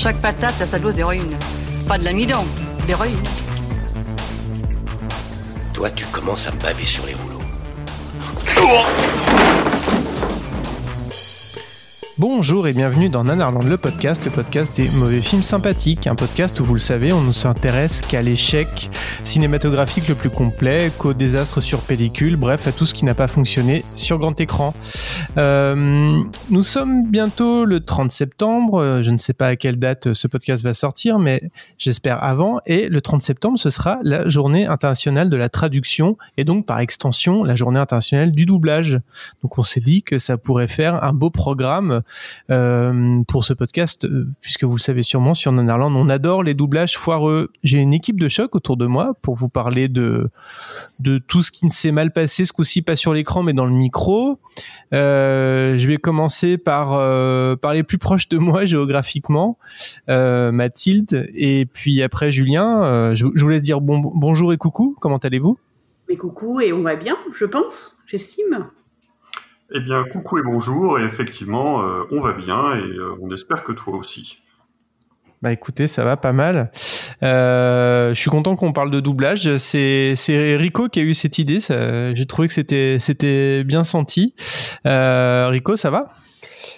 Chaque patate a sa dose d'héroïne. Pas de l'amidon, d'héroïne. Toi, tu commences à me baver sur les rouleaux. Bonjour et bienvenue dans Nanarland le podcast, le podcast des mauvais films sympathiques, un podcast où vous le savez, on ne s'intéresse qu'à l'échec cinématographique le plus complet, qu'au désastre sur pellicule, bref à tout ce qui n'a pas fonctionné sur grand écran. Euh, nous sommes bientôt le 30 septembre, euh, je ne sais pas à quelle date ce podcast va sortir, mais j'espère avant, et le 30 septembre ce sera la journée internationale de la traduction et donc par extension la journée internationale du doublage. Donc on s'est dit que ça pourrait faire un beau programme euh, pour ce podcast, euh, puisque vous le savez sûrement, sur Nanarland, on adore les doublages foireux. J'ai une équipe de choc autour de moi pour vous parler de, de tout ce qui ne s'est mal passé, ce coup-ci pas sur l'écran, mais dans le micro. Euh, je vais commencer par, par les plus proches de moi géographiquement, Mathilde, et puis après Julien. Je, je vous laisse dire bon, bonjour et coucou, comment allez-vous? Mais coucou, et on va bien, je pense, j'estime. Eh bien, coucou et bonjour, et effectivement, euh, on va bien, et euh, on espère que toi aussi. Bah écoutez, ça va pas mal. Euh, je suis content qu'on parle de doublage. C'est c'est Rico qui a eu cette idée. ça- J'ai trouvé que c'était c'était bien senti. Euh, Rico, ça va?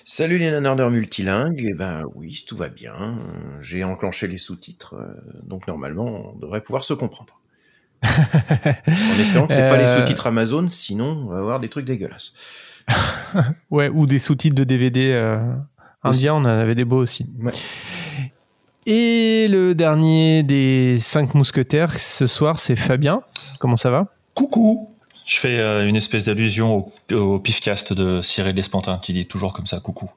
Salut les nanardeurs multilingues, eh ben oui, tout va bien. J'ai enclenché les sous-titres, euh, donc normalement on devrait pouvoir se comprendre. en espérant que c'est pas les Euh, sous-titres Amazon, sinon on va avoir des trucs dégueulasses. Ouais, ou des sous-titres de DVD euh, indiens, on en avait des beaux aussi. Ouais. Et le dernier des cinq mousquetaires ce soir, c'est Fabien. Comment ça va? Coucou Je fais euh, une espèce d'allusion au, au pifcast de Cyril Despantin qui dit toujours comme ça coucou.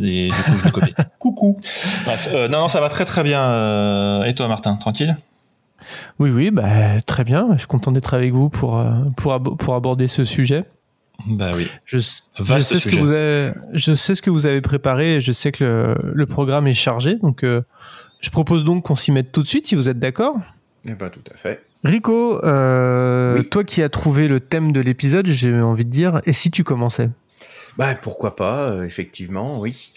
Et du coup, je le copie. coucou Bref, euh, non, non, ça va très très bien. euh, Et toi, Martin, tranquille? Oui, oui, bah très bien. Je suis content d'être avec vous pour pour, abo- pour aborder ce sujet. Bah oui. Je, sais ce que vous avez, je sais ce que vous avez préparé. et Je sais que le, le programme est chargé, donc euh, je propose donc qu'on s'y mette tout de suite, si vous êtes d'accord. Eh ben tout à fait. Rico, euh, Oui. toi qui as trouvé le thème de l'épisode, j'ai envie de dire, et si tu commençais? Bah pourquoi pas, euh, effectivement, oui.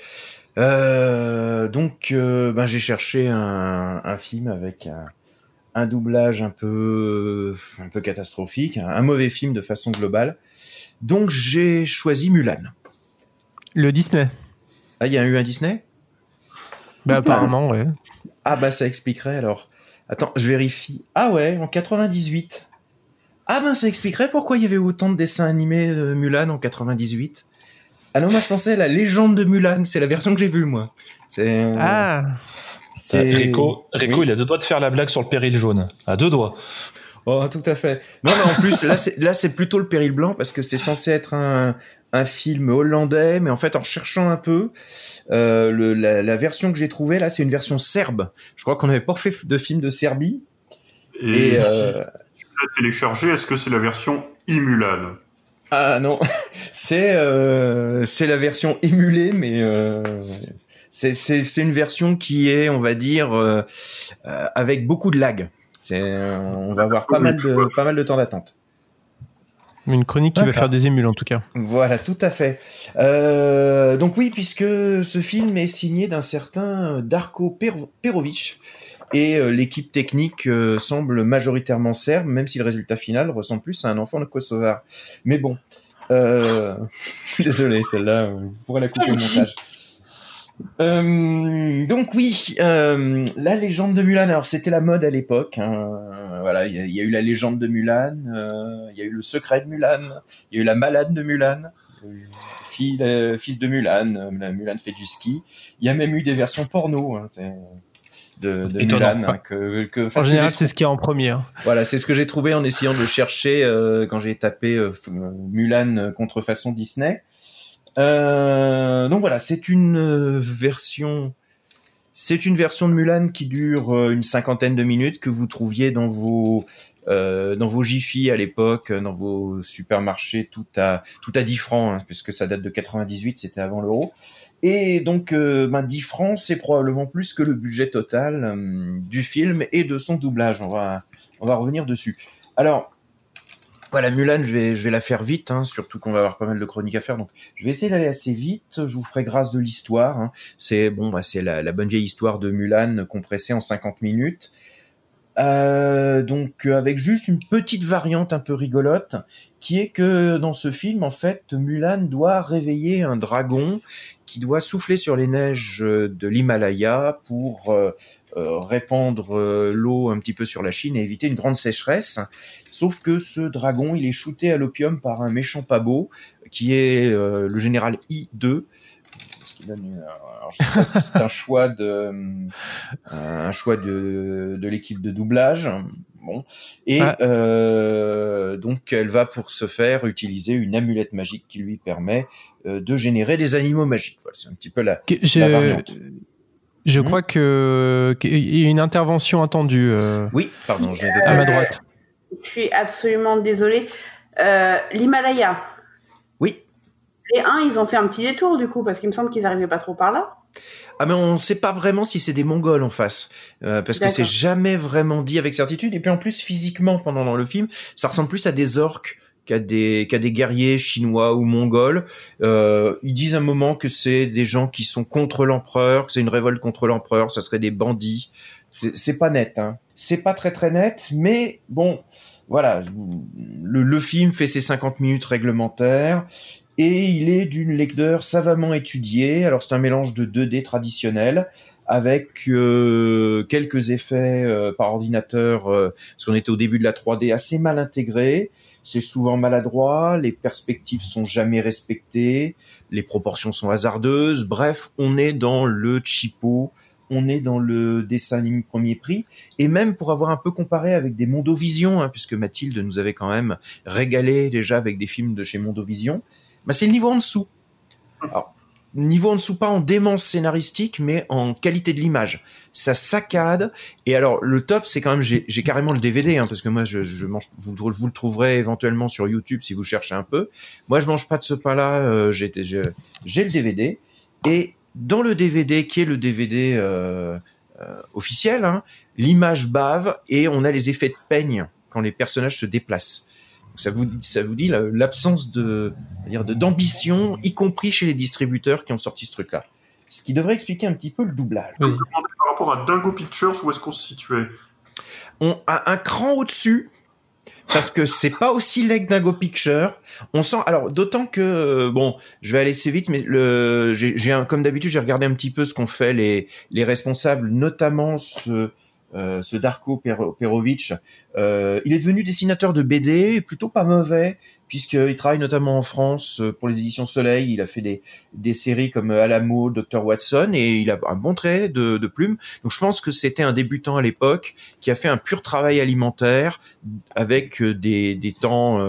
Euh, donc euh, ben, j'ai cherché un, un film avec un, un doublage un peu un peu catastrophique, un, un mauvais film de façon globale. Donc j'ai choisi Mulan. Le Disney. Ah, il y a eu un Disney? Bah apparemment, ouais. Ah bah ça expliquerait alors. Attends, je vérifie. Ah ouais, en 98. Ah ben ça expliquerait pourquoi il y avait autant de dessins animés de Mulan en 98. Ah non, moi je pensais à la légende de Mulan, c'est la version que j'ai vue moi. C'est Ah, c'est Rico, Rico Oui. il a deux doigts de faire la blague sur le péril jaune. À deux doigts. Oh, tout à fait. Non, mais en plus, là, c'est, là, c'est plutôt le péril blanc parce que c'est censé être un, un film hollandais, mais en fait, en cherchant un peu, euh, le, la, la version que j'ai trouvée, là, c'est une version serbe. Je crois qu'on n'avait pas fait de film de Serbie. Et, Et, si euh, tu l'as téléchargé, est-ce que c'est la version Imulan ah non, c'est, euh, c'est la version émulée, mais euh, c'est, c'est, c'est une version qui est, on va dire, euh, euh, avec beaucoup de lag. C'est, on va avoir pas mal de, pas mal de temps d'attente. une chronique qui va faire des émules en tout cas. Voilà, tout à fait. Euh, donc oui, puisque ce film est signé d'un certain Darko Per- Perovic et euh, l'équipe technique euh, semble majoritairement serbe, même si le résultat final ressemble plus à un enfant de kosovar. Mais bon, euh, désolé, celle-là, vous pourrez la couper au montage. Euh, donc oui, euh, la légende de Mulan. Alors c'était la mode à l'époque. hein. Voilà, il y, a- il y a eu la légende de Mulan, euh, il y a eu le secret de Mulan, il y a eu la malade de Mulan, euh, fille, euh, fils de Mulan, la Mulan fait du ski. Il y a même eu des versions porno hein, de. Mulan hein, que, que, enfin, En général, c'est ce qu'il y a en première. voilà, c'est ce que j'ai trouvé en essayant de chercher quand j'ai tapé Mulan contrefaçon Disney. Euh, donc voilà, c'est une euh, version C'est une version de Mulan qui dure euh, une cinquantaine de minutes que vous trouviez dans vos euh, dans vos Jiffy à l'époque, dans vos supermarchés, tout à tout à 10 francs, hein, puisque ça date de 98, c'était avant l'euro. Et donc, euh, ben 10 francs, c'est probablement plus que le budget total du film et de son doublage. On va on va revenir dessus. Alors, voilà, Mulan, je vais, je vais la faire vite, hein, surtout qu'on va avoir pas mal de chroniques à faire. Donc, je vais essayer d'aller assez vite. Je vous ferai grâce de l'histoire. Hein. C'est bon, bah, c'est la, bonne vieille histoire de Mulan compressée en 50 minutes. Euh, donc, avec juste une petite variante un peu rigolote, qui est que dans ce film, en fait, Mulan doit réveiller un dragon qui doit souffler sur les neiges de l'Himalaya pour euh, euh, répandre euh, l'eau un petit peu sur la Chine et éviter une grande sécheresse. Sauf que ce dragon, il est shooté à l'opium par un méchant pas beau, qui est euh, le général I2. Alors, je sais pas si c'est un choix de un choix de, de l'équipe de doublage. Bon. Et Ah. euh, donc elle va pour ce faire utiliser une amulette magique qui lui permet euh, de générer des animaux magiques. Voilà, c'est un petit peu la, Je, la variante. Je Mhm. crois que qu'il y a une intervention attendue euh, Oui, pardon, je à ma droite. Je suis absolument désolée. Euh, L'Himalaya. Oui. Les uns, ils ont fait un petit détour du coup, parce qu'il me semble qu'ils arrivaient pas trop par là. Ah mais on ne sait pas vraiment si c'est des Mongols en face, euh, parce que c'est jamais vraiment dit avec certitude. Et puis en plus physiquement pendant dans le film, ça ressemble plus à des orques qu'à des qu'à des guerriers chinois ou mongols. Euh, ils disent un moment que c'est des gens qui sont contre l'empereur, que c'est une révolte contre l'empereur, ça serait des bandits. C'est pas net, hein. C'est pas très très net, mais bon, voilà. Le, le film fait ses 50 minutes réglementaires et il est d'une lecteur savamment étudiée. Alors c'est un mélange de 2D traditionnel avec euh, quelques effets euh, par ordinateur, parce qu'on était au début de la 3D assez mal intégrés. C'est souvent maladroit, les perspectives sont jamais respectées, les proportions sont hasardeuses. Bref, on est dans le cheapo, on est dans le dessin animé premier prix, et même pour avoir un peu comparé avec des Mondovision, hein, puisque Mathilde nous avait quand même régalé déjà avec des films de chez Mondovision, bah c'est le niveau en dessous. Alors, niveau en dessous, pas en démence scénaristique, mais en qualité de l'image. Ça saccade. Et alors, le top, c'est quand même, j'ai carrément le DVD, hein, parce que moi, je, je mange, vous, vous le trouverez éventuellement sur YouTube si vous cherchez un peu. Moi, je mange pas de ce pain-là. euh, j'ai le DVD. Et dans le DVD, qui est le DVD euh, euh, officiel, hein, l'image bave et on a les effets de peigne quand les personnages se déplacent. Donc, ça vous dit, ça vous dit la- l'absence de, d'ambition, y compris chez les distributeurs qui ont sorti ce truc-là? Ce qui devrait expliquer un petit peu le doublage. Par rapport à Dingo Pictures, où est-ce qu'on se situait? On a un cran au-dessus parce que c'est pas aussi laid que Dingo Picture. On sent alors d'autant que euh, bon, je vais aller assez vite, mais le j'ai comme d'habitude j'ai regardé un petit peu ce qu'ont fait les les responsables, notamment ce euh, ce Darko Per- Perovic. Euh, il est devenu dessinateur de BD, plutôt pas mauvais puisqu'il travaille notamment en France euh, pour les éditions Soleil. Il a fait des des séries comme euh, Alamo, Dr Watson, et il a un bon trait de, de plume. Donc je pense que c'était un débutant à l'époque qui a fait un pur travail alimentaire avec euh, des, des temps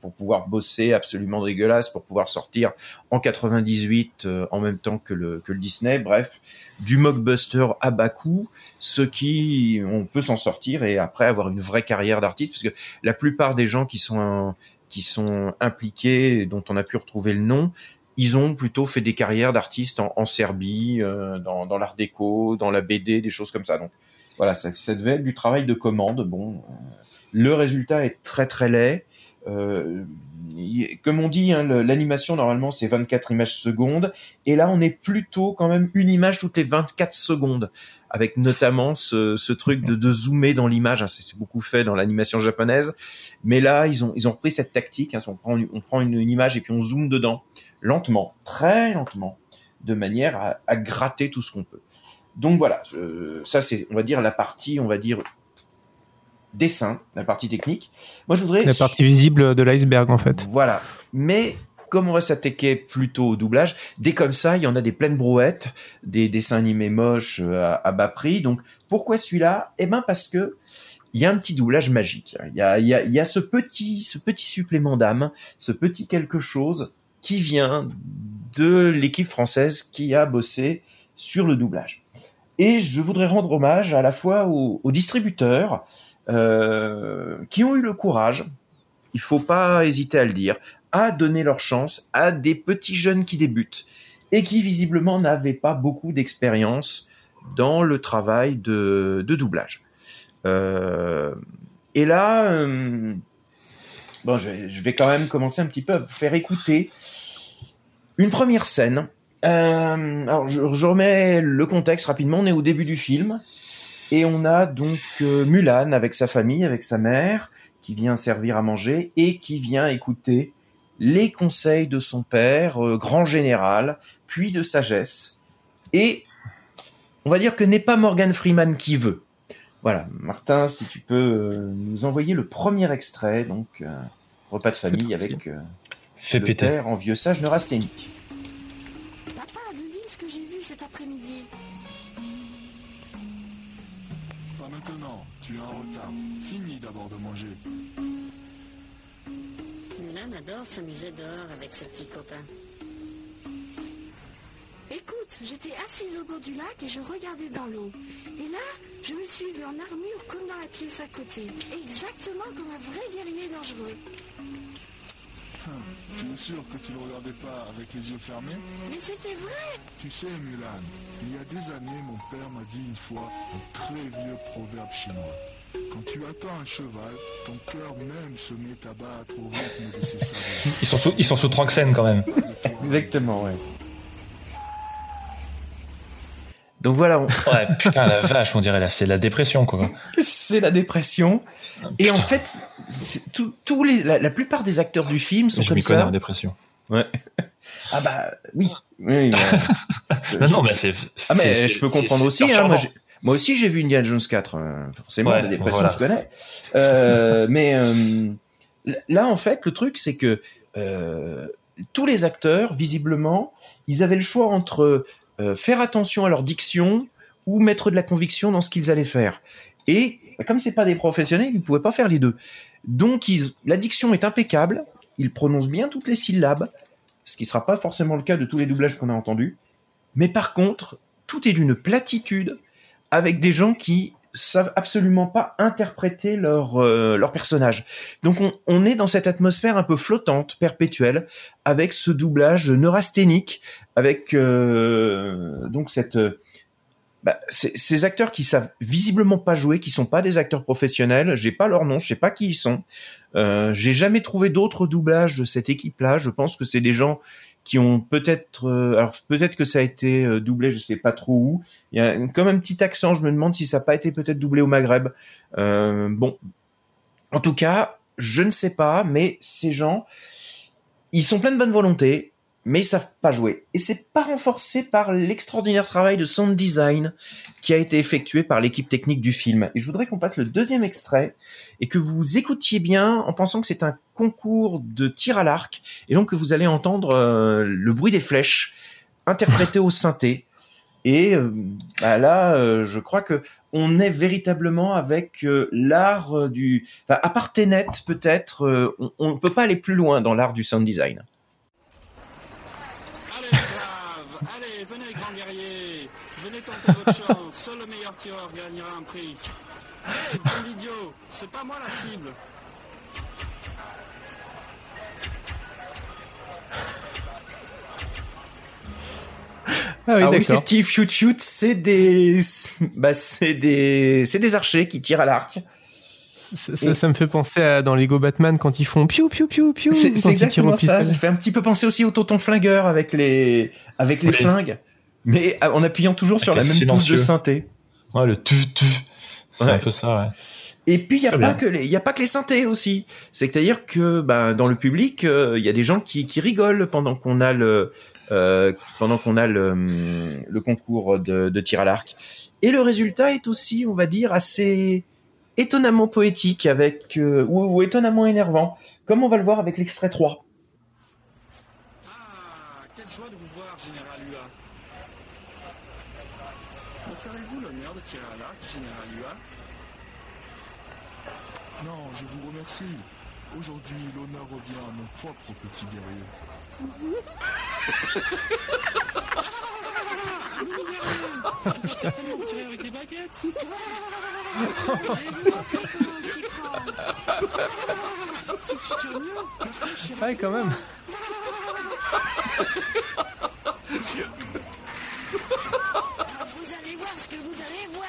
pour pouvoir bosser absolument dégueulasse, pour pouvoir sortir en 98 euh, en même temps que le, que le Disney. Bref, du mockbuster à bas coût, ce qui on peut s'en sortir et après avoir une vraie carrière d'artiste, parce que la plupart des gens qui sont qui sont impliqués, dont on a pu retrouver le nom, ils ont plutôt fait des carrières d'artistes en, Serbie, euh, dans, l'art déco, dans la BD, des choses comme ça. Donc voilà, ça, devait être du travail de commande. Bon, euh, le résultat est très très laid. Euh, comme on dit, hein, l'animation normalement c'est 24 images secondes, et là on est plutôt quand même une image toutes les 24 secondes, avec notamment ce, ce truc de, de zoomer dans l'image. hein, c'est beaucoup fait dans l'animation japonaise, mais là ils ont ils ont repris cette tactique. hein, on prend une- on prend une, une image et puis on zoome dedans lentement, très lentement, de manière à, à gratter tout ce qu'on peut. Donc voilà, ça c'est on va dire la partie on va dire dessin, la partie technique. Moi je voudrais La partie visible de l'iceberg, en fait. voilà. Mais comme on va s'attaquer plutôt au doublage, dès comme ça, il y en a des pleines brouettes, des dessins animés moches euh, à, bas prix. Donc pourquoi celui-là? Eh ben parce que il y a un petit doublage magique. Il y a, ce petit, ce petit supplément d'âme, ce petit quelque chose qui vient de l'équipe française qui a bossé sur le doublage. Et je voudrais rendre hommage à la fois aux, aux distributeurs euh, qui ont eu le courage, il faut pas hésiter à le dire, à donner leur chance à des petits jeunes qui débutent et qui visiblement n'avaient pas beaucoup d'expérience dans le travail de, doublage. Euh, et là, euh, bon, je vais, quand même commencer un petit peu à vous faire écouter une première scène. Euh, alors, je, remets le contexte rapidement. On est au début du film et on a donc Mulan avec sa famille, avec sa mère, qui vient servir à manger et qui vient écouter les conseils de son père, euh, grand général, puis de sagesse. Et on va dire que n'est pas Morgan Freeman qui veut. Voilà, Martin, si tu peux euh, nous envoyer le premier extrait, donc euh, repas de famille avec Fais le péter. père en vieux sage neurasthénique. Adore s'amuser dehors avec ses petits copains. Écoute, j'étais assise au bord du lac et je regardais dans l'eau. Et là, je me suis vue en armure comme dans la pièce à côté. Exactement comme un vrai guerrier dangereux. Hum, tu es sûr que tu ne regardais pas avec les yeux fermés? Mais c'était vrai Tu sais, Mulan, il y a des années, mon père m'a dit une fois un très vieux proverbe chinois. Quand tu attends un cheval, ton cœur même se met à battre au rythme de ses sabots. Ils sont sous, ils sont sous Tranxène quand même. Exactement, ouais. Donc voilà, on- Ouais, putain, la vache, on dirait là, c'est la dépression, quoi. c'est la dépression. Et en fait, tout- tous les, la, la plupart des acteurs du film sont Je comme ça. en dépression. Ouais. Ah bah oui. oui Non, non, mais c'est. Ah mais je peux comprendre aussi. Hein, moi, moi aussi j'ai vu Indiana Jones 4. hein, forcément, Ouais, la dépression voilà. je connais. Euh, mais euh, là en fait le truc c'est que euh, tous les acteurs visiblement ils avaient le choix entre faire attention à leur diction ou mettre de la conviction dans ce qu'ils allaient faire. Et comme c'est pas des professionnels, ils pouvaient pas faire les deux. Donc ils, la diction est impeccable, ils prononcent bien toutes les syllabes, ce qui sera pas forcément le cas de tous les doublages qu'on a entendus. Mais par contre, tout est d'une platitude avec des gens qui savent absolument pas interpréter leur euh, personnage. Donc on, est dans cette atmosphère un peu flottante, perpétuelle, avec ce doublage neurasthénique, avec euh, donc euh, bah, ces ces acteurs qui savent visiblement pas jouer, qui sont pas des acteurs professionnels, j'ai pas leur nom, je sais pas qui ils sont. Euh, j'ai jamais trouvé d'autres doublages de cette équipe-là. Je pense que c'est des gens qui ont peut-être, euh, alors peut-être que ça a été euh, doublé, je sais pas trop où. Il y a comme un petit accent. Je me demande si ça n'a pas été peut-être doublé au Maghreb. Euh, bon, en tout cas, je ne sais pas, mais ces gens, ils sont pleins de bonne volonté, mais ils savent pas jouer. Et c'est pas renforcé par l'extraordinaire travail de sound design qui a été effectué par l'équipe technique du film. Et je voudrais qu'on passe le deuxième extrait et que vous écoutiez bien en pensant que c'est un concours de tir à l'arc et donc que vous allez entendre euh, le bruit des flèches interprété au synthé. Et euh, bah là, euh, je crois que on est véritablement avec l'art du. Enfin, à part Tenet, peut-être, on ne peut pas aller plus loin dans l'art du sound design. Allez, braves, allez, venez, grands guerriers. Venez tenter votre chance. Seul le meilleur tireur gagnera un prix. Hé, bande d'idiots, c'est pas moi la cible. Ah oui, Ah oui, ces petits shoot shoot, c'est des, bah, c'est des, c'est des archers qui tirent à l'arc. Ça, ça- ça me fait penser à dans Lego Batman quand ils font piou piou piou piou. C'est exactement ça. Ça fait un petit peu penser aussi au tonton flingueur avec les, avec les Oui. flingues, mais en appuyant toujours sur la même touche de synthé. Ouais, le tu tu. C'est Ouais. un peu ça, ouais. Et puis il y a pas que les, il y a pas que les synthés aussi. C'est-à-dire que ben dans le public, euh, il y a des gens qui, qui rigolent pendant qu'on a le euh, pendant qu'on a le, hum, le concours de, de tir à l'arc. Et le résultat est aussi, on va dire, assez étonnamment poétique avec euh, ou, ou étonnamment énervant, comme on va le voir avec l'extrait 3. Ah, quelle joie de vous voir, Général Hua. Me ferez-vous l'honneur de tirer à l'arc, Général Hua Non, remercie. Aujourd'hui, l'honneur revient à mon propre petit guerrier. Certainement tirer avec des baguettes. Si tu tires mieux. Ouais, quand même. Vous allez voir ce que vous allez voir.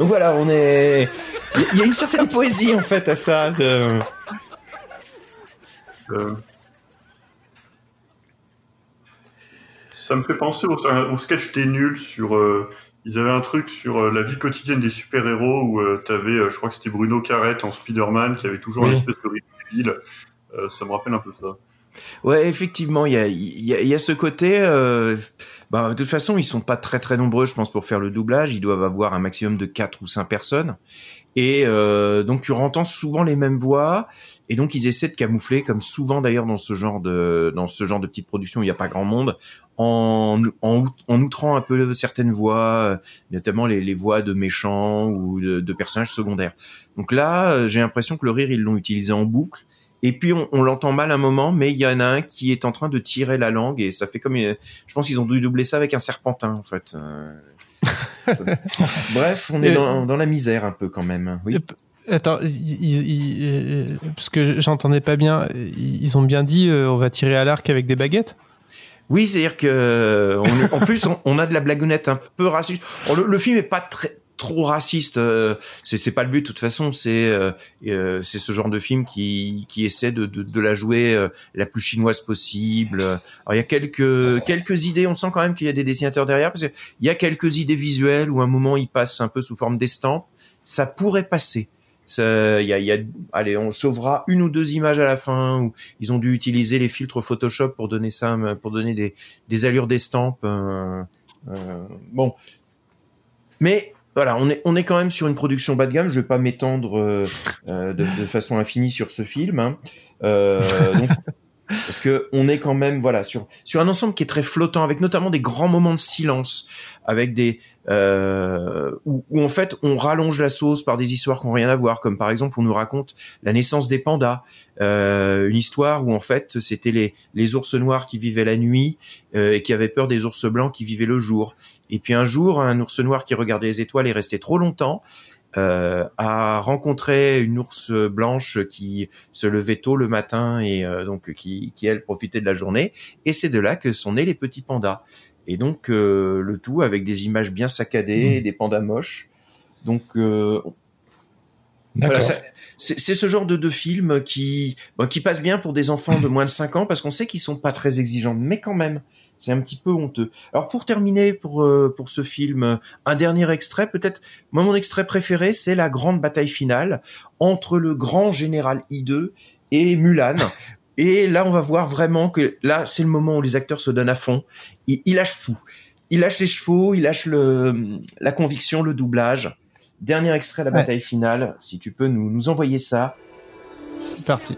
Donc voilà, on est. Il y a une certaine poésie en fait à ça. de- Euh, Ça me fait penser au, au sketch des nuls sur. euh, ils avaient un truc sur euh, la vie quotidienne des super-héros où euh, t'avais, euh, je crois que c'était Bruno Carrette en Spider-Man qui avait toujours Oui. une espèce de débile. Euh, ça me rappelle un peu ça. Ouais, effectivement, il y a, y, a, y a ce côté. euh, bah, de toute façon, ils sont pas très très nombreux, je pense, pour faire le doublage. Ils doivent avoir un maximum de 4 ou 5 personnes. Et euh, donc, tu entends souvent les mêmes voix. Et donc, ils essaient de camoufler, comme souvent d'ailleurs dans ce genre de dans ce genre de petite production, où il n'y a pas grand monde, en, en, out- en outrant un peu certaines voix, euh, notamment les, les voix de méchants ou de, de personnages secondaires. Donc là, euh, j'ai l'impression que le rire, ils l'ont utilisé en boucle. Et puis on, on l'entend mal un moment, mais il y en a un qui est en train de tirer la langue et ça fait comme, je pense qu'ils ont dû doubler ça avec un serpentin en fait. Euh, Bref, on est dans, dans la misère un peu quand même. Oui. Attends, il- il- il- euh, parce que j'entendais pas bien. Ils ils ont bien dit euh, on va tirer à l'arc avec des baguettes? Oui, c'est-à-dire que euh, on en plus on, on a de la blagounette un peu raciste. Oh, le, le film est pas très trop raciste. euh, c'est pas le but de toute façon. C'est euh, euh, c'est ce genre de film qui qui essaie de de, de la jouer euh, la plus chinoise possible. Alors il y a quelques quelques idées. On sent quand même qu'il y a des dessinateurs derrière parce qu'il y a quelques idées visuelles où à un moment il passe un peu sous forme d'estampes. Ça pourrait passer. Il y a, y a, allez, on sauvera une ou deux images à la fin où ils ont dû utiliser les filtres Photoshop pour donner ça, pour donner des, des allures d'estampes. euh, euh, bon, mais voilà, on est, on est quand même sur une production bas de gamme. Je vais pas m'étendre euh, euh, de, de façon infinie sur ce film, hein. Euh, parce que on est quand même voilà sur sur un ensemble qui est très flottant, avec notamment des grands moments de silence, avec des euh, où, où en fait on rallonge la sauce par des histoires qui n'ont rien à voir, comme par exemple on nous raconte la naissance des pandas, euh, une histoire où en fait c'était les les ours noirs qui vivaient la nuit euh, et qui avaient peur des ours blancs qui vivaient le jour. Et puis un jour, un ours noir qui regardait les étoiles est resté trop longtemps. Euh, a rencontré une ours blanche qui se levait tôt le matin et euh, donc qui, qui elle profitait de la journée. Et c'est de là que sont nés les petits pandas. Et donc euh, le tout avec des images bien saccadées Mmh. des pandas moches. Donc euh, voilà, c'est ce genre de, de film qui bon, qui passe bien pour des enfants de moins de 5 ans parce qu'on sait qu'ils sont pas très exigeants mais quand même c'est un petit peu honteux. Alors pour terminer pour euh, pour ce film, un dernier extrait peut-être. Moi mon extrait préféré c'est la grande bataille finale entre le grand général I2 et Mulan. Et là on va voir vraiment que là c'est le moment où les acteurs se donnent à fond. Ils, ils lâchent tout. Ils lâchent les chevaux, ils lâchent le la conviction, le doublage. Dernier extrait de la Ouais. bataille finale. Si tu peux nous nous envoyer ça. C'est parti.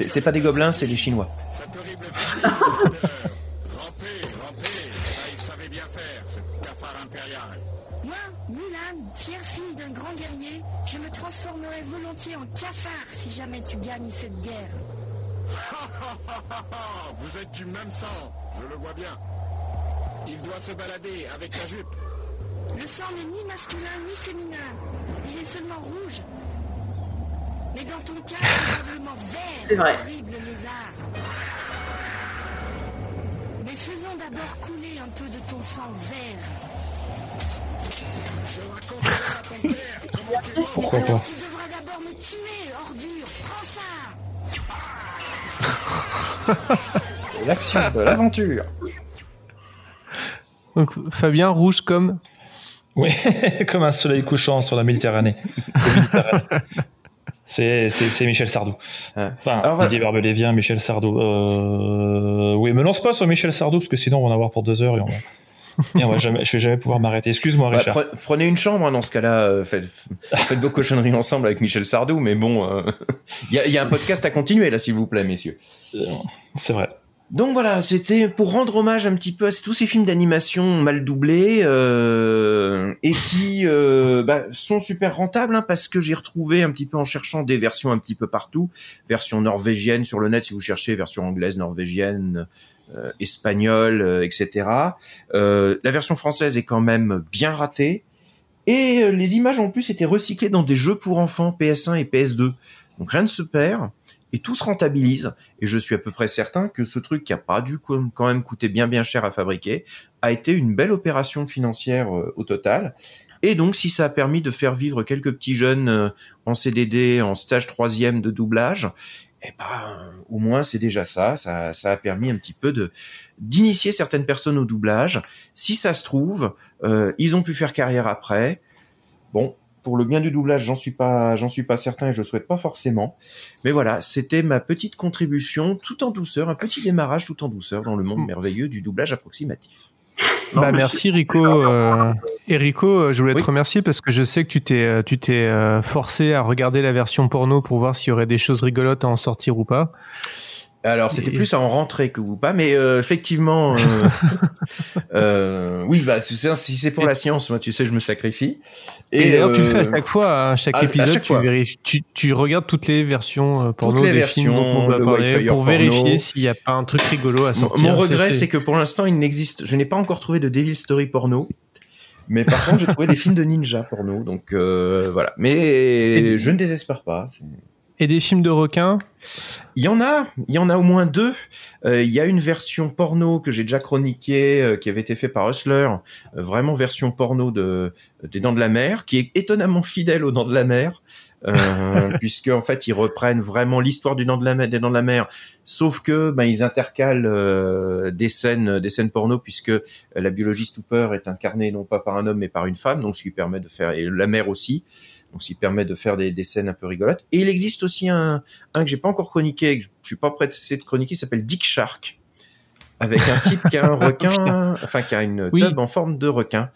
C'est c'est pas des gobelins, c'est les Chinois. Cette horrible fille Rampez, rampez. Il savait bien faire, ce cafard impérial. Moi, Mulan, fière fille d'un grand guerrier, je me transformerai volontiers en cafard si jamais tu gagnes cette guerre. Vous êtes du même sang, je le vois bien. Il doit se balader avec la jupe. Le sang n'est ni masculin ni féminin. Il est seulement rouge. Mais dans ton cas, probablement vert, C'est vrai. horrible lézard. Mais faisons d'abord couler un peu de ton sang vert. Je raconterai à ton père comment tu. Pourquoi pas Tu devras d'abord me tuer, ordure. Prends ça L'action de l'aventure. Donc Fabien rouge comme Oui, comme un soleil couchant sur la Méditerranée. C'est, Michel Sardou. Enfin, voilà. Didier Barbelivien, Michel Sardou. Euh... Oui, me lance pas sur Michel Sardou, parce que sinon on va en avoir pour deux heures et on va, Et on va jamais, je vais jamais pouvoir m'arrêter. Excuse-moi, Richard. pre- prenez une chambre hein, dans ce cas-là. euh, faites, faites vos cochonneries ensemble avec Michel Sardou. Mais bon, euh, il y, a, il y a un podcast à continuer là, s'il vous plaît, messieurs. C'est vrai. Donc voilà, c'était pour rendre hommage un petit peu à tous ces films d'animation mal doublés euh, et qui euh, bah, sont super rentables hein, parce que j'ai retrouvé un petit peu en cherchant des versions un petit peu partout, version norvégienne sur le net si vous cherchez, version anglaise, norvégienne, euh, espagnole, etc. La version française est quand même bien ratée et les images en plus étaient recyclées dans des jeux pour enfants PS1 et PS2. Donc rien ne se perd et tout se rentabilise. Et je suis à peu près certain que ce truc qui a pas dû quand même coûter bien bien cher à fabriquer a été une belle opération financière euh, au total. Et donc, si ça a permis de faire vivre quelques petits jeunes euh, en CDD, en stage troisième de doublage, eh ben, au moins c'est déjà ça. ça. Ça a permis un petit peu de d'initier certaines personnes au doublage. Si ça se trouve, euh, ils ont pu faire carrière après. Bon, pour le bien du doublage, j'en suis pas, j'en suis pas certain et je souhaite pas forcément. Mais voilà, c'était ma petite contribution, tout en douceur, un petit démarrage tout en douceur dans le monde merveilleux du doublage approximatif. Bah, merci Rico. Euh, et Rico, euh, je voulais te remercier parce que je sais que tu t'es, euh, tu t'es euh, forcé à regarder la version porno pour voir s'il y aurait des choses rigolotes à en sortir ou pas. Alors c'était Et- plus à en rentrer que vous pas, mais euh, effectivement, euh, euh, oui, bah tu sais, si c'est pour la science, moi tu sais, je me sacrifie. Et, d'ailleurs, tu le fais à chaque fois, à chaque à- à épisode, chaque tu, fois. vérifies- tu, tu regardes toutes les versions porno Toutes les des films dont versions, on va le parler Whitefire pour porno. vérifier s'il n'y a pas un truc rigolo à sortir. Mon regret, c'est que pour l'instant, il n'existe. Je n'ai pas encore trouvé de Devil Story porno. Mais par contre, j'ai trouvé des films de ninja porno. Donc voilà. Mais je ne désespère pas. Et des films de requins Il y en a, il y en a au moins deux. Euh, Il y a une version porno que j'ai déjà chroniquée, euh, qui avait été fait par Hustler, euh, vraiment version porno de des Dents de la Mer, qui est étonnamment fidèle aux Dents de la Mer, puisque en fait ils reprennent vraiment l'histoire du Dent de la Mer, des Dents de la Mer, sauf que ben ils intercalent des scènes, des scènes porno, puisque la biologiste Hooper est incarnée non pas par un homme mais par une femme, donc ce qui permet de faire et la mère aussi. Donc, ce qui permet de faire des, des scènes un peu rigolotes. Et il existe aussi un, un que j'ai pas encore chroniqué, que je suis pas prêt de chroniquer, qui s'appelle Dick Shark. Avec un type qui a un requin, enfin, qui a une Oui. tube en forme de requin.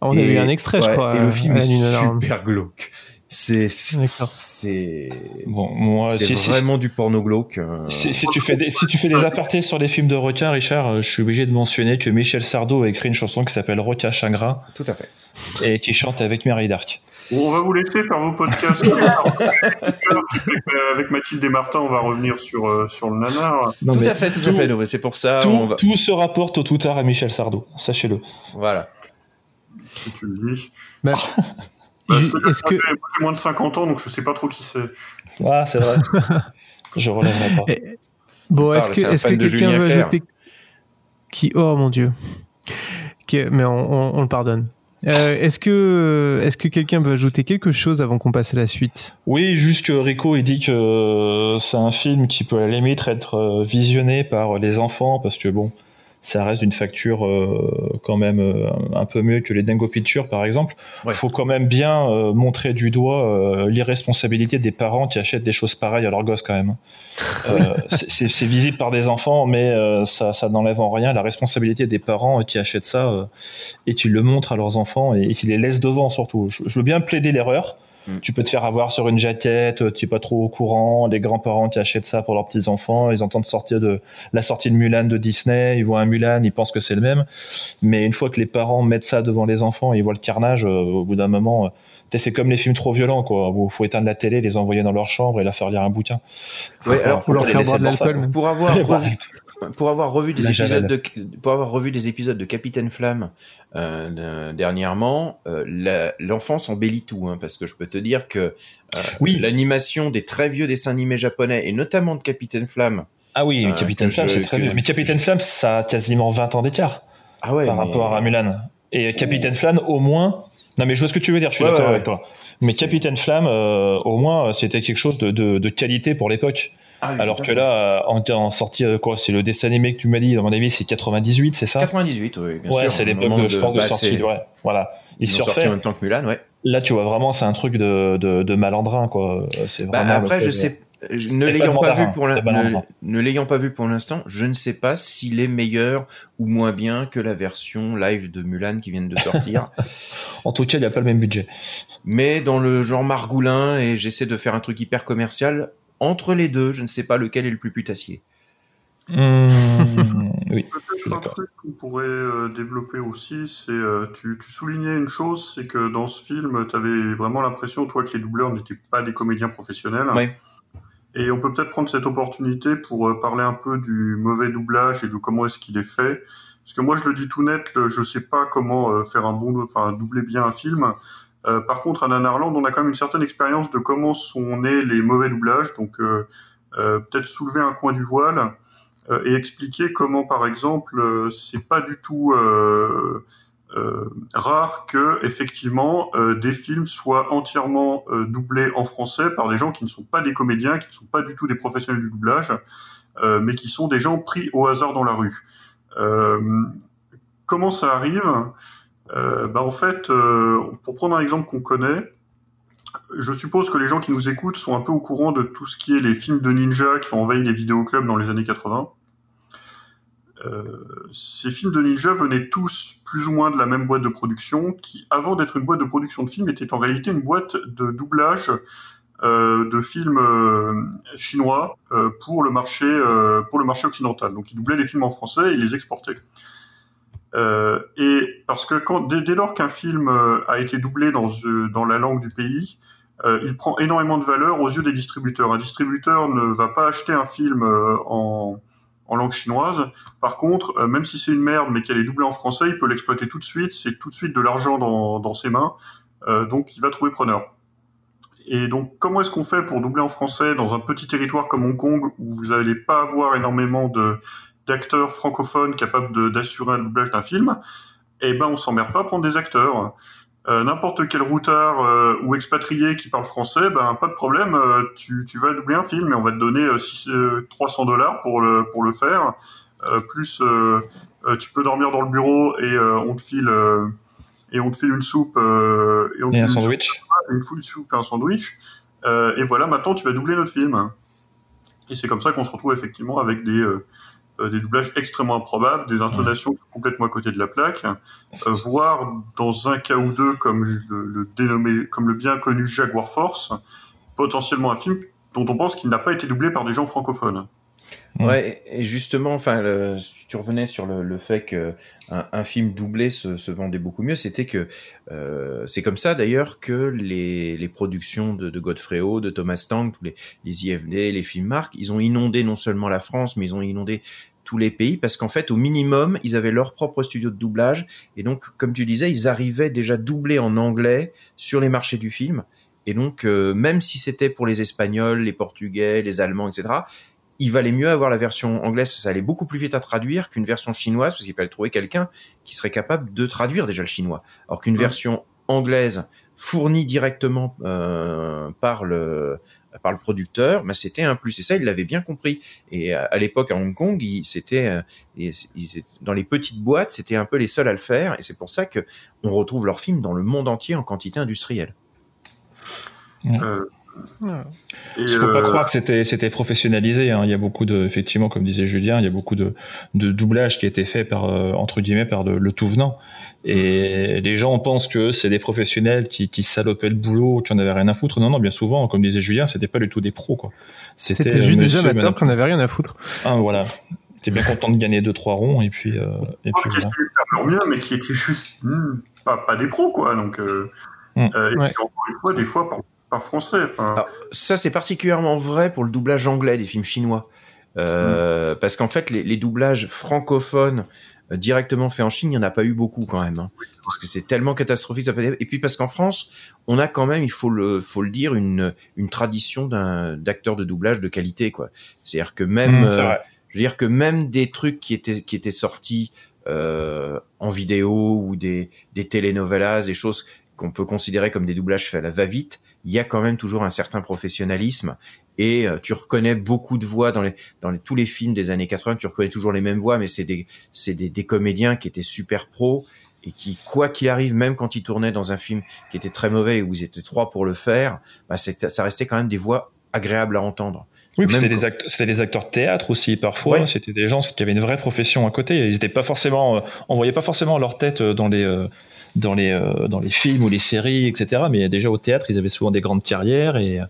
On a eu un extrait, je crois, Et le film est super glauque. C'est, c'est, Bon, moi, c'est si- si- vraiment du porno glauque. euh. Si, si tu fais des, si tu fais des apartés sur les films de requins, Richard, euh, je suis obligé de mentionner que Michel Sardou a écrit une chanson qui s'appelle Requin Chagrin. Tout à fait. Et qui chante avec Mary Dark. Bon, on va vous laisser faire vos podcasts. avec, avec Mathilde et Martin, on va revenir sur, euh, sur le nanar. tout à fait, tout, à fait. Non, c'est pour ça. Tout, on va... tout se rapporte au tout tard à Michel Sardou, sachez-le. Voilà. Si tu le dis. Bah, Bah, est-ce que- j'ai moins de 50 ans, donc je sais pas trop qui c'est. Ah, c'est vrai. je relèverai pas. Et- Bon, Tu est-ce que, est-ce que quelqu'un Julien veut ajouter qui Oh mon dieu. Qui- Mais on, on- on le pardonne. Euh, est-ce que est-ce que quelqu'un veut ajouter quelque chose avant qu'on passe à la suite? Oui, juste que Rico il dit que euh, c'est un film qui peut à la limite être euh, visionné par les enfants parce que bon, ça reste d'une facture euh, quand même euh, un peu mieux que les Dingo Pictures par exemple. Il faut quand même bien euh, montrer du doigt euh, l'irresponsabilité des parents qui achètent des choses pareilles à leurs gosses quand même. Euh, c'est- visible par des enfants, mais euh, ça, ça n'enlève en rien la responsabilité des parents qui achètent ça euh, et qui le montrent à leurs enfants et, et qui les laissent devant surtout. Je, je veux bien plaider l'erreur. Tu peux te faire avoir sur une jaquette, tu es pas trop au courant, les grands-parents qui achètent ça pour leurs petits-enfants, ils entendent sortir de la sortie de Mulan de Disney, ils voient un Mulan, ils pensent que c'est le même. Mais une fois que les parents mettent ça devant les enfants et ils voient le carnage, euh, au bout d'un moment, euh, t'sais, c'est comme les films trop violents, quoi. Où faut éteindre la télé, les envoyer dans leur chambre et leur faire lire un bouquin. Ouais, Faut alors pas- faut pas les laisser devant ça, quoi. Pour avoir Ouais. revu, pour avoir revu des épisodes de, pour avoir revu des épisodes de Capitaine Flamme euh, de- dernièrement, euh, l'enfant s'embellit tout, hein, parce que je peux te dire que euh, l'animation des très vieux dessins animés japonais et notamment de Capitaine Flamme. Ah oui, Capitaine Flamme, je- c'est très bien. Mais Capitaine Flamme, ça a quasiment 20 ans d'écart. Ah ouais, par mais- rapport à Mulan. Et Capitaine Flamme, au moins. Non, mais je vois ce que tu veux dire, je suis Ouais, d'accord ouais, avec toi. Mais Capitaine Flamme, euh, au moins, c'était quelque chose de, de, de qualité pour l'époque. Ah oui, Alors que là, en, en sortie, euh, quoi, c'est le dessin animé que tu m'as dit, à mon avis, c'est 98, c'est ça? 98, oui, bien ouais, sûr. c'est l'époque, de, je pense, de bah, sortie. Ouais, voilà. Ils Il ont sorti surfait. en même temps que Mulan, ouais. Là, tu vois vraiment, c'est un truc de, de, de malandrin, quoi. C'est Bah, vraiment. après, je de- sais, ne l'ayant pas, vu pour ne, ne l'ayant pas vu pour l'instant, je ne sais pas s'il est meilleur ou moins bien que la version live de Mulan qui vient de sortir. En tout cas, il n'y a pas le même budget. Mais dans le genre margoulin et j'essaie de faire un truc hyper commercial entre les deux, je ne sais pas lequel est le plus putassier. Mmh, oui. Peut-être un truc qu'on pourrait euh, développer aussi, c'est euh, tu, tu soulignais une chose, c'est que dans ce film, tu avais vraiment l'impression, toi, que les doubleurs n'étaient pas des comédiens professionnels. Et on peut peut-être prendre cette opportunité pour euh, parler un peu du mauvais doublage et de comment est-ce qu'il est fait. Parce que moi, je le dis tout net, le- je sais pas comment euh, faire un bon, enfin doubler bien un film. Euh, par contre, à Nanarland, on a quand même une certaine expérience de comment sont nés les mauvais doublages. Donc, euh, euh, peut-être soulever un coin du voile et expliquer comment, par exemple, c'est pas du tout rare que effectivement des films soient entièrement doublés en français par des gens qui ne sont pas des comédiens, qui ne sont pas du tout des professionnels du doublage, mais qui sont des gens pris au hasard dans la rue. Comment ça arrive? Bah en fait, euh, pour prendre un exemple qu'on connaît, je suppose que les gens qui nous écoutent sont un peu au courant de tout ce qui est les films de ninja qui ont envahi les vidéoclubs dans les années 80. Euh, ces films de ninja venaient tous plus ou moins de la même boîte de production qui, avant d'être une boîte de production de films, était en réalité une boîte de doublage euh, de films euh, chinois euh, pour le marché euh, pour le marché occidental. Donc ils doublaient les films en français et ils les exportaient. Euh, et parce que quand, dès, dès lors qu'un film euh, a été doublé dans, euh, dans la langue du pays, euh, il prend énormément de valeur aux yeux des distributeurs. Un distributeur ne va pas acheter un film euh, en, en langue chinoise. Par contre, même si c'est une merde, mais qu'elle est doublée en français, il peut l'exploiter tout de suite. C'est tout de suite de l'argent dans, dans ses mains. Euh, donc, il va trouver preneur. Et donc, comment est-ce qu'on fait pour doubler en français dans un petit territoire comme Hong Kong où vous n'allez pas avoir énormément de d'acteurs francophones capables d'assurer un doublage d'un film Eh ben, on s'emmerde pas à prendre des acteurs. Euh, N'importe quel routard euh, ou expatrié qui parle français, ben pas de problème, euh, tu, tu vas doubler un film et on va te donner euh, six- euh, 300 dollars pour le pour le faire. Plus, tu peux dormir dans le bureau et on te file et on te file une soupe et on te Et un une sandwich. soupe, une full soupe et un sandwich. Et voilà, maintenant tu vas doubler notre film. Et c'est comme ça qu'on se retrouve effectivement avec des des doublages extrêmement improbables, des intonations complètement à côté de la plaque, euh, voire dans un cas ou deux, comme le, le dénommé, comme le bien connu Jaguar Force, potentiellement un film dont on pense qu'il n'a pas été doublé par des gens francophones. Ouais, et justement, enfin, le- tu revenais sur le, le fait que un, un film doublé se, se vendait beaucoup mieux. C'était que euh, c'est comme ça d'ailleurs que les, les productions de, de Godfrey Ho, de Thomas Tank, tous les, les IFD, les films marques, ils ont inondé non seulement la France, mais ils ont inondé tous les pays parce qu'en fait, au minimum, ils avaient leur propre studio de doublage et donc, comme tu disais, ils arrivaient déjà doublés en anglais sur les marchés du film. Et donc, euh, même si c'était pour les Espagnols, les Portugais, les Allemands, etc., il valait mieux avoir la version anglaise parce que ça allait beaucoup plus vite à traduire qu'une version chinoise parce qu'il fallait trouver quelqu'un qui serait capable de traduire déjà le chinois. Alors qu'une Ouais. version anglaise fournie directement euh, par le par le producteur, bah, c'était un plus. Et ça, il l'avait bien compris. Et à, à l'époque, à Hong Kong, il- c'était euh, ils- ils dans les petites boîtes, c'était un peu les seuls à le faire. Et c'est pour ça que on retrouve leurs films dans le monde entier en quantité industrielle. Euh, Il faut pas euh, croire que c'était c'était professionnalisé. hein. Il y a beaucoup de, effectivement, comme disait Julien, il y a beaucoup de, de doublage qui a été fait par euh, entre guillemets par de- le tout venant. Et les gens pensent que c'est des professionnels qui, qui salopaient le boulot, qui en avaient rien à foutre. Non, non, bien souvent, comme disait Julien, c'était pas du tout des pros, quoi. C'était euh, juste des monsieur, amateurs madame- qu'on avait rien à foutre. Ah, voilà. T'es bien content de gagner deux trois ronds et puis euh, et puis qui voilà. mieux, mais qui étaient juste hmm, pas, pas des pros, quoi. Donc, euh, Mm. euh, et Ouais. puis, encore une fois, des fois, par, par français. Enfin, Alors, ça, c'est particulièrement vrai pour le doublage anglais des films chinois. Euh, Parce qu'en fait, les, les doublages francophones euh, directement faits en Chine, il n'y en a pas eu beaucoup quand même. hein. parce que c'est tellement catastrophique. ça peut Et puis parce qu'en France, on a quand même, il faut le, faut le dire, une, une tradition d'un d'acteurs de doublage de qualité. quoi. C'est-à-dire que même, Mmh, c'est euh, je veux dire que même des trucs qui étaient, qui étaient sortis euh, en vidéo ou des, des telenovelas, des choses qu'on peut considérer comme des doublages faits à la va-vite, il y a quand même toujours un certain professionnalisme et euh, tu reconnais beaucoup de voix dans les dans les, tous les films des années 80 tu reconnais toujours les mêmes voix mais c'est des c'est des, des comédiens qui étaient super pros et qui quoi qu'il arrive même quand ils tournaient dans un film qui était très mauvais et où ils étaient trois pour le faire bah ça restait quand même des voix agréable à entendre. Oui, c'était des, c'était des acteurs de théâtre aussi parfois. Ouais. C'était des gens qui avaient une vraie profession à côté. Ils étaient pas forcément, euh, on voyait pas forcément leur tête euh, dans les euh, dans les euh, dans les films ou les séries, etc. Mais déjà au théâtre, ils avaient souvent des grandes carrières et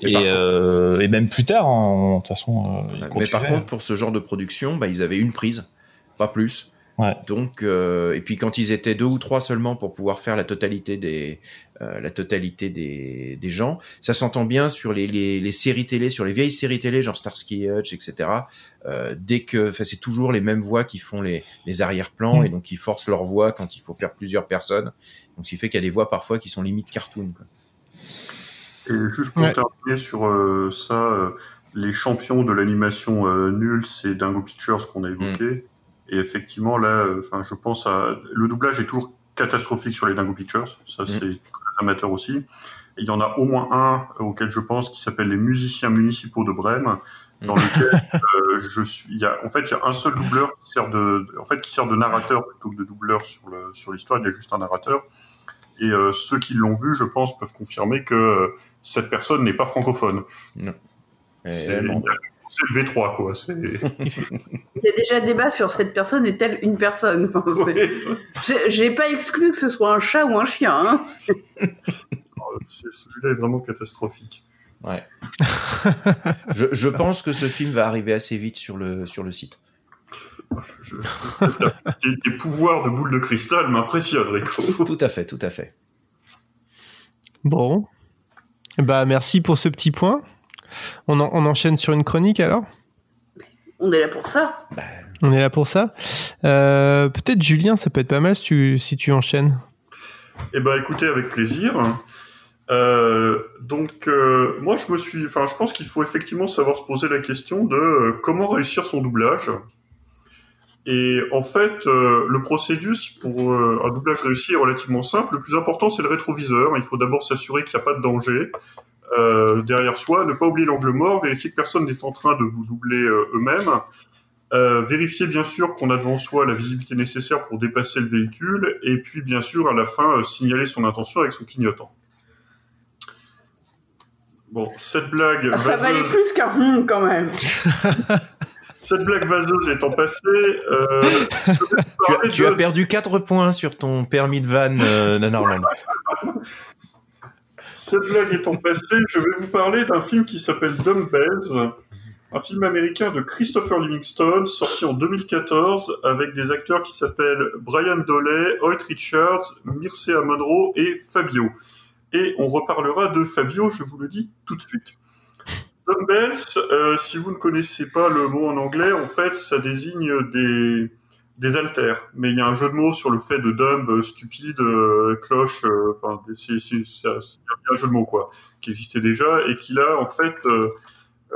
Et et, par euh, et même plus tard, en- de toute façon. euh, Mais par contre, pour ce genre de production, bah, ils avaient une prise, pas plus. Ouais. Donc, et puis quand ils étaient deux ou trois seulement pour pouvoir faire la totalité des, euh, la totalité des, des gens, ça s'entend bien sur les, les, les séries télé, sur les vieilles séries télé, genre Starsky et Hutch, etc. Euh, dès que, enfin, c'est toujours les mêmes voix qui font les, les arrière-plans Mm. et donc ils forcent leur voix quand il faut faire plusieurs personnes. Donc, ce qui fait qu'il y a des voix parfois qui sont limite cartoon. Quoi. Et juste pour Ouais. terminer sur euh, ça, euh, les champions de l'animation euh, nulle, c'est Dingo Pictures qu'on a évoqué. Et effectivement, là, euh, enfin, je pense à le doublage est toujours catastrophique sur les Dingo Pictures. Ça, c'est très amateur aussi. Et il y en a au moins un euh, auquel je pense qui s'appelle les musiciens municipaux de Brême, dans lequel euh, je suis. Il y a, en fait, il y a un seul doubleur qui sert de, en fait, qui sert de narrateur plutôt que de doubleur sur le sur l'histoire. Il y a juste un narrateur. Et euh, ceux qui l'ont vu, je pense, peuvent confirmer que cette personne n'est pas francophone. Non. C'est le V3, quoi. Il y a déjà débat sur cette personne est-elle une personne. Enfin, c'est- J'ai- J'ai pas exclu que ce soit un chat ou un chien. hein. C'est- Celui-là est vraiment catastrophique. Ouais. je, je pense que ce film va arriver assez vite sur le, sur le site. Je... tes, tes pouvoirs de boule de cristal m'impressionnent, Rico. Tout à fait, tout à fait. Bon. Bah, merci pour ce petit point. On, en- on enchaîne sur une chronique alors? On est là pour ça. On est là pour ça. Euh, Peut-être Julien, ça peut être pas mal si tu, si tu enchaînes. Eh ben, écoutez, avec plaisir. Euh, donc, euh, moi, je me suis, enfin, je pense qu'il faut effectivement savoir se poser la question de euh, comment réussir son doublage. Et en fait, euh, le procédus pour euh, un doublage réussi est relativement simple. Le plus important, c'est le rétroviseur. Il faut d'abord s'assurer qu'il n'y a pas de danger euh, derrière soi, ne pas oublier l'angle mort, vérifier que personne n'est en train de vous doubler euh, eux-mêmes. Euh, vérifier bien sûr qu'on a devant soi la visibilité nécessaire pour dépasser le véhicule, et puis bien sûr à la fin euh, signaler son intention avec son clignotant. Bon, cette blague Ah, ça valait vaseuse, plus qu'un hum quand même. cette blague vaseuse étant passée, euh, Tu as, parler tu de- as perdu 4 points sur ton permis de van, euh, Nanarland. Cette blague étant passée, je vais vous parler d'un film qui s'appelle Dumbbells, un film américain de Christopher Livingstone, sorti en 2014, avec des acteurs qui s'appellent Brian Doley, Hoyt Richards, Mircea Monroe et Fabio. Et on reparlera de Fabio, je vous le dis tout de suite. Dumbbells, euh, si vous ne connaissez pas le mot en anglais, en fait, ça désigne des, des haltères. Mais il y a un jeu de mots sur le fait de dumb, euh, stupide, euh, cloche, euh, enfin, c'est, un jeu de mots, quoi, qui existait déjà et qui là, en fait, euh,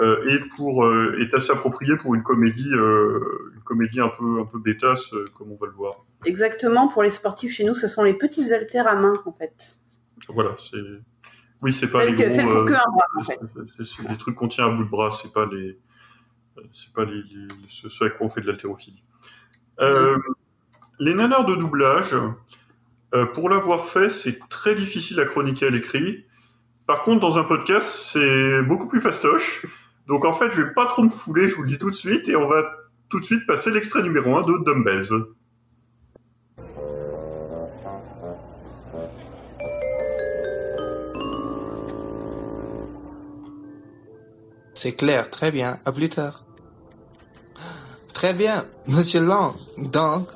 euh, est pour, euh, est assez approprié pour une comédie, euh, une comédie un peu, un peu bêtasse, euh, comme on va le voir. Exactement, pour les sportifs chez nous, ce sont les petits haltères à main, en fait. Voilà, c'est, oui, c'est pas les que- gros, celle pour que un bras, en fait. c'est, des trucs qu'on tient à bout de bras, c'est pas les, c'est pas les, les- ce, ce à quoi on fait de l'haltérophilie. Euh, les nanars de doublage, euh, pour l'avoir fait, c'est très difficile à chroniquer à l'écrit. Par contre, dans un podcast, c'est beaucoup plus fastoche. Donc en fait, je vais pas trop me fouler, je vous le dis tout de suite, et on va tout de suite passer l'extrait numéro 1 de Dumbbells. C'est clair, très bien. À plus tard. Très bien, Monsieur Lang. Donc,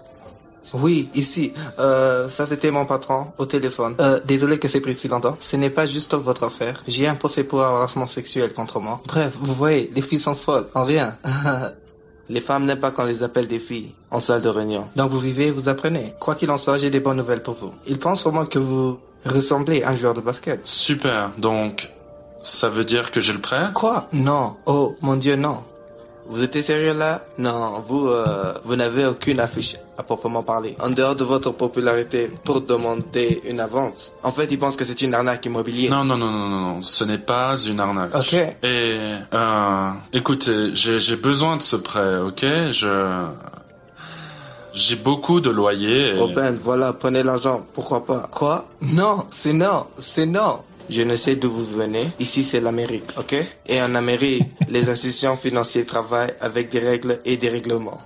oui, ici. Euh, ça c'était mon patron au téléphone. Euh, désolé que c'est pris si longtemps. Ce n'est pas juste votre affaire. J'ai un procès pour harassement sexuel contre moi. Bref, vous voyez, les filles sont folles. En rien. les femmes n'aiment pas qu'on les appelle des filles en salle de réunion. Donc vous vivez, vous apprenez. Quoi qu'il en soit, j'ai des bonnes nouvelles pour vous. Ils pensent vraiment que vous ressemblez à un joueur de basket. Super, donc ça veut dire que j'ai le prêt Quoi? Non. Oh, mon Dieu, non. Vous êtes sérieux là? Non, vous, euh, vous n'avez aucune affiche à proprement parler. En dehors de votre popularité pour demander une avance. En fait, ils pensent que c'est une arnaque immobilière. Non, non, non, non, non, non, ce n'est pas une arnaque. Ok. Et, euh, écoutez, j'ai besoin de ce prêt, ok? Je... J'ai beaucoup de loyers et... Ben, voilà, prenez l'argent, pourquoi pas? Quoi? Non, c'est non, c'est non. Je ne sais d'où vous venez. Ici, c'est l'Amérique, ok? Et en Amérique, les institutions financières travaillent avec des règles et des règlements.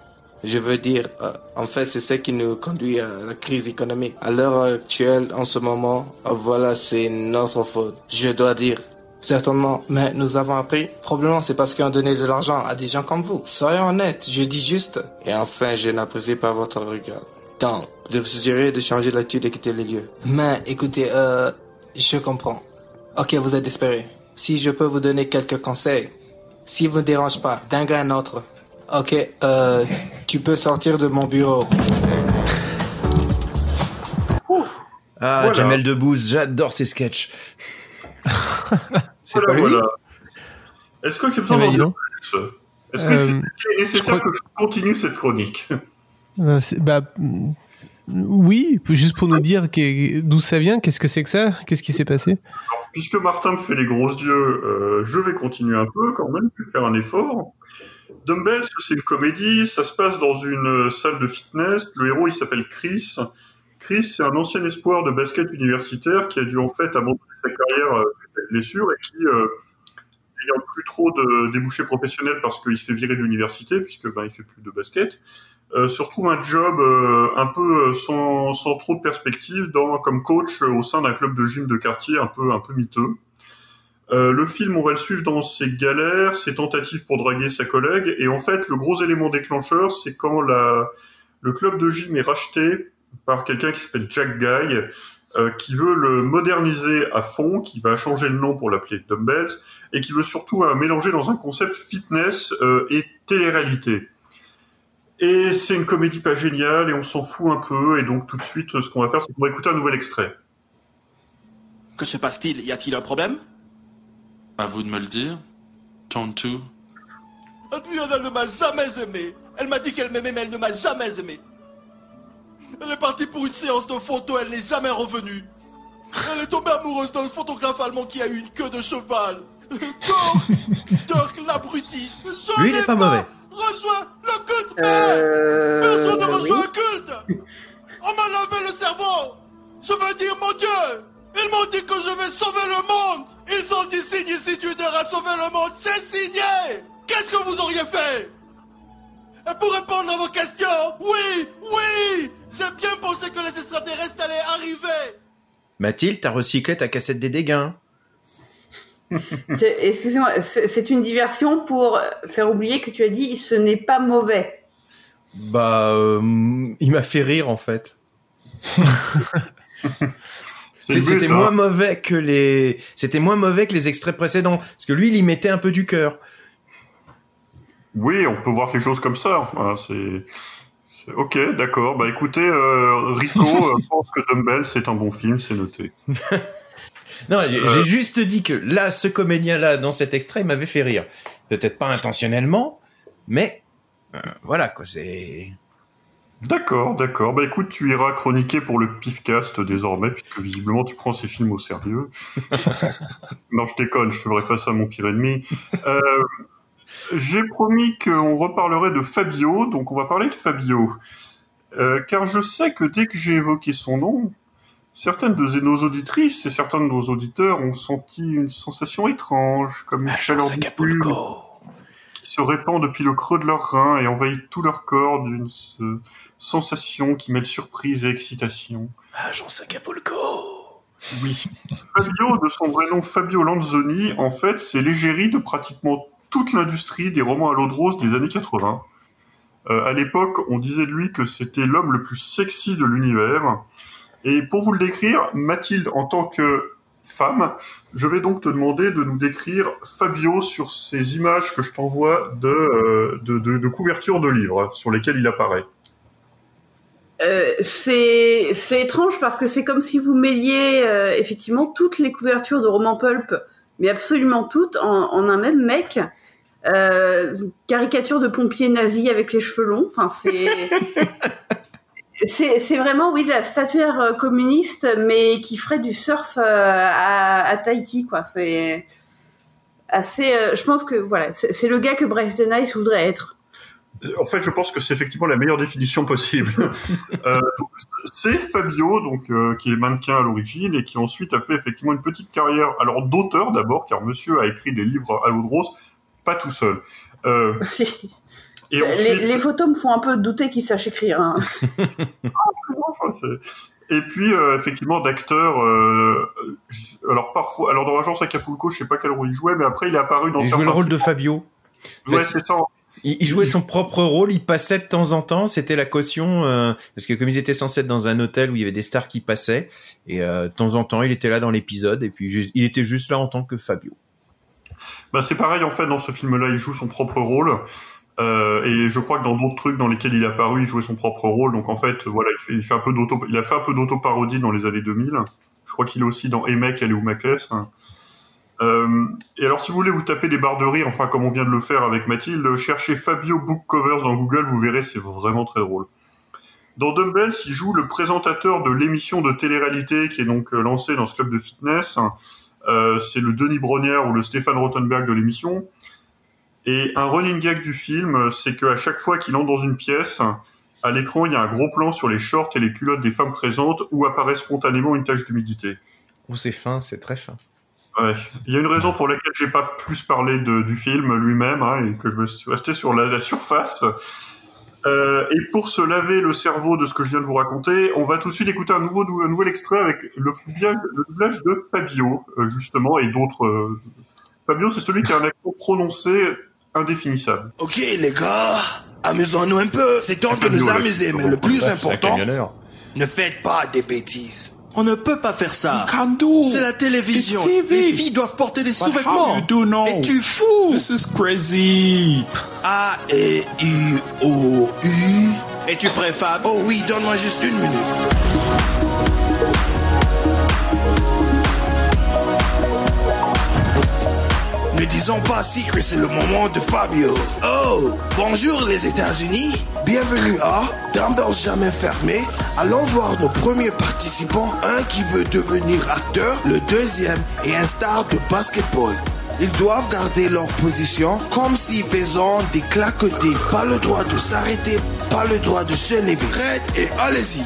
Je veux dire, euh, en fait, c'est ce qui nous conduit à la crise économique. À l'heure actuelle, en ce moment, euh, voilà, c'est notre faute. Je dois dire, Certainement, mais nous avons appris. Probablement c'est parce qu'on donnait de l'argent à des gens comme vous. Soyons honnêtes, je dis juste. Et enfin, je n'apprécie pas votre regard. Donc, je vous suggérer de changer l'attitude et quitter les lieux. Mais écoutez, euh, je comprends. Ok, vous êtes désespéré. Si je peux vous donner quelques conseils, si vous ne dérange pas, d'un gars à un autre. Ok, euh, tu peux sortir de mon bureau. Ah, Voilà. Jamel Debbouze, j'adore ses sketchs. C'est Voilà, pas lui voilà. Est-ce que j'ai besoin Eh ben, Est-ce que Euh, c'est nécessaire je crois- que je continue cette chronique Euh, c'est- bah, oui, juste pour nous dire d'où ça vient, qu'est-ce que c'est que ça Qu'est-ce qui s'est passé? Puisque Martin me fait les gros yeux, euh, je vais continuer un peu quand même, je vais faire un effort. Dumbbells, c'est une comédie, ça se passe dans une euh, salle de fitness. Le héros, il s'appelle Chris. Chris, c'est un ancien espoir de basket universitaire qui a dû en fait abandonner sa carrière euh, blessure et qui, euh, ayant plus trop de débouchés professionnels parce qu'il se fait virer de l'université puisque ben il fait plus de basket, euh, se retrouve un job euh, un peu euh, sans, sans trop de perspective dans, comme coach euh, au sein d'un club de gym de quartier un peu un peu miteux. Euh, le film, on va le suivre dans ses galères, ses tentatives pour draguer sa collègue, et en fait, le gros élément déclencheur, c'est quand la, le club de gym est racheté par quelqu'un qui s'appelle Jack Guy, euh, qui veut le moderniser à fond, qui va changer le nom pour l'appeler Dumbbells, et qui veut surtout mélanger dans un concept fitness et télé-réalité. Et c'est une comédie pas géniale, et on s'en fout un peu, et donc tout de suite, ce qu'on va faire, c'est qu'on va écouter un nouvel extrait. Que se passe-t-il? Y a-t-il un problème? À vous de me le dire. Two. Adriana ne m'a jamais aimé. Elle m'a dit qu'elle m'aimait, mais elle ne m'a jamais aimé. Elle est partie pour une séance de photos, elle n'est jamais revenue. Elle est tombée amoureuse d'un photographe allemand qui a eu une queue de cheval. Dirk, Dirk l'abruti. Je Lui, il est pas mauvais. Rejoint le culte, mais Euh, personne ne rejoint oui. le culte. On m'a lavé le cerveau. Je veux dire, mon Dieu. Ils m'ont dit que je vais sauver le monde. Ils ont dit signer si tu devras sauver le monde. J'ai signé. Qu'est-ce que vous auriez fait? Et pour répondre à vos questions, oui, oui, j'ai bien pensé que les extraterrestres allaient arriver. Mathilde, t'as recyclé ta cassette des dégâts. Excusez-moi, c'est une diversion pour faire oublier que tu as dit ce n'est pas mauvais. Bah, euh, il m'a fait rire en fait. C'était hein. moins mauvais que les, c'était moins mauvais que les extraits précédents, parce que lui, il y mettait un peu du cœur. Oui, on peut voir quelque chose comme ça. Enfin, c'est. c'est- Ok, d'accord. Bah écoutez, euh, Rico euh, pense que Dumbbell c'est un bon film, c'est noté. Non, j'ai Euh. juste dit que là, ce comédien-là, dans cet extrait, il m'avait fait rire. Peut-être pas intentionnellement, mais euh, voilà quoi. C'est. D'accord, d'accord. Bah écoute, tu iras chroniquer pour le Pifcast désormais, puisque visiblement tu prends ces films au sérieux. non, je déconne, je ferai pas ça à mon pire ennemi. Euh, J'ai promis qu'on reparlerait de Fabio, donc on va parler de Fabio. Euh, car je sais que dès que j'ai évoqué son nom, certaines de nos auditrices et certains de nos auditeurs ont senti une sensation étrange, comme une chaleur qui se répand depuis le creux de leur rein et envahit tout leur corps d'une se- sensation qui mêle surprise et excitation. Agent Acapulco. Oui. Fabio, de son vrai nom Fabio Lanzoni, en fait, c'est l'égérie de pratiquement toute l'industrie des romans à l'eau de rose des années 80. Euh, à l'époque, on disait de lui que c'était l'homme le plus sexy de l'univers. Et pour vous le décrire, Mathilde, en tant que femme, je vais donc te demander de nous décrire Fabio sur ces images que je t'envoie de, euh, de, de, de couverture de livres sur lesquels il apparaît. Euh, c'est c'est étrange parce que c'est comme si vous mêliez euh, effectivement toutes les couvertures de romans pulp, mais absolument toutes, en, en un même mec. Euh, caricature de pompier nazi avec les cheveux longs. Enfin, c'est c'est vraiment oui la statuaire euh, communiste, mais qui ferait du surf euh, à, à Tahiti quoi. C'est assez. euh, je pense que voilà, c'est le gars que Bryce Nice voudrait être. en fait, je pense que c'est effectivement la meilleure définition possible. euh, c'est Fabio, donc euh, qui est mannequin à l'origine et qui ensuite a fait effectivement une petite carrière, alors d'auteur d'abord, car Monsieur a écrit des livres à l'eau de rose, pas tout seul. Euh, et les, ensuite, les photos me font un peu douter qu'il sache écrire. hein. Et puis euh, effectivement d'acteur. euh, alors parfois, alors dans l'agence Acapulco, je sais pas quel rôle il jouait, mais après il est apparu dans Il jouait le rôle de. Fabio. Ouais, c'est ça. Il, il jouait son propre rôle, il passait de temps en temps, c'était la caution, euh, parce que comme ils étaient censés être dans un hôtel où il y avait des stars qui passaient, et euh, de temps en temps il était là dans l'épisode, et puis il était juste là en tant que Fabio. Bah, c'est pareil en fait dans ce film-là, il joue son propre rôle. Euh, et je crois que dans d'autres trucs dans lesquels il est apparu, il jouait son propre rôle. Donc en fait, voilà, il, fait, un peu d'auto, il a fait un peu d'auto-parodie dans les années 2000. Je crois qu'il est aussi dans Emek, elle est où ma. Euh, et alors, si vous voulez vous taper des barres de rire, enfin comme on vient de le faire avec Mathilde, cherchez Fabio Book Covers dans Google, vous verrez, c'est vraiment très drôle. Dans Dumbbells, il joue le présentateur de l'émission de télé-réalité qui est donc euh, lancée dans ce club de fitness. Euh, c'est le Denis Brognard ou le Stéphane Rothenberg de l'émission. Et un running gag du film, c'est qu'à chaque fois qu'il entre dans une pièce, à l'écran, il y a un gros plan sur les shorts et les culottes des femmes présentes où apparaît spontanément une tache d'humidité. Oh, c'est fin, c'est très fin. Ouais. Il y a une raison pour laquelle j'ai pas plus parlé de- du film lui-même hein, et que je me suis resté sur la, la surface. Euh, et pour se laver le cerveau de ce que je viens de vous raconter, on va tout de suite écouter un, nouveau, un nouvel extrait avec le doublage, le doublage de Fabio, euh, justement, et d'autres. euh. Fabio, c'est celui qui a un accent prononcé indéfinissable. Ok les gars, amusons-nous un peu. C'est temps de nous amuser, mais le plus important, ne faites pas des bêtises. On ne peut pas faire ça. C'est la télévision. Les filles doivent porter des sous-vêtements. Et tu fous. This is crazy. A, E, I, O, U. Es-tu prêt, Fab? Oh oui, donne-moi juste une minute. Ne disons pas Secret, c'est le moment de Fabio. Oh, bonjour les États-Unis. Bienvenue à Dumbbells jamais fermé. Allons voir nos premiers participants. Un qui veut devenir acteur, le deuxième est un star de basketball. Ils doivent garder leur position comme s'ils faisaient des claquetés. Pas le droit de s'arrêter, pas le droit de se lever. Et allez-y.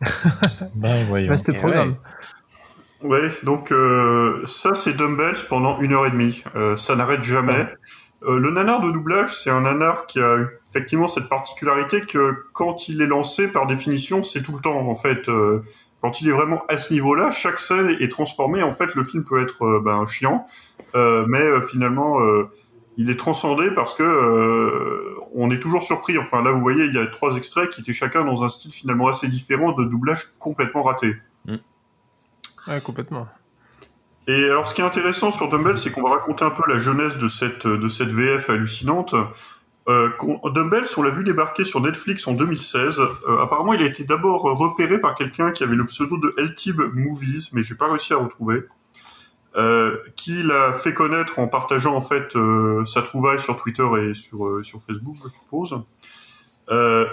Ben voyons. Vaste programme. Ouais, donc euh, ça c'est Dumbbells pendant une heure et demie. Euh, ça n'arrête jamais. Euh, le nanar de doublage, c'est un nanar qui a effectivement cette particularité que quand il est lancé, par définition, c'est tout le temps en fait. Euh, quand il est vraiment à ce niveau-là, chaque scène est transformée. En fait, le film peut être euh, ben, chiant, euh, mais euh, finalement, euh, il est transcendé parce que euh, on est toujours surpris. Enfin, là, vous voyez, il y a trois extraits qui étaient chacun dans un style finalement assez différent de doublage complètement raté. Ouais, complètement. Et alors, ce qui est intéressant sur Dumbbell, c'est qu'on va raconter un peu la jeunesse de cette, de cette VF hallucinante. Euh, Dumbbells, on l'a vu débarquer sur Netflix en 2016. Euh, apparemment, il a été d'abord repéré par quelqu'un qui avait le pseudo de LTIB Movies, mais j'ai pas réussi à retrouver. Euh, qui l'a fait connaître en partageant en fait euh, sa trouvaille sur Twitter et sur, sur Facebook, je suppose.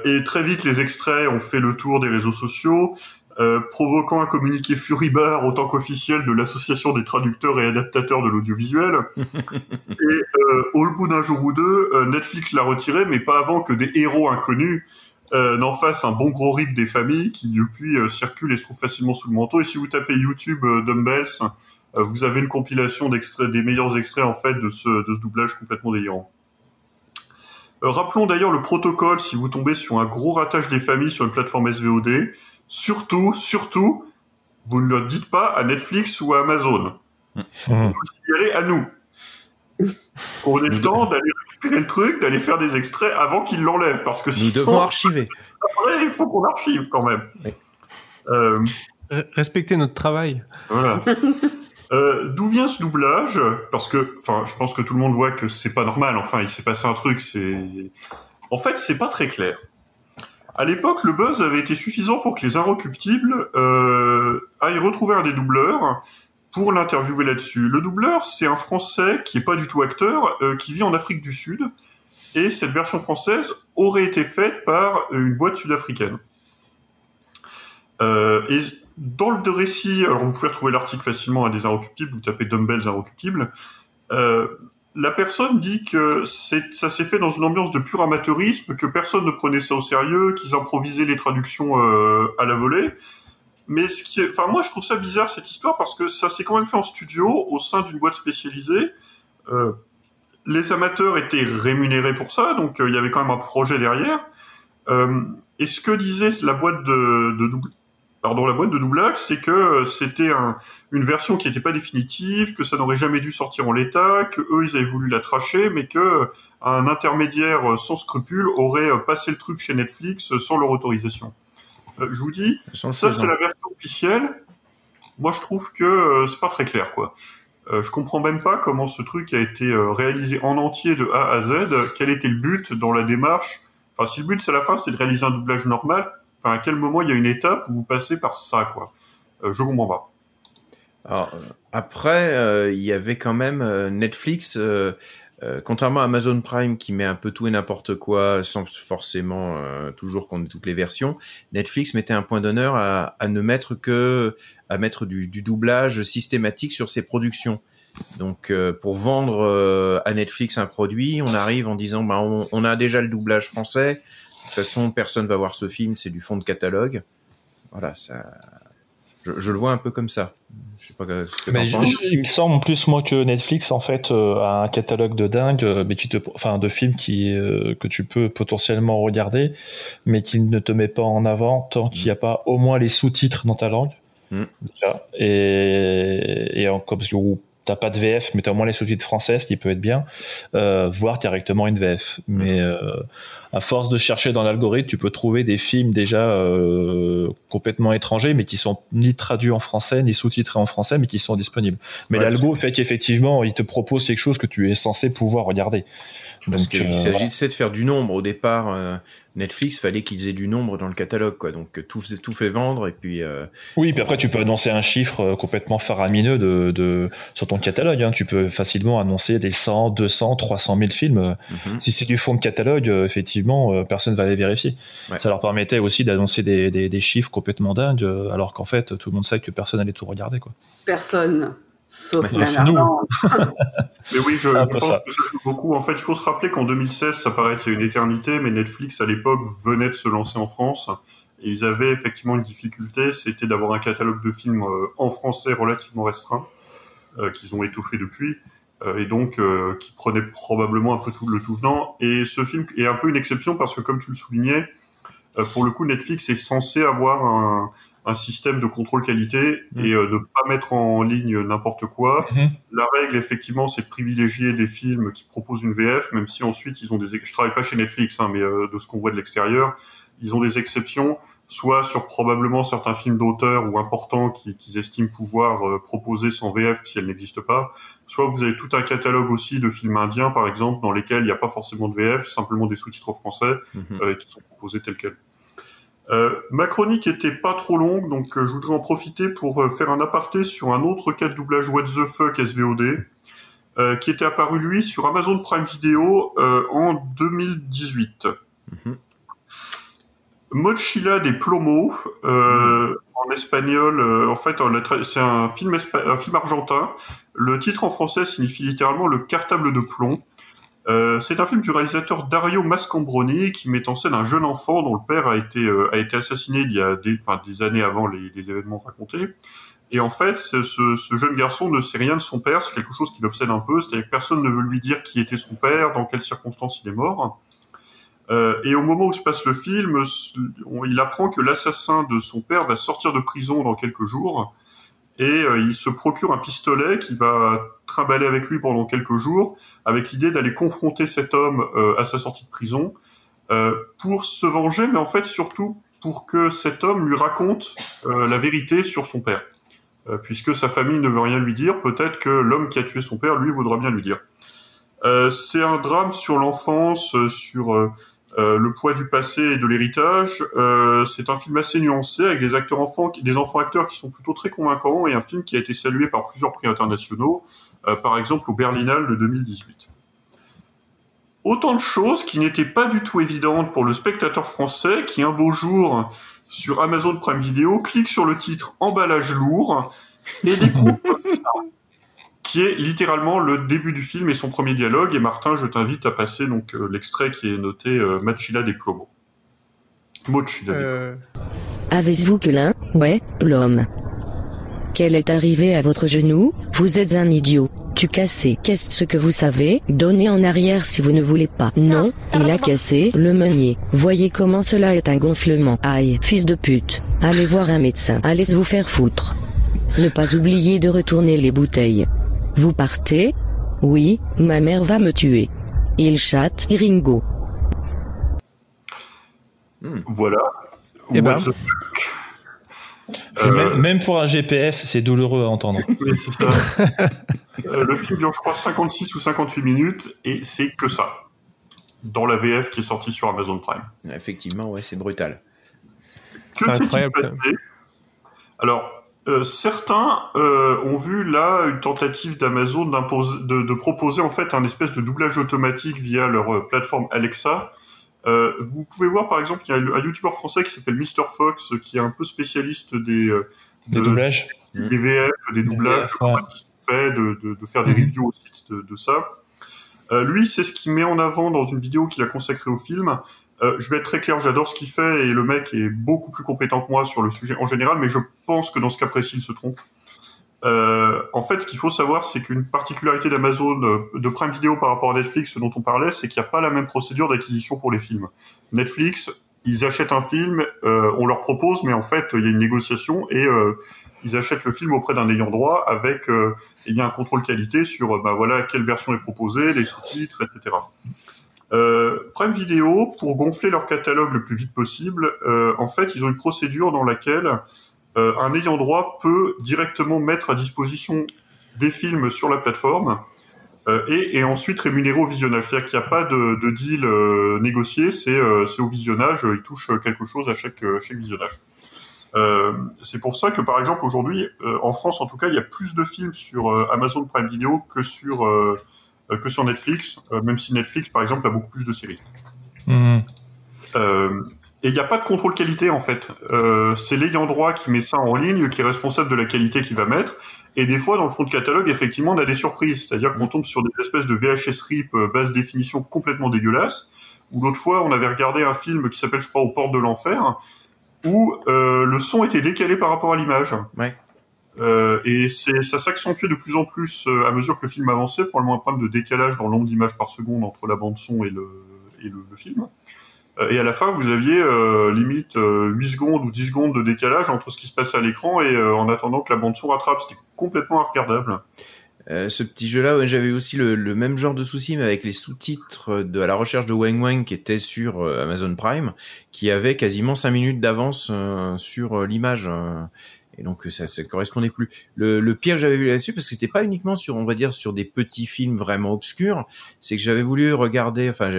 Et très vite, les extraits ont fait le tour des réseaux sociaux, euh, provoquant un communiqué furibard en tant qu'officiel de l'Association des traducteurs et adaptateurs de l'audiovisuel. et euh, au bout d'un jour ou deux, euh, Netflix l'a retiré, mais pas avant que des héros inconnus n'en fassent un bon gros rip des familles qui depuis circulent et se trouvent facilement sous le manteau. Et si vous tapez YouTube Dumbbells, vous avez une compilation d'extraits, des meilleurs extraits en fait de ce, de ce doublage complètement délirant. Rappelons d'ailleurs le protocole si vous tombez sur un gros ratage des familles sur une plateforme SVOD. Surtout, surtout, vous ne le dites pas à Netflix ou à Amazon. Vous le signalez à nous. On est le temps d'aller récupérer le truc, d'aller faire des extraits avant qu'ils l'enlèvent, parce que Nous sinon, devons archiver. après, il faut qu'on archive quand même. Euh, Respectez notre travail. voilà. Euh, D'où vient ce doublage? Parce que, enfin, je pense que tout le monde voit que c'est pas normal. Enfin, il s'est passé un truc. C'est, en fait, c'est pas très clair. À l'époque, le buzz avait été suffisant pour que les Inrecuptibles euh, aillent retrouver un des doubleurs pour l'interviewer là-dessus. Le doubleur, c'est un Français qui est pas du tout acteur, euh, qui vit en Afrique du Sud, et cette version française aurait été faite par une boîte sud-africaine. Euh, et dans le récit, alors vous pouvez retrouver l'article facilement à des Inrecuptibles, vous tapez Dumbbells Inrecuptibles, la personne dit que ça s'est fait dans une ambiance de pur amateurisme, que personne ne prenait ça au sérieux, qu'ils improvisaient les traductions euh, à la volée. Mais ce qui est, enfin moi je trouve ça bizarre cette histoire parce que ça s'est quand même fait en studio au sein d'une boîte spécialisée. Euh, les amateurs étaient rémunérés pour ça, donc euh, il y avait quand même un projet derrière. Euh, et ce que disait la boîte de, de double, pardon, la boîte de doublage, c'est que euh, c'était un, une version qui n'était pas définitive, que ça n'aurait jamais dû sortir en l'état, que eux ils avaient voulu la tracher, mais que euh, un intermédiaire euh, sans scrupule aurait passé le truc chez Netflix sans leur autorisation. Euh, je vous dis, ça c'est la version officielle. Moi je trouve que euh, c'est pas très clair quoi. Euh, je comprends même pas comment ce truc a été réalisé en entier de A à Z. Quel était le but dans la démarche? Enfin, si le but c'est la fin, c'était de réaliser un doublage normal. Enfin, à quel moment il y a une étape où vous passez par ça, quoi? Euh, Je comprends pas. Euh, après, euh, il y avait quand même Netflix, contrairement à Amazon Prime qui met un peu tout et n'importe quoi sans forcément toujours qu'on ait toutes les versions. Netflix mettait un point d'honneur à, ne mettre que à mettre du, doublage systématique sur ses productions. Donc, pour vendre à Netflix un produit, on arrive en disant, bah, on a déjà le doublage français. De toute façon, personne va voir ce film, c'est du fond de catalogue. Voilà, ça. Je, je le vois un peu comme ça. Je sais pas ce que Mais penses. il me semble plus moi que Netflix en fait euh, a un catalogue de dingue, euh, mais qui te, enfin de films qui euh, que tu peux potentiellement regarder, mais qu'il ne te met pas en avant tant qu'il n'y a pas au moins les sous-titres dans ta langue. Mm. Déjà. Et, et en, comme si où t'as pas de VF, mais t'as au moins les sous-titres français, ce qui peut être bien, euh, voir directement une VF. Mais euh, à force de chercher dans l'algorithme, tu peux trouver des films déjà euh, complètement étrangers, mais qui sont ni traduits en français, ni sous-titrés en français, mais qui sont disponibles. Mais Ouais, l'algo fait qu'effectivement, il te propose quelque chose que tu es censé pouvoir regarder. Parce qu'il euh, s'agissait de faire du nombre. Au départ, euh, Netflix, fallait qu'ils aient du nombre dans le catalogue, quoi. Donc euh, tout, tout fait vendre et puis. euh, Oui, puis après tu peux annoncer un chiffre euh, complètement faramineux de, de sur ton catalogue. Hein. Tu peux facilement annoncer des 100, 200, 300 000 films. Mhm. Si c'est du fond de catalogue, effectivement, personne va les vérifier. Ça leur permettait aussi d'annoncer des, des, des chiffres complètement dingues, alors qu'en fait tout le monde sait que personne allait tout regarder. Quoi. Personne. Sauf Mais. Mais oui, je, peu pense ça. que ça joue beaucoup. En fait, il faut se rappeler qu'en 2016, ça paraît être une éternité, mais Netflix, à l'époque, venait de se lancer en France. Et ils avaient effectivement une difficulté, c'était d'avoir un catalogue de films euh, en français relativement restreint, euh, qu'ils ont étoffé depuis, euh, et donc euh, qui prenait probablement un peu tout le tout venant. Et ce film est un peu une exception parce que, comme tu le soulignais, euh, pour le coup, Netflix est censé avoir un, un système de contrôle qualité et euh, ne pas mettre en ligne n'importe quoi. La règle, effectivement, c'est de privilégier des films qui proposent une VF, même si ensuite ils ont des. Je travaille pas chez Netflix, hein, mais euh, de ce qu'on voit de l'extérieur, ils ont des exceptions, soit sur probablement certains films d'auteur ou importants qui- qu'ils estiment pouvoir euh, proposer sans VF si elle n'existe pas. Soit vous avez tout un catalogue aussi de films indiens, par exemple, dans lesquels il n'y a pas forcément de VF, simplement des sous-titres français Mhm. euh, qui sont proposés tels quels. Euh, ma chronique était pas trop longue, donc euh, je voudrais en profiter pour euh, faire un aparté sur un autre cas de doublage What the fuck SVOD, qui était apparu lui sur Amazon Prime Video en 2018. Mochila des Plomos, en espagnol, en fait, c'est un film, un film argentin. Le titre en français signifie littéralement le cartable de plomb. Euh, c'est un film du réalisateur Dario Mascambroni qui met en scène un jeune enfant dont le père a été euh, a été assassiné il y a des, enfin, des années avant les, les événements racontés. Et en fait, ce, ce, jeune garçon ne sait rien de son père. C'est quelque chose qui l'obsède un peu. C'est-à-dire que personne ne veut lui dire qui était son père, dans quelles circonstances il est mort. Euh, et au moment où se passe le film, il apprend que l'assassin de son père va sortir de prison dans quelques jours. Et euh, il se procure un pistolet qu'il va trimballer avec lui pendant quelques jours, avec l'idée d'aller confronter cet homme euh, à sa sortie de prison euh, pour se venger, mais en fait surtout pour que cet homme lui raconte la vérité sur son père. Puisque sa famille ne veut rien lui dire, peut-être que l'homme qui a tué son père, lui, voudra bien lui dire. C'est un drame sur l'enfance, sur euh, le poids du passé et de l'héritage. Euh, c'est un film assez nuancé avec des acteurs enfants, des enfants acteurs qui sont plutôt très convaincants et un film qui a été salué par plusieurs prix internationaux, euh, par exemple au Berlinale de 2018. Autant de choses qui n'étaient pas du tout évidentes pour le spectateur français qui un beau jour sur Amazon Prime Video clique sur le titre emballage lourd et découvre ça qui est littéralement le début du film et son premier dialogue. Et Martin, je t'invite à passer donc euh, l'extrait qui est noté euh, Machila des Plomo. Mochila des Euh, Avez-vous que l'un? Ouais, l'homme. Quel est arrivé à votre genou? Vous êtes un idiot. Tu cassé. Qu'est-ce ce que vous savez? Donnez en arrière si vous ne voulez pas. Non, il a cassé le meunier. Voyez comment cela est un gonflement. Aïe, fils de pute. Allez voir un médecin. Allez vous faire foutre. Ne pas oublier de retourner les bouteilles. Vous partez? Oui, ma mère va me tuer. Il chatte Ringo. Voilà. Eh ben. What the fuck? Et Même, même pour un GPS, c'est douloureux à entendre. Oui, c'est ça. Euh, le film dure, je crois, 56 ou 58 minutes, et c'est que ça. Dans la VF qui est sortie sur Amazon Prime. Effectivement, ouais, c'est brutal. Que s'est-il passé? Alors, euh, certains euh, ont vu là une tentative d'Amazon de, de proposer en fait un espèce de doublage automatique via leur euh, plateforme Alexa. Euh, vous pouvez voir par exemple qu'il y a un youtubeur français qui s'appelle Mr Fox qui est un peu spécialiste des, euh, Des doublages des VF, des doublages, de de, de, de faire des Mhm. reviews aussi de, de ça. Euh, lui, c'est ce qu'il met en avant dans une vidéo qu'il a consacrée au film. Euh, je vais être très clair, j'adore ce qu'il fait et le mec est beaucoup plus compétent que moi sur le sujet en général, mais je pense que dans ce cas précis, il se trompe. Euh, en fait, ce qu'il faut savoir, c'est qu'une particularité d'Amazon, euh, de Prime Video par rapport à Netflix, ce dont on parlait, c'est qu'il n'y a pas la même procédure d'acquisition pour les films. Netflix, ils achètent un film, euh, on leur propose, mais en fait, il y a une négociation et euh, ils achètent le film auprès d'un ayant droit avec, euh, il y a un contrôle qualité sur, bah voilà, quelle version est proposée, les sous-titres, etc. Euh, Prime Video, pour gonfler leur catalogue le plus vite possible, euh, en fait, ils ont une procédure dans laquelle euh, un ayant droit peut directement mettre à disposition des films sur la plateforme euh, et, et ensuite rémunérer au visionnage. C'est-à-dire qu'il n'y a pas de, de deal euh, négocié, c'est euh, c'est au visionnage, ils touchent quelque chose à chaque, chaque visionnage. Euh, c'est pour ça que par exemple aujourd'hui, euh, en France en tout cas, il y a plus de films sur Amazon Prime Video que sur que sur Netflix, euh, même si Netflix par exemple a beaucoup plus de séries. Mhm. Euh, et il n'y a pas de contrôle qualité en fait. Euh, c'est l'ayant droit qui met ça en ligne, qui est responsable de la qualité qu'il va mettre. Et des fois, dans le fond de catalogue, effectivement, on a des surprises. C'est-à-dire qu'on tombe sur des espèces de VHS RIP euh, basse définition complètement dégueulasses. Ou l'autre fois, on avait regardé un film qui s'appelle, je crois, Aux portes de l'enfer, où euh, le son était décalé par rapport à l'image. Ouais. Euh, et ça s'accentuait de plus en plus euh, à mesure que le film avançait, probablement un problème de décalage dans le nombre d'images par seconde entre la bande son et le, film. Euh, et à la fin, vous aviez limite euh, 8 secondes ou 10 secondes de décalage entre ce qui se passait à l'écran et en attendant que la bande son rattrape. C'était complètement regardable. Ce petit jeu-là, j'avais aussi le, même genre de souci, mais avec les sous-titres de à la recherche de Wang Wang qui était sur Amazon Prime, qui avait quasiment 5 minutes d'avance sur l'image. Euh, et donc ça, ça correspondait plus. Le, le pire que j'avais vu là-dessus, parce que c'était pas uniquement sur, on va dire, sur des petits films vraiment obscurs, c'est que j'avais voulu regarder. Enfin,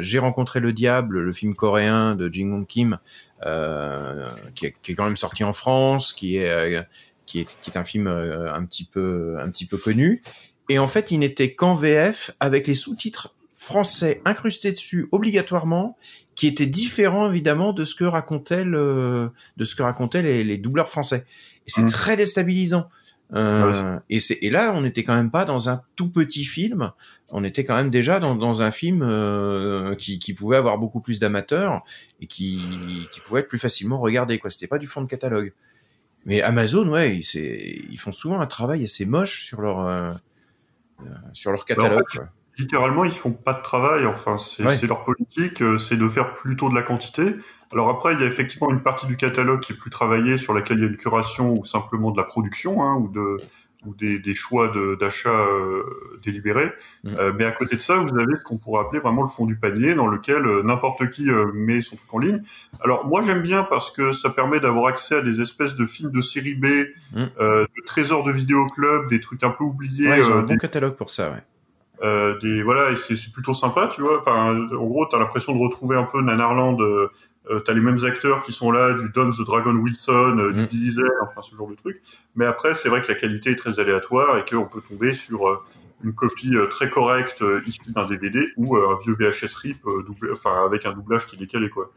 j'ai- rencontré le diable, le film coréen de Jin Hong Kim, euh, qui, est, qui est quand même sorti en France, qui est euh, qui est, qui est un film euh, un petit peu un petit peu connu. Et en fait, il n'était qu'en VF avec les sous-titres français incrustés dessus obligatoirement, qui étaient différents évidemment de ce que racontaient le, de ce que racontaient les, les doubleurs français. Et c'est très déstabilisant. Euh, et, c'est, et là, on n'était quand même pas dans un tout petit film. On était quand même déjà dans, dans un film euh, qui, qui pouvait avoir beaucoup plus d'amateurs et qui, qui pouvait être plus facilement regardé. Quoi, c'était pas du fond de catalogue. Mais Amazon, ouais, ils, ils font souvent un travail assez moche sur leur euh, euh, sur leur catalogue. Alors, fait, quoi. Littéralement, ils font pas de travail. Enfin, c'est Ouais. leur politique, euh, c'est de faire plutôt de la quantité. Alors après, il y a effectivement une partie du catalogue qui est plus travaillée, sur laquelle il y a une curation ou simplement de la production, hein, ou de ou des, des choix de- d'achat euh, délibérés. Mm. Euh, mais à côté de ça, vous avez ce qu'on pourrait appeler vraiment le fond du panier, dans lequel euh, n'importe qui met son truc en ligne. Alors moi, j'aime bien parce que ça permet d'avoir accès à des espèces de films de série B, Mm. de trésors de vidéoclub, des trucs un peu oubliés, Ouais, ils ont un bon des catalogue pour ça. Ouais. Euh, des voilà et c'est plutôt sympa tu vois. Enfin en gros t'as l'impression de retrouver un peu Nanarland euh, euh, t'as les mêmes acteurs qui sont là du Don the Dragon Wilson euh, du Diesel enfin ce genre de truc. Mais après c'est vrai que la qualité est très aléatoire et qu'on peut tomber sur une copie très correcte issue d'un DVD ou un vieux VHS rip enfin avec un doublage qui est décalé quoi.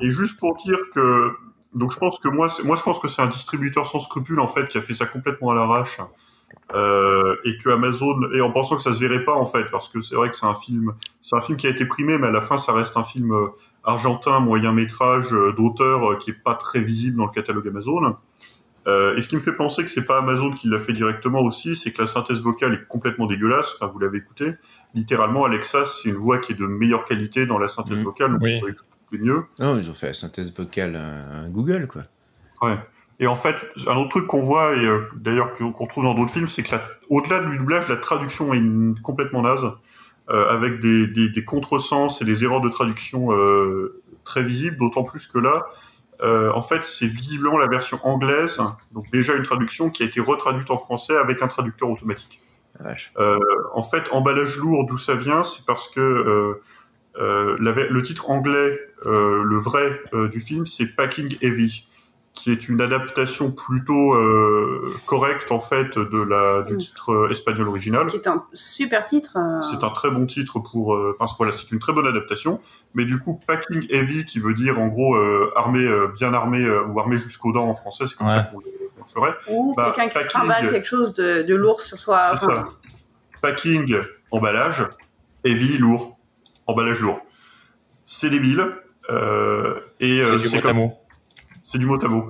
Et juste pour dire que donc je pense que moi moi je pense que c'est un distributeur sans scrupule en fait qui a fait ça complètement à l'arrache euh, et que Amazon et en pensant que ça se verrait pas en fait parce que c'est vrai que c'est un film c'est un film qui a été primé mais à la fin ça reste un film euh, argentin moyen métrage euh, d'auteur qui est pas très visible dans le catalogue Amazon euh, et ce qui me fait penser que c'est pas Amazon qui l'a fait directement aussi c'est que la synthèse vocale est complètement dégueulasse enfin vous l'avez écouté littéralement Alexa c'est une voix qui est de meilleure qualité dans la synthèse vocale donc Oui. on peut écouter mieux Non, ils ont fait la synthèse vocale à Google, quoi. Ouais. Et en fait, un autre truc qu'on voit, et euh, d'ailleurs qu'on qu'on trouve dans d'autres films, c'est que au-delà du doublage, la traduction est une- complètement naze, euh, avec des, des, des contresens et des erreurs de traduction euh, très visibles, d'autant plus que là, en fait, c'est visiblement la version anglaise, donc déjà une traduction qui a été retraduite en français avec un traducteur automatique. En fait, emballage lourd, d'où ça vient, c'est parce que la le titre anglais, le vrai du film, c'est Packing Heavy, qui est une adaptation plutôt euh, correcte en fait de la du titre euh, espagnol original. Qui est un super titre. euh, C'est un très bon titre pour. euh, Enfin voilà, c'est une très bonne adaptation. Mais du coup, Packing Heavy, qui veut dire en gros euh, armé, euh, bien armé euh, ou armé jusqu'aux dents en français, c'est comme Ouais. ça qu'on le, ferait. Ou Bah, quelqu'un qui trimballe quelque chose de, de lourd sur soi. c'est enfin, ça. Packing, emballage. Heavy, lourd. Emballage lourd. C'est débile. Euh, et euh, c'est comme. C'est du mot à mot.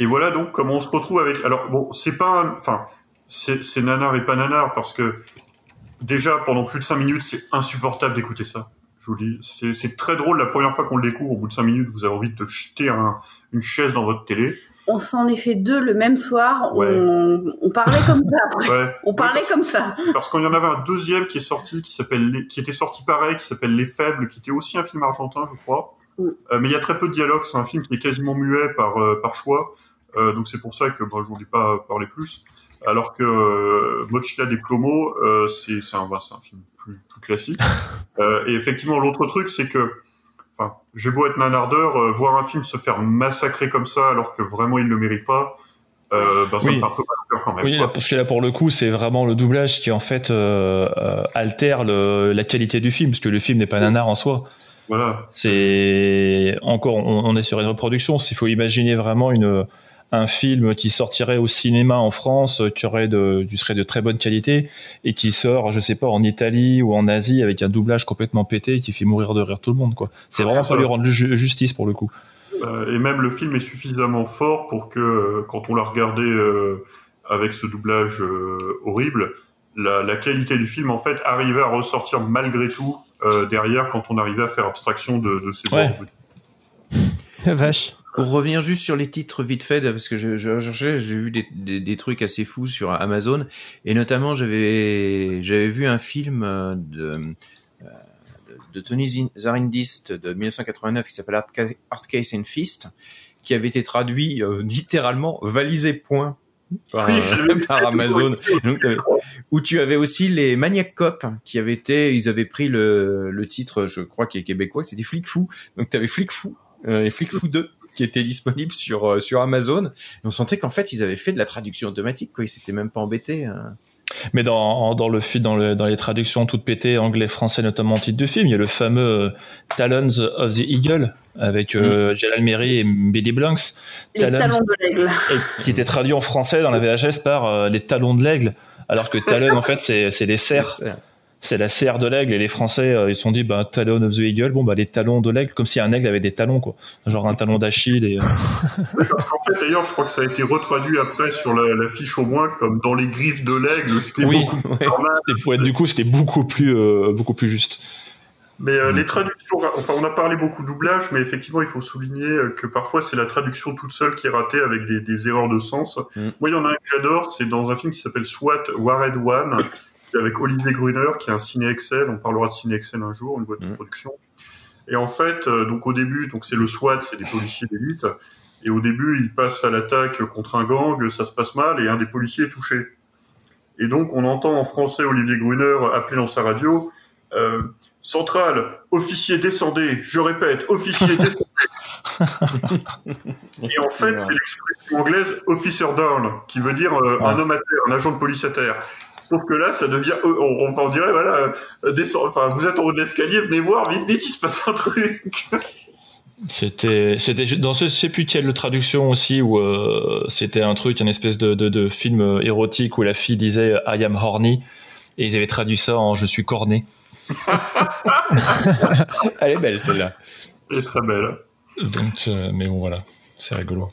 Et voilà donc comment on se retrouve avec. Alors bon, c'est pas, enfin, c'est nanar et pas nanar parce que déjà pendant plus de cinq minutes, c'est insupportable d'écouter ça. Je vous le dis, c'est très drôle la première fois qu'on le découvre. Au bout de cinq minutes, vous avez envie de te jeter un- une chaise dans votre télé. On s'en est fait deux le même soir. Ouais. On, on parlait comme ça. Ouais. On parlait comme ça. Parce qu'il y en avait un deuxième qui est sorti, qui s'appelle, qui était sorti pareil, qui s'appelle Les Faibles, qui était aussi un film argentin, je crois. Euh, mais il y a très peu de dialogue. C'est un film qui est quasiment muet par euh, par choix. Euh, donc c'est pour ça que bon, je vous ai pas parlé plus. Alors que euh, Mochila des Plomo, euh, c'est c'est un, bah, c'est un film plus, plus classique. Euh, et effectivement, l'autre truc, c'est que, enfin, j'ai beau être nanardeur, euh, voir un film se faire massacrer comme ça, alors que vraiment il le mérite pas, euh, bah, ça Oui. me au cœur quand même. Oui, là, parce que là, pour le coup, c'est vraiment le doublage qui, en fait, euh, euh, altère le, la qualité du film, parce que le film n'est pas nanar en soi. Voilà. C'est encore, on, on est sur une reproduction. Il faut imaginer vraiment une, un film qui sortirait au cinéma en France, euh, qui aurait de, qui serait de très bonne qualité, et qui sort, je sais pas, en Italie ou en Asie avec un doublage complètement pété qui fait mourir de rire tout le monde, quoi. C'est vraiment pas lui rendre ju- justice pour le coup. Euh, et même le film est suffisamment fort pour que euh, quand on l'a regardé euh, avec ce doublage horrible, la, la qualité du film en fait arrivait à ressortir malgré tout euh, derrière quand on arrivait à faire abstraction de, de ces Ouais. La vache. Pour revenir juste sur les titres vite fait, parce que je, je, j'ai vu des, des, des trucs assez fous sur Amazon, et notamment j'avais j'avais vu un film euh, de, euh, de Tony Zin- Zarindist de 1989 qui s'appelle Hard Case and Fist, qui avait été traduit euh, littéralement valisé point par, Oui, je l'ai vu. par Amazon. Donc, où tu avais aussi les Maniac Cop qui avaient été, ils avaient pris le, le titre, je crois qui est québécois, c'était Flic Fou. Donc tu avais Flic Fou, euh, et Flic Fou 2 qui était disponible sur euh, sur Amazon. Et on sentait qu'en fait ils avaient fait de la traduction automatique, quoi. Ils s'étaient même pas embêtés. hein. Mais dans, dans le dans, le, dans les traductions toutes pétées anglais-français, notamment en titre de film, il y a le fameux euh, Talons of the Eagle avec euh, Jalal Merry et Billy Blanks. Les talons de l'aigle. et qui était traduit en français dans la VHS par euh, les talons de l'aigle, alors que talon en fait c'est c'est les serres, c'est la serre de l'aigle et les Français euh, ils se sont dit bah talon of the eagle, bon bah les talons de l'aigle comme si un aigle avait des talons quoi, genre un talon d'Achille et euh, Parce qu'en fait d'ailleurs je crois que ça a été retraduit après sur la, la fiche au moins comme dans les griffes de l'aigle, est oui, beaucoup plus. C'était- ouais, du coup c'était beaucoup plus euh, beaucoup plus juste. Mais euh, les traductions, enfin on a parlé beaucoup de doublage, mais effectivement il faut souligner que parfois c'est la traduction toute seule qui est ratée avec des, des erreurs de sens. Moi il y en a un que j'adore, c'est dans un film qui s'appelle SWAT Warhead One, avec Olivier Gruner, qui est un ciné Excel. On parlera de ciné Excel un jour, une boîte de production. Et en fait, euh, donc au début, donc c'est le SWAT, c'est des policiers d'élite. Et au début, ils passent à l'attaque contre un gang, ça se passe mal, et un des policiers est touché. Et donc, on entend en français Olivier Gruner appeler dans sa radio euh, Centrale, officier descendez, je répète, officier descendez. Et en fait, c'est l'expression anglaise officer down, qui veut dire euh, un homme à terre, un agent de police à terre. Sauf que là, ça devient, euh, on, on, on dirait, voilà, euh, descend, enfin, vous êtes en haut de l'escalier, venez voir, vite, vite, il se passe un truc. C'était, c'était dans ce, je sais plus quelle traduction aussi où euh, c'était un truc, une espèce de, de, de film érotique où la fille disait I am horny et ils avaient traduit ça en je suis corné. Elle est belle celle-là. Elle est très belle. Donc, euh, mais bon voilà, c'est rigolo.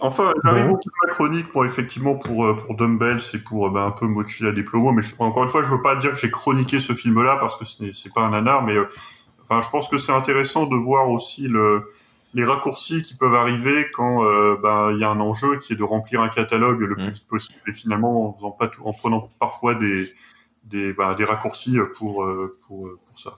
Enfin, j'arrive au bout de ma chronique pour effectivement pour euh, pour Dumbbell, c'est pour ben, un peu mocher la diplomo, mais je, encore une fois, je veux pas dire que j'ai chroniqué ce film-là parce que ce n'est c'est pas un nanar, mais euh, enfin, je pense que c'est intéressant de voir aussi le les raccourcis qui peuvent arriver quand euh, ben il y a un enjeu qui est de remplir un catalogue le plus vite possible et finalement en faisant pas tout, en prenant parfois des des ben, des raccourcis pour pour pour ça.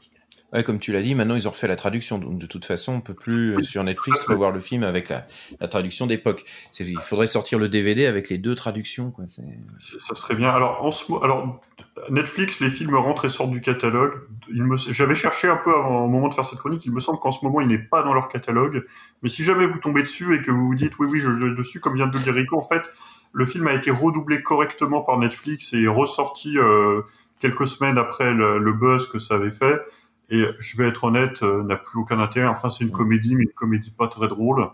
Ouais, comme tu l'as dit, maintenant ils ont refait la traduction. Donc de toute façon, on peut plus euh, sur Netflix revoir le film avec la, la traduction d'époque. Il faudrait sortir le DVD avec les deux traductions. Quoi. Ça serait bien. Alors, en ce alors Netflix, les films rentrent et sortent du catalogue. J'avais cherché un peu avant, au moment de faire cette chronique. Il me semble qu'en ce moment, il n'est pas dans leur catalogue. Mais si jamais vous tombez dessus et que vous vous dites, oui, oui, je vais dessus, comme vient de le dire Rico, en fait, le film a été redoublé correctement par Netflix et ressorti euh, quelques semaines après le, le buzz que ça avait fait. Et je vais être honnête, euh, n'a plus aucun intérêt. Enfin, c'est une comédie, mais une comédie pas très drôle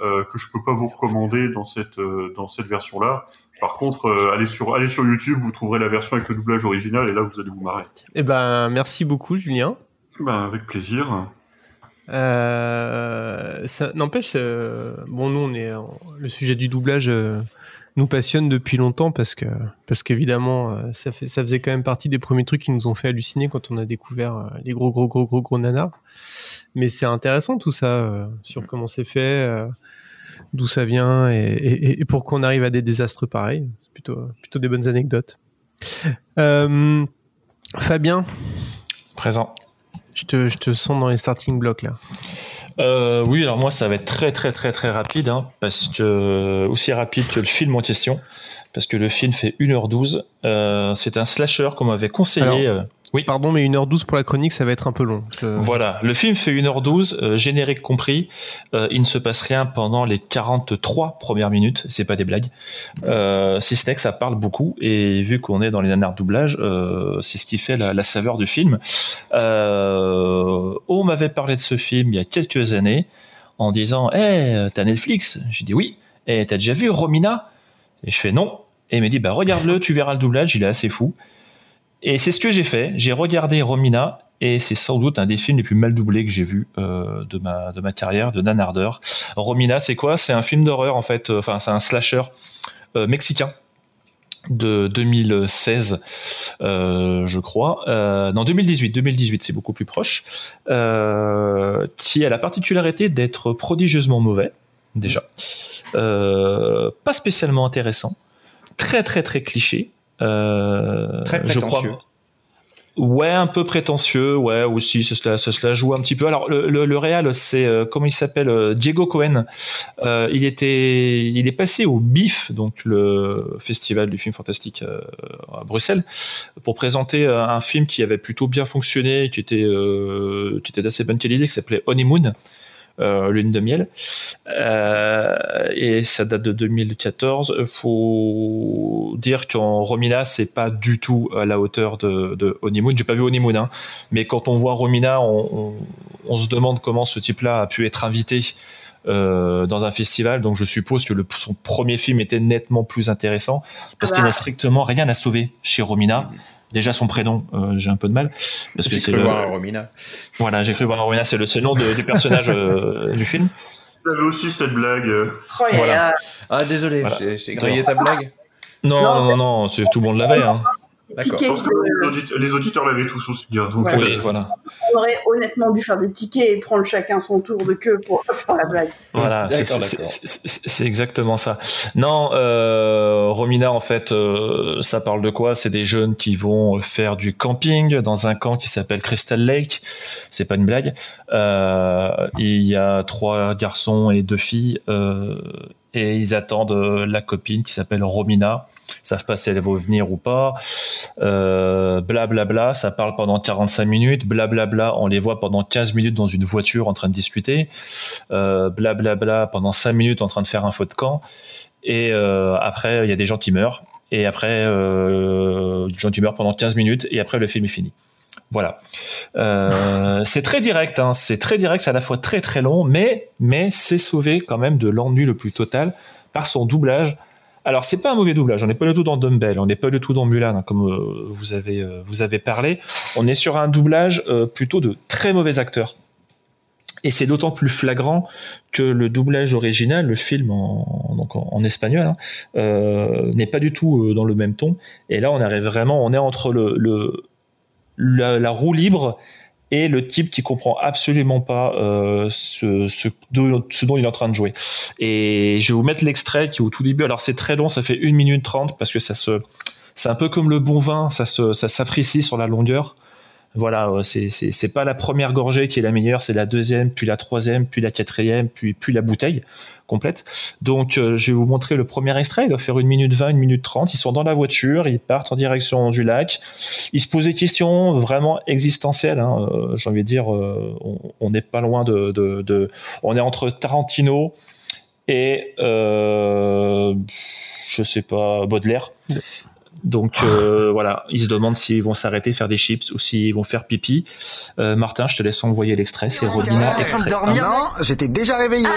euh, que je peux pas vous recommander dans cette euh, dans cette version-là. Par contre, allez sur allez sur YouTube, vous trouverez la version avec le doublage original et là vous allez vous marrer. Eh ben, merci beaucoup, Julien. Ben, avec plaisir. Ça n'empêche, bon, nous, on est le sujet du doublage nous passionne depuis longtemps parce que parce qu'évidemment, euh, ça fait ça faisait quand même partie des premiers trucs qui nous ont fait halluciner quand on a découvert euh, les gros gros gros gros gros nanars. Mais c'est intéressant tout ça euh, sur comment c'est fait, euh, d'où ça vient et, et, et pourquoi on arrive à des désastres pareils. C'est plutôt plutôt des bonnes anecdotes. Euh, Fabien, Présent. je te je te sens dans les starting blocks là. Euh, oui, alors moi ça va être très très très très rapide, hein, parce que aussi rapide que le film en question, parce que le film fait 1h12. Euh, c'est un slasher qu'on m'avait conseillé. Alors, euh, oui. Pardon, mais 1h12 pour la chronique, ça va être un peu long. Je- Voilà, le film fait 1h12, euh, générique compris. Euh, il ne se passe rien pendant les 43 premières minutes, c'est pas des blagues. Euh, si ce n'est que ça parle beaucoup, et vu qu'on est dans les nanars doublage, euh, c'est ce qui fait la, la saveur du film. On m'avait parlé de ce film il y a quelques années, en disant « Eh, t'as Netflix ?» J'ai dit « Oui. »« Et t'as déjà vu Romina ?» Et je fais « Non. » Et il m'a dit « Bah regarde-le, tu verras le doublage, il est assez fou. » Et c'est ce que j'ai fait. J'ai regardé Romina et c'est sans doute un des films les plus mal doublés que j'ai vu euh, de ma de ma carrière de nanardeur. Romina, c'est quoi? C'est un film d'horreur en fait. Enfin, c'est un slasher euh, mexicain de 2016, euh, je crois. Euh, non, 2018. 2018, c'est beaucoup plus proche. Euh, qui a la particularité d'être prodigieusement mauvais déjà. Euh, pas spécialement intéressant. Très très très cliché. Euh, Très je crois- prétentieux. Ouais, un peu prétentieux, ouais, aussi, ça se la, ça se la joue un petit peu. Alors, le, le, le réal, c'est, euh, comment il s'appelle euh, Diego Cohen. Euh, il était, il est passé au BIF, donc le festival du film fantastique euh, à Bruxelles, pour présenter un film qui avait plutôt bien fonctionné, qui était, qui était d'assez bonne qualité, qui s'appelait Honeymoon. Euh, lune de miel. Euh, et ça date de 2014 Euh, faut dire qu'en Romina c'est pas du tout à la hauteur de, de Honeymoon. J'ai pas vu Honeymoon hein, mais quand on voit Romina on, on, on se demande comment ce type là a pu être invité euh, dans un festival. Donc je suppose que le, son premier film était nettement plus intéressant parce Ah qu'il bah. n'a strictement rien à sauver chez Romina déjà son prénom euh, j'ai un peu de mal parce que J'ai c'est cru le- Romina. voilà, j'ai cru voir Romina, c'est le, c'est le nom de- du personnage euh, du film. J'avais aussi cette blague. Oh, Voilà. Ah, désolé, Voilà. j'ai j'ai grillé ta blague. Non, non, non, non, c'est- tout le monde l'avait. Hein. Je pense que les, auditeurs, les auditeurs l'avaient tous aussi. hein, donc, Ouais. Oui, euh, voilà. On aurait honnêtement dû faire des tickets et prendre chacun son tour de queue pour faire la blague. Voilà, c'est- exactement ça. Non, euh, Romina, en fait, euh, ça parle de quoi? C'est des jeunes qui vont faire du camping dans un camp qui s'appelle Crystal Lake. C'est pas une blague. Euh, il y a trois garçons et deux filles, euh, et ils attendent la copine qui s'appelle Romina. Savent pas si elle va venir ou pas. Euh, blablabla, ça parle pendant 45 minutes. Blablabla, on les voit pendant 15 minutes dans une voiture en train de discuter. Euh, blablabla, pendant 5 minutes en train de faire un feu de camp. Et euh, après, il y a des gens qui meurent. Et après, euh, des gens qui meurent pendant 15 minutes. Et après, le film est fini. Voilà. Euh, c'est très direct, hein, c'est très direct, c'est à la fois très très long, mais mais c'est sauvé quand même de l'ennui le plus total par son doublage. Alors c'est pas un mauvais doublage, on n'est pas du tout dans Dumbbell, on n'est pas du tout dans Mulan, hein, comme euh, vous avez euh, vous avez parlé. On est sur un doublage euh, plutôt de très mauvais acteurs. Et c'est d'autant plus flagrant que le doublage original, le film en, donc en, espagnol, hein, euh, n'est pas du tout dans le même ton. Et là, on arrive vraiment, on est entre le, le la roue libre et le type qui comprend absolument pas euh, ce, ce, ce dont il est en train de jouer. Et je vais vous mettre l'extrait qui est au tout début. Alors c'est très long, ça fait 1 minute 30 parce que ça se, c'est un peu comme le bon vin, ça se, ça s'apprécie sur la longueur. Voilà, c'est pas la première gorgée qui est la meilleure, c'est la deuxième, puis la troisième, puis la quatrième, puis puis la bouteille complète. Donc euh, je vais vous montrer le premier extrait, il doit faire une minute 20, une minute 30, ils sont dans la voiture, ils partent en direction du lac, ils se posent des questions vraiment existentielles, hein, euh, j'ai envie de dire, euh, on- n'est pas loin de, de, de- On est entre Tarantino et... Je sais pas, Baudelaire. Donc euh, voilà, ils se demandent s'ils vont s'arrêter, faire des chips ou s'ils vont faire pipi. Euh, Martin, je te laisse envoyer l'extrait, c'est Rodina extrait. Non, j'étais déjà réveillé.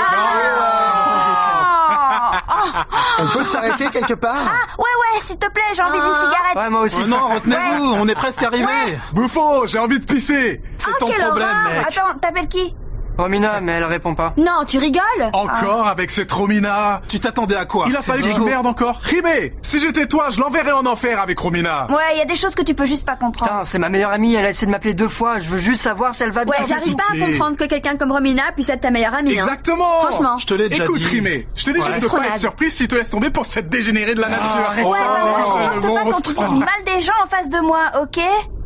On peut s'arrêter quelque part? Ouais, ouais, s'il te plaît, j'ai envie d'une cigarette. Ouais, moi aussi. Ouais. non, retenez-vous, on est presque arrivé. Ouais. Bouffon, j'ai envie de pisser. C'est Ah, ton problème, horreur. mec. Attends, t'appelles qui? Romina, mais elle répond pas. Non, tu rigoles? Encore avec cette Romina? Tu t'attendais à quoi? Il a fallu que je merde encore Rimé Si j'étais toi, je l'enverrais en enfer avec Romina Ah. Ouais, il y a des choses que tu peux juste pas comprendre. Putain, c'est ma meilleure amie, elle a essayé de m'appeler deux fois, je veux juste savoir si elle va bien. Ouais, j'arrive pas à comprendre que quelqu'un comme Romina puisse être ta meilleure amie. hein. Exactement Franchement. Je te l'ai déjà Écoute, dit. Rimé, je te dis juste de quoi être surprise s'il te laisse tomber pour cette dégénérée de la nature. Ouais, ouais, ouais, ouais, pas tu dis mal des gens en face de moi, ok?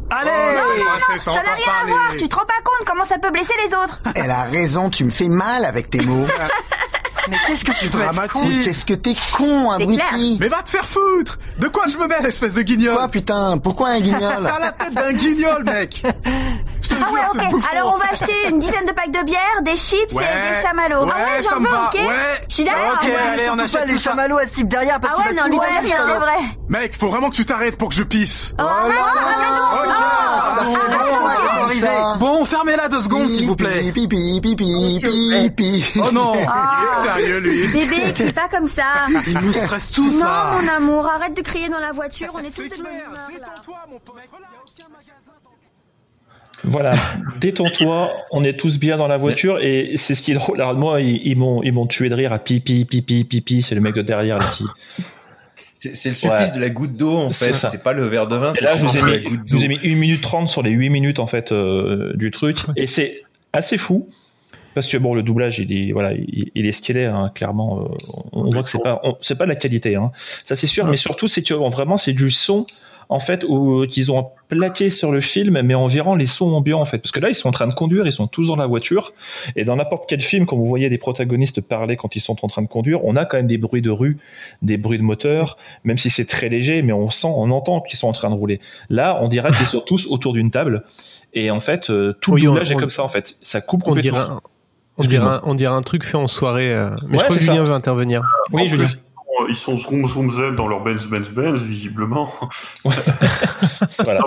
Allez Non, non, non, princesse, on ça n'a rien à voir, tu te rends pas compte comment ça peut blesser les autres Elle a raison, tu me fais mal avec tes mots. Mais qu'est-ce que tu. Oh, Qu'est-ce que t'es con, abruti Mais va te faire foutre De quoi je me mêle, espèce de guignol Quoi, putain Pourquoi un guignol T'as la tête d'un guignol, mec Ah ouais, ok. Alors on va acheter une dizaine de packs de bière, des chips Ouais. et des chamallows. Ouais, ah ouais, j'en veux, va. ok Ouais. Je suis d'accord. Ok, ouais. allez, on achète pas les tout ça. chamallows à ce type derrière parce Ah qu'il ouais, va non, tout lui donner rien, c'est vrai. Mec, faut vraiment que tu t'arrêtes pour que je pisse. Oh, ça. Bon, fermez-la deux secondes, s'il vous plaît. Pipi, pipi, pipi, pipi, pipi. Oh non, Ah. Sérieux, lui. Bébé, crie pas comme ça. Il nous stresse tous, Non, là. mon amour, arrête de crier dans la voiture, on est tous de bonne humeur. Voilà, détends-toi, on est tous bien dans la voiture et c'est ce qui est drôle. Alors moi, ils, ils m'ont ils m'ont tué de rire à pipi pipi pipi, c'est le mec de derrière là, qui. C'est le supplice Ouais. de la goutte d'eau en fait. C'est pas le verre de vin, c'est le je vous, supplice ai de la mis, goutte je vous d'eau. ai mis 1 minute 30 sur les 8 minutes en fait euh, du truc et c'est assez fou parce que bon le doublage il est voilà il, il est ce qu'il est hein, clairement euh, on, on voit que c'est pas c'est pas de la qualité hein. ça c'est sûr mais surtout c'est que bon, vraiment c'est du son en fait où, qu'ils ont plaqué sur le film mais en virant les sons ambiants en fait. Parce que là ils sont en train de conduire ils sont tous dans la voiture et dans n'importe quel film quand vous voyez des protagonistes parler quand ils sont en train de conduire on a quand même des bruits de rue des bruits de moteur même si c'est très léger mais on sent on entend qu'ils sont en train de rouler. Là on dirait qu'ils sont tous autour d'une table et en fait euh, tout Oui, le on- doublage est comme ça en fait. Ça coupe On dirait, complètement on, dirait un, on dirait un truc fait en soirée. euh, Mais Ouais, je crois que ça. Julien veut intervenir. Oui, Julien. ils sont zoom zoom z dans leur Benz Benz Benz visiblement. Voilà.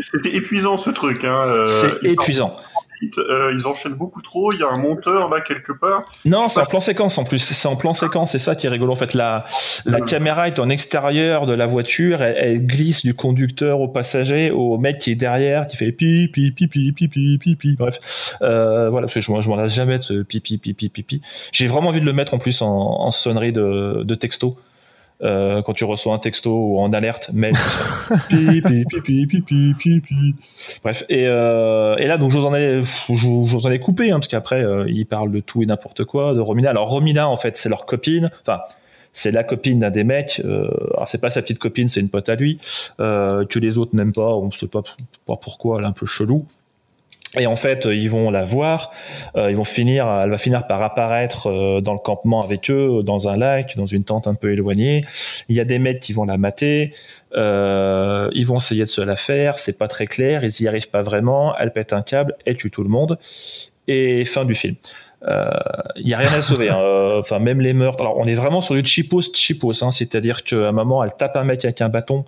C'était épuisant ce truc. Hein. euh, C'est épuisant. Vite, euh, ils enchaînent beaucoup trop. Il y a un monteur là quelque part. Non, c'est en plan séquence en plus. C'est en plan séquence, c'est ça qui est rigolo. En fait, la, la caméra est en extérieur de la voiture, elle, elle glisse du conducteur au passager, au mec qui est derrière, qui fait pi pi pi pi pi pi pi pi. Bref, euh, voilà, parce que je, m'en- je m'en lasse jamais de ce pi pi pi pi pi pi. J'ai vraiment envie de le mettre en plus en, en sonnerie de, de texto euh, quand tu reçois un texto ou en alerte mail. Bref, et, euh, et, là, donc, j'ose en aller, j'ose en aller couper, hein, parce qu'après, euh, ils parlent de tout et n'importe quoi, de Romina. Alors, Romina, en fait, c'est leur copine, enfin, c'est la copine d'un des mecs. Euh, alors, c'est pas sa petite copine, c'est une pote à lui, euh, que les autres n'aiment pas, on sait pas pourquoi, elle est un peu chelou. Et en fait, euh, ils vont la voir, euh, ils vont finir, elle va finir par apparaître euh, dans le campement avec eux, dans un lac, dans une tente un peu éloignée. Il y a des mecs qui vont la mater, euh, ils vont essayer de se la faire, c'est pas très clair, ils y arrivent pas vraiment, elle pète un câble, elle tue tout le monde, et fin du film. Euh, Il y a rien à sauver, hein. Euh, enfin même les meurtres. Alors on est vraiment sur du cheapos cheapos, hein, c'est-à-dire qu'à un moment elle tape un mec avec un bâton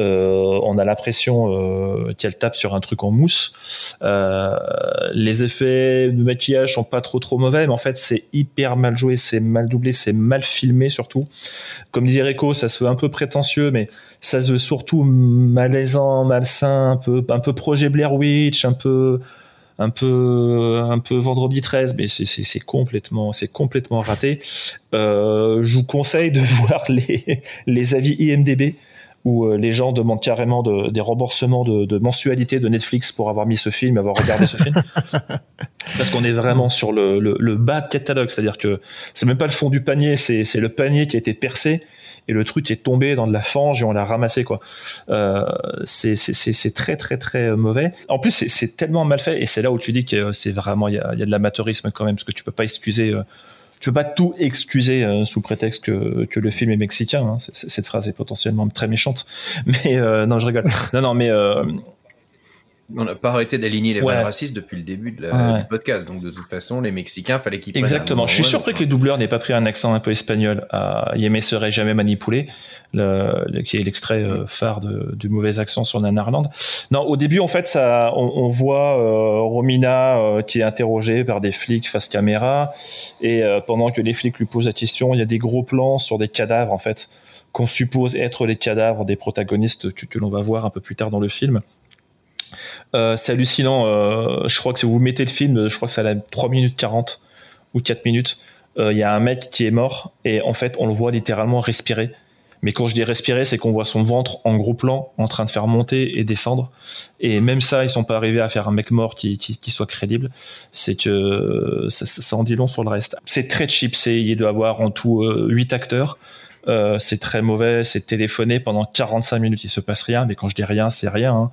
Euh, on a l'impression euh, qu'elle tape sur un truc en mousse. Euh, les effets de maquillage sont pas trop trop mauvais, mais en fait c'est hyper mal joué, c'est mal doublé, c'est mal filmé surtout. Comme disait Rico, ça se fait un peu prétentieux, mais ça se veut surtout malaisant, malsain, un peu un peu projet Blair Witch, un peu un peu un peu vendredi 13 mais c'est c'est complètement c'est complètement raté euh, je vous conseille de voir les les avis IMDb où euh, les gens demandent carrément de, des remboursements de, de, mensualité de Netflix pour avoir mis ce film, avoir regardé ce film. Parce qu'on est vraiment sur le, le, le bas de catalogue, c'est-à-dire que c'est même pas le fond du panier, c'est le panier qui a été percé et le truc est tombé dans de la fange et on l'a ramassé quoi. Euh, c'est très très très mauvais. En plus c'est tellement mal fait et c'est là où tu dis que c'est vraiment il y a, y a, de l'amateurisme quand même parce que tu peux pas excuser. Euh, tu peux pas tout excuser euh, sous prétexte que, que le film est mexicain. Hein. Cette phrase est potentiellement très méchante, mais euh, non, je rigole. non, non, mais euh, on n'a pas arrêté d'aligner les Ouais. racistes depuis le début de la- Ouais. du podcast. Donc de toute façon, les Mexicains, fallait qu'ils Exactement. Je suis surpris que les doubleurs n'aient pas pris un accent un peu espagnol à Yémé serait jamais manipulé, qui est l'extrait euh, phare du mauvais accent sur Nanarland. Non, au début, en fait, on, voit euh, Romina euh, qui est interrogée par des flics face caméra, et pendant que les flics lui posent la question, il y a des gros plans sur des cadavres, en fait, qu'on suppose être les cadavres des protagonistes que, que l'on va voir un peu plus tard dans le film. C'est hallucinant. je crois que si vous mettez le film, je crois que ça a 3 minutes 40 ou 4 minutes. Il y a un mec qui est mort et en fait, on le voit littéralement respirer. Mais quand je dis respirer, c'est qu'on voit son ventre en gros plan en train de faire monter et descendre. Et même ça, ils sont pas arrivés à faire un mec mort qui, qui, qui soit crédible. C'est que ça, ça- en dit long sur le reste. C'est très cheap. C'est, il doit avoir en tout euh, 8 acteurs. Euh, c'est très mauvais. C'est téléphoné pendant 45 minutes. Il se passe rien. Mais quand je dis rien, c'est rien. hein.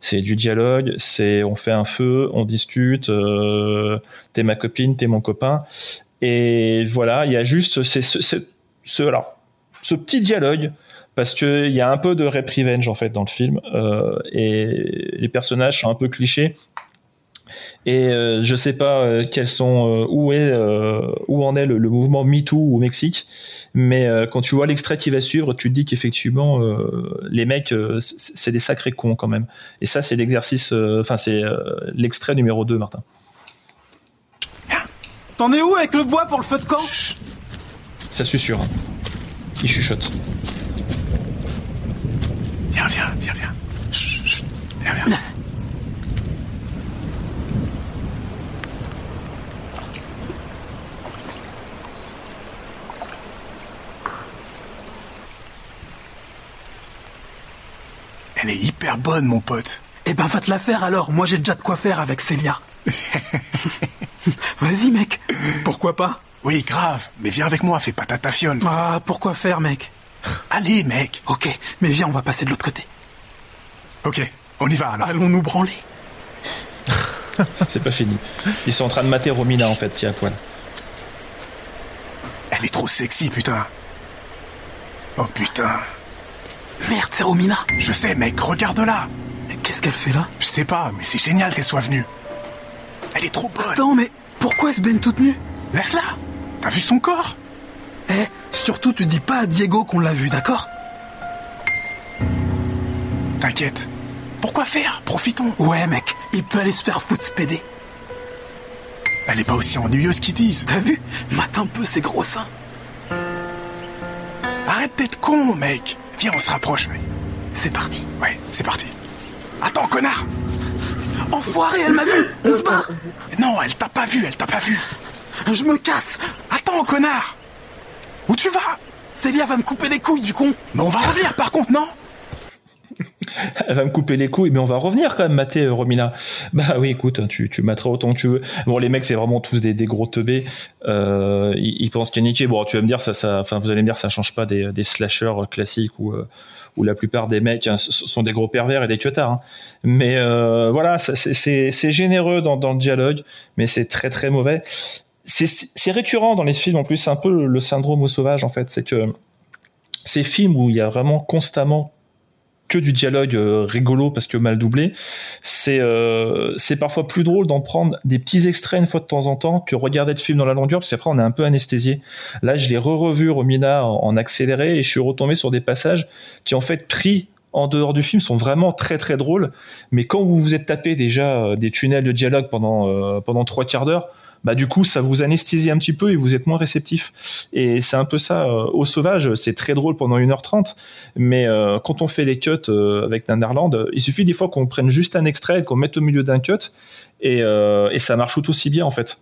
C'est du dialogue, c'est on fait un feu, on discute, euh, t'es ma copine, t'es mon copain. Et voilà, il y a juste c'est ce, ce, ce, alors, ce petit dialogue parce que il y a un peu de rep revenge en fait dans le film euh, et les personnages sont un peu clichés. Et euh, je sais pas euh, quels sont euh, où est où en est le, le mouvement MeToo au Mexique, mais quand tu vois l'extrait qui va suivre, tu te dis qu'effectivement les mecs c'est des sacrés cons quand même. Et ça c'est l'exercice, enfin c'est l'extrait numéro 2 Martin. T'en es où avec le bois pour le feu de camp? Ça susurre. hein. Il chuchote. Viens, viens, viens, viens. Chut, chut. Viens, viens. Elle est hyper bonne, mon pote. Eh ben, va te la faire alors. Moi, j'ai déjà de quoi faire avec Célia. Vas-y, mec. Pourquoi pas? Oui, grave. Mais viens avec moi, fais pas ta. Ah, pourquoi faire, mec? Allez, mec. Ok, mais viens, on va passer de l'autre côté. Ok, on y va alors. Allons-nous branler. c'est pas fini. Ils sont en train de mater Romina en fait qui est à poil. Elle est trop sexy, putain. Oh putain. Merde, c'est Romina. Je sais, mec, regarde-la. Qu'est-ce qu'elle fait là? Je sais pas, mais c'est génial qu'elle soit venue. Elle est trop bonne. Attends, mais pourquoi elle se baigne toute nue? Laisse-la. T'as vu son corps? Eh, surtout, tu dis pas à Diego qu'on l'a vu, d'accord? T'inquiète. Pourquoi faire? Profitons. Ouais, mec, il peut aller se faire foutre PD. Elle est pas aussi ennuyeuse qu'ils disent. T'as vu? Mate un peu ses gros seins. Arrête d'être con, mec. Viens, on se rapproche, mec. C'est parti. Ouais, c'est parti. Attends, connard Enfoiré, elle m'a vu On se barre Non, elle t'a pas vu, elle t'a pas vu. Je me casse Attends, connard Où tu vas? Célia va me couper les couilles, du con Mais on va revenir, par contre, non? Elle va me couper les couilles, mais on va revenir quand même mater euh, Romina. Bah oui, écoute, tu, tu materas autant que tu veux. Bon, les mecs, c'est vraiment tous des, gros teubés. Euh, ils, pensent qu'il y a niqué. Bon, tu vas me dire, ça, ça, enfin, vous allez me dire, ça change pas des, des slashers classiques où, euh, la plupart des mecs hein, sont des gros pervers et des queutards. hein. Mais euh, voilà, c'est- généreux dans le dialogue, mais c'est très très mauvais. C'est récurrent dans les films en plus, c'est un peu le, syndrome au sauvage en fait, c'est que ces films où il y a vraiment constamment que du dialogue euh, rigolo parce que mal doublé, c'est euh, c'est parfois plus drôle d'en prendre des petits extraits une fois de temps en temps que regarder le film dans la longueur parce qu'après on est un peu anesthésié. Là, je l'ai re-revu Romina en, accéléré et je suis retombé sur des passages qui en fait pris en dehors du film sont vraiment très très drôles. Mais quand vous vous êtes tapé déjà euh, des tunnels de dialogue pendant pendant trois quarts d'heure, bah du coup ça vous anesthésie un petit peu et vous êtes moins réceptif. Et c'est un peu ça. euh, au sauvage, c'est très drôle pendant 1h30, mais euh, quand on fait les cuts euh, avec Nanarland, euh, il suffit des fois qu'on prenne juste un extrait et qu'on mette au milieu d'un cut et, et ça marche tout aussi bien en fait.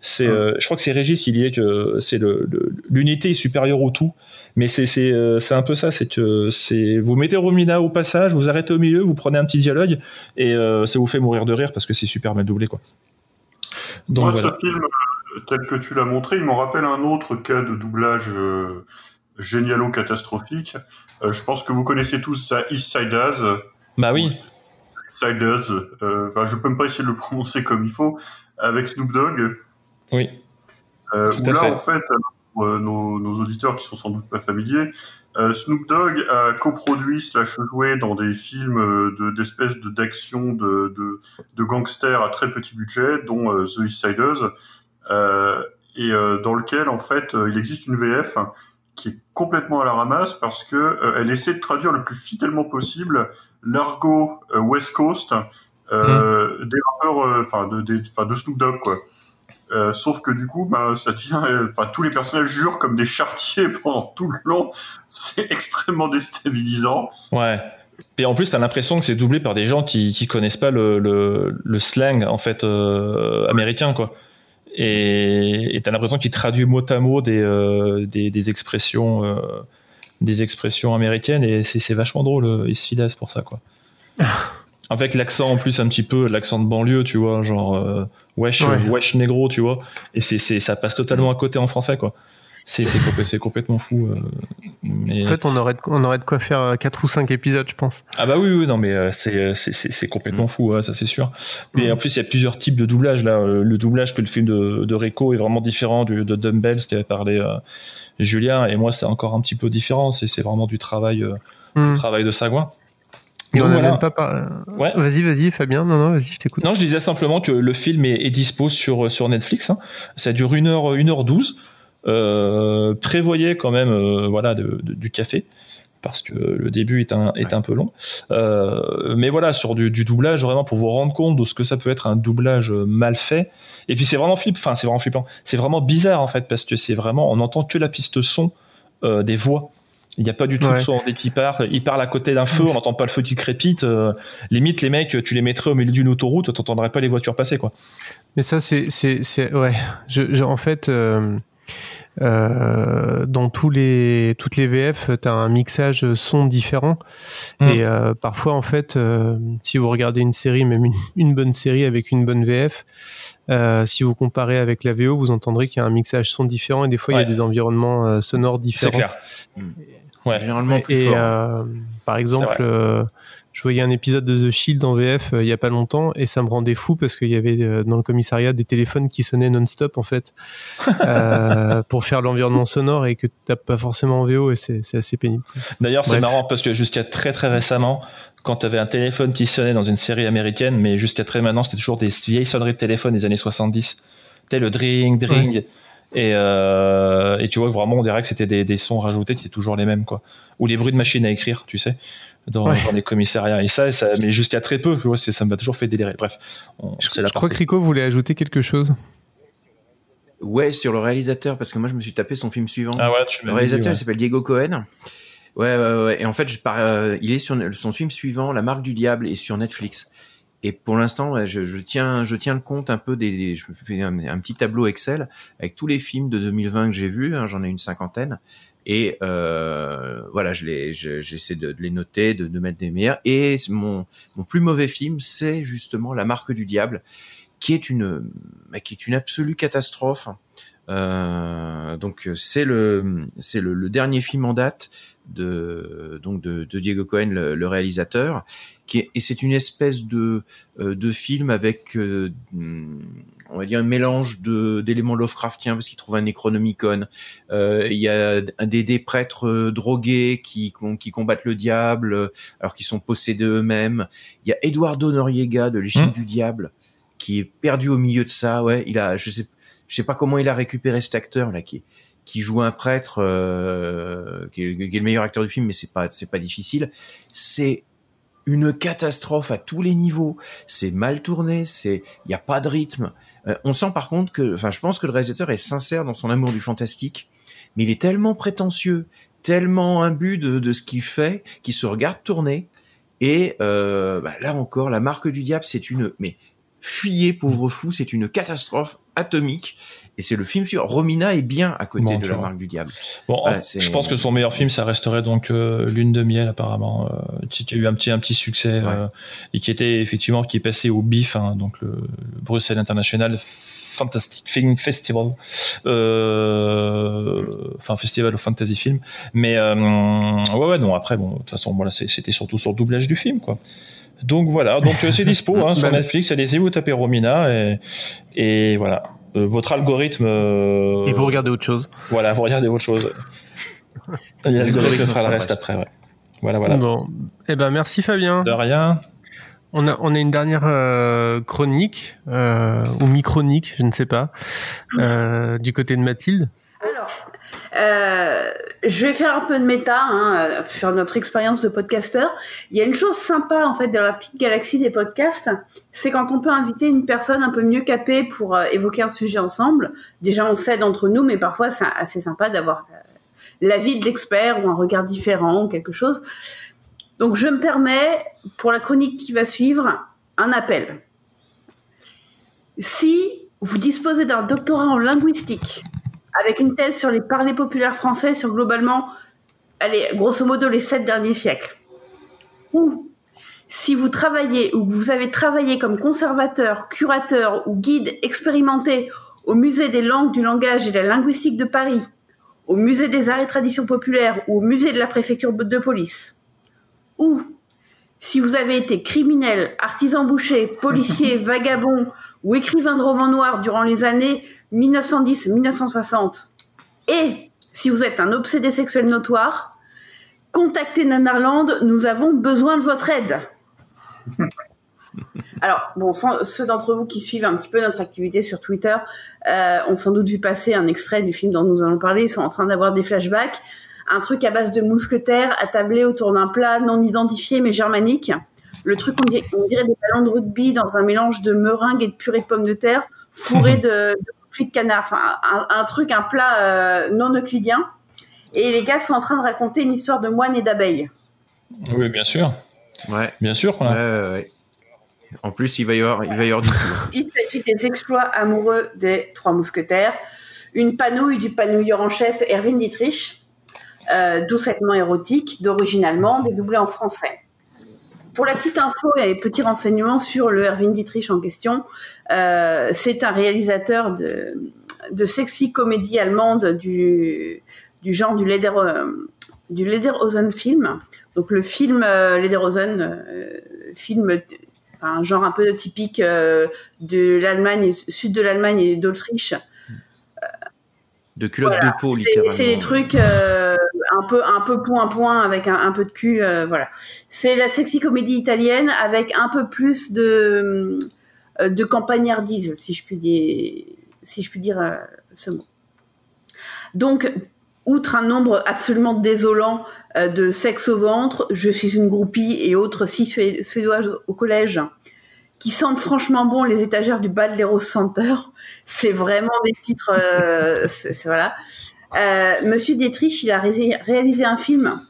C'est, je crois que c'est Régis qui disait que c'est le, le- l'unité est supérieure au tout. Mais c'est c'est c'est un peu ça, c'est que c'est vous mettez Romina au passage, vous arrêtez au milieu, vous prenez un petit dialogue et euh, ça vous fait mourir de rire parce que c'est super mal doublé quoi. Donc Moi, voilà. ce film, euh, tel que tu l'as montré, il m'en rappelle un autre cas de doublage euh, génialo-catastrophique. Euh, je pense que vous connaissez tous ça, East Side As. Bah oui. Side As. euh, Enfin, je peux même pas essayer de le prononcer comme il faut. Avec Snoop Dogg. Oui. Tout où à là, fait. en fait, euh, nos, nos auditeurs qui sont sans doute pas familiers, euh, Snoop Dogg a coproduit slash joué dans des films euh, de- d'espèces de d'action de, de, de gangsters à très petit budget, dont euh, The East Siders, euh, et dans lequel en fait il existe une VF qui est complètement à la ramasse parce que elle essaie de traduire le plus fidèlement possible l'argot West Coast euh, des rappeurs, enfin de, de Snoop Dogg quoi. Euh, sauf que du coup, bah, ça devient, euh, enfin, tous les personnages jurent comme des chartiers pendant tout le long. C'est extrêmement déstabilisant. Ouais. Et en plus, t'as l'impression que c'est doublé par des gens qui qui connaissent pas le le, le slang en fait euh, américain quoi. Et t'as l'impression qu'il traduit mot à mot des euh, des, des expressions euh, des expressions américaines et c'est c'est vachement drôle. Il se pour ça quoi. Avec l'accent en plus un petit peu l'accent de banlieue, tu vois, genre euh, wesh Ouais. wesh négro, tu vois. Et c'est c'est ça passe totalement à côté en français quoi. C'est c'est complè- c'est complètement fou. euh, mais... En fait, on aurait, de, on aurait de quoi faire 4 ou 5 épisodes, je pense. Ah bah oui, oui, non mais euh, c'est c'est complètement fou, ouais, ça c'est sûr. Mais en plus il y a plusieurs types de doublage là. Euh, Le doublage que le film de, de Rico est vraiment différent du de Dumbbell, qu'avait parlé euh, Julien, et moi c'est encore un petit peu différent. C'est c'est vraiment du travail euh, du travail de sagouin. Et on Donc n'a voilà. même pas parlé. Ouais. Vas-y, vas-y, Fabien. Non, non, vas-y, je t'écoute. Non, je disais simplement que le film est, est dispo sur sur Netflix. hein. Ça dure 1 heure 1 heure 12 Euh, prévoyez quand même euh, voilà de- de- du café parce que le début est un est un peu long. Euh, mais voilà sur du, du doublage vraiment pour vous rendre compte de ce que ça peut être un doublage euh, mal fait. Et puis c'est vraiment flip, enfin c'est vraiment flippant. C'est vraiment bizarre en fait parce que c'est vraiment on n'entend que la piste son euh, des voix. Il n'y a pas du tout de Ouais. son dès qu'il parle. Il parle à côté d'un feu, on n'entend pas le feu qui crépite. Euh, limite, les mecs, tu les mettrais au milieu d'une autoroute, t'entendrais pas les voitures passer, quoi. Mais ça, c'est, c'est, c'est, ouais. Je, je- en fait, euh, euh, dans tous les, toutes les VF, t'as un mixage son différent. Mm. Et euh, parfois, en fait, si vous regardez une série, même une, une bonne série avec une bonne VF, si vous comparez avec la VO, vous entendrez qu'il y a un mixage son différent et des fois, il y a des environnements sonores différents. clair. Ouais. Généralement plus Et fort. euh, par exemple, euh, je voyais un épisode de The Shield en VF euh, il y a pas longtemps et ça me rendait fou parce qu'il y avait dans le commissariat des téléphones qui sonnaient non-stop en fait pour faire l'environnement sonore et que t'as pas forcément en VO et c'est assez pénible. D'ailleurs, c'est marrant parce que jusqu'à très très récemment, quand tu avais un téléphone qui sonnait dans une série américaine, mais jusqu'à très maintenant, c'était toujours des vieilles sonneries de téléphone des années 70. T'es le dring, dring. Et, euh, et tu vois que vraiment, on dirait que c'était des, des sons rajoutés qui étaient toujours les mêmes, quoi. Ou les bruits de machine à écrire, tu sais, dans, Ouais. dans les commissariats. Et ça, ça mais jusqu'à très peu, tu vois, ça m'a toujours fait délirer. Bref, on- c'est la Je crois que. Rico voulait ajouter quelque chose. Ouais, sur le réalisateur, parce que moi je me suis tapé son film suivant. Ah ouais, tu le réalisateur dit, ouais. il s'appelle Diego Cohen. Ouais, ouais, ouais. Et en fait, je par- euh, il est sur son film suivant, La Marque du Diable, est sur Netflix. Et pour l'instant, je, je tiens, je tiens le compte un peu des, des- je fais un, petit tableau Excel avec tous les films de 2020 que j'ai vus. hein, J'en ai une cinquantaine. Et euh, voilà, je les, je- j'essaie de, de les noter, de, de mettre des meilleurs. Et mon, mon plus mauvais film, c'est justement La Marque du Diable, qui est une, bah, qui est une absolue catastrophe. Euh, donc c'est le, c'est le, le dernier film en date de donc de, de Diego Cohen, le, le réalisateur, qui est, et c'est une espèce de euh, de film avec euh, hmm, on va dire un mélange de d'éléments Lovecraftiens parce qu'il trouve un Necronomicon. Euh, il y a des, des prêtres euh, drogués qui qui combattent le diable alors qu'ils sont possédés eux-mêmes. Il y a Eduardo Noriega de l'échine Mm. du diable qui est perdu au milieu de ça. Ouais, il a je sais je sais pas comment il a récupéré cet acteur là qui est qui joue un prêtre euh, qui, est, le meilleur acteur du film, mais c'est pas c'est pas difficile. C'est une catastrophe à tous les niveaux. C'est mal tourné, c'est il y a pas de rythme. Euh, on sent par contre que, enfin, je pense que le réalisateur est sincère dans son amour du fantastique, mais il est tellement prétentieux, tellement imbu de, de ce qu'il fait, qu'il se regarde tourner. Et euh, bah, là encore, la marque du diable, c'est une mais fuyez pauvre fou, c'est une catastrophe atomique. Et c'est le film sur Romina est bien à côté Bon, de la vois. marque du diable. Bon, Voilà, je pense que son meilleur film, ça resterait donc euh, Lune de miel apparemment, euh, qui a eu un petit un petit succès euh, et qui était effectivement qui est passé au BIF, hein, donc le Bruxelles International Fantastic Film Festival, euh, enfin Festival of Fantasy Film. Mais euh, ouais ouais non après bon de toute façon voilà c'était surtout sur le doublage du film quoi. Donc voilà, donc euh, c'est dispo hein, sur Bah, Netflix, allez-y vous tapez Romina et, et voilà. Euh, votre algorithme. euh, Et vous regardez autre chose. Voilà, vous regardez autre chose. Et L'algorithme fera le reste après, ouais. Voilà, voilà. Bon, eh ben merci Fabien. De rien. On a, on a une dernière euh, chronique, euh, ou mi-chronique, je ne sais pas, euh, du côté de Mathilde. Alors, euh, je vais faire un peu de méta hein, euh, sur notre expérience de podcasteur. Il y a une chose sympa en fait dans la petite galaxie des podcasts, c'est quand on peut inviter une personne un peu mieux capée pour euh, évoquer un sujet ensemble. Déjà, on s'aide entre nous, mais parfois c'est assez sympa d'avoir l'avis de l'expert ou un regard différent ou quelque chose. Donc, je me permets pour la chronique qui va suivre un appel. Si vous disposez d'un doctorat en linguistique avec une thèse sur les parlers populaires français sur globalement, allez, grosso modo les sept derniers siècles. Ou si vous travaillez ou que vous avez travaillé comme conservateur, curateur ou guide expérimenté au musée des langues, du langage et de la linguistique de Paris, au musée des arts et traditions populaires ou au musée de la préfecture de police. Ou si vous avez été criminel, artisan boucher, policier, vagabond ou écrivain de romans noirs durant les années 1910-1960, et si vous êtes un obsédé sexuel notoire, contactez Nanarland, nous avons besoin de votre aide. Alors, bon, sans- ceux d'entre vous qui suivent un petit peu notre activité sur Twitter euh, ont sans doute vu passer un extrait du film dont nous allons parler. Ils sont en train d'avoir des flashbacks. Un truc à base de mousquetaires attablé autour d'un plat non identifié mais germanique. Le truc, on dirait, on dirait des ballons de rugby dans un mélange de meringue et de purée de pommes de terre fourré de, de conflits de canard. Enfin, un, un truc, un plat euh, non euclidien. Et les gars sont en train de raconter une histoire de moines et d'abeilles. Oui, bien sûr. Ouais. Bien sûr qu'on a. Ouais, ouais, ouais. En plus, il va y avoir, il va y avoir du coup. Il s'agit des exploits amoureux des trois mousquetaires. Une panouille du panouilleur en chef Erwin Dietrich, euh, doucettement érotique, d'origine allemande, dédoublé en français. Pour la petite info et petit renseignement sur le Erwin Dietrich en question, euh, c'est un réalisateur de, de sexy comédie allemande du, du genre du Leder, euh, du Lederhosen film. Donc le film euh, Lederhosen, euh, film enfin, un genre un peu typique de l'Allemagne, sud de l'Allemagne et d'Autriche. De culotte Voilà. de peau, littéralement. C'est des trucs un peu un peu point point avec un, peu de cul, euh, voilà. C'est la sexy comédie italienne avec un peu plus de euh, campagnardise, si je puis dire, euh, ce mot. Donc, outre un nombre absolument désolant de sexe au ventre, je suis une groupie et autres six Sué- suédoises au collège qui sentent franchement bon les étagères du bal Center. C'est vraiment des titres, voilà. Euh, Monsieur Dietrich, il a ré- réalisé un film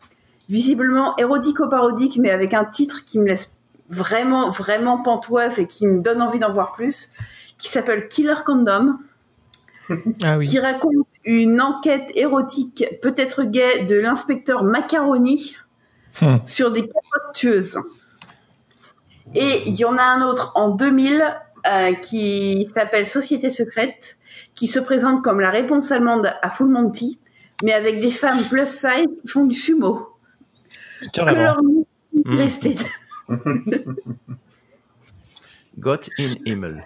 visiblement érodico-parodique, mais avec un titre qui me laisse vraiment, vraiment pantoise et qui me donne envie d'en voir plus, qui s'appelle Killer Condom Ah oui. qui raconte une enquête érotique, peut-être gay, de l'inspecteur Macaroni Hmm. sur des capotes tueuses. Et il y en a un autre en 2000 euh, qui s'appelle Société secrète, qui se présente comme la réponse allemande à Full Monty, mais avec des femmes plus size qui font du sumo. Que leur nom restait. Gott in Himmel.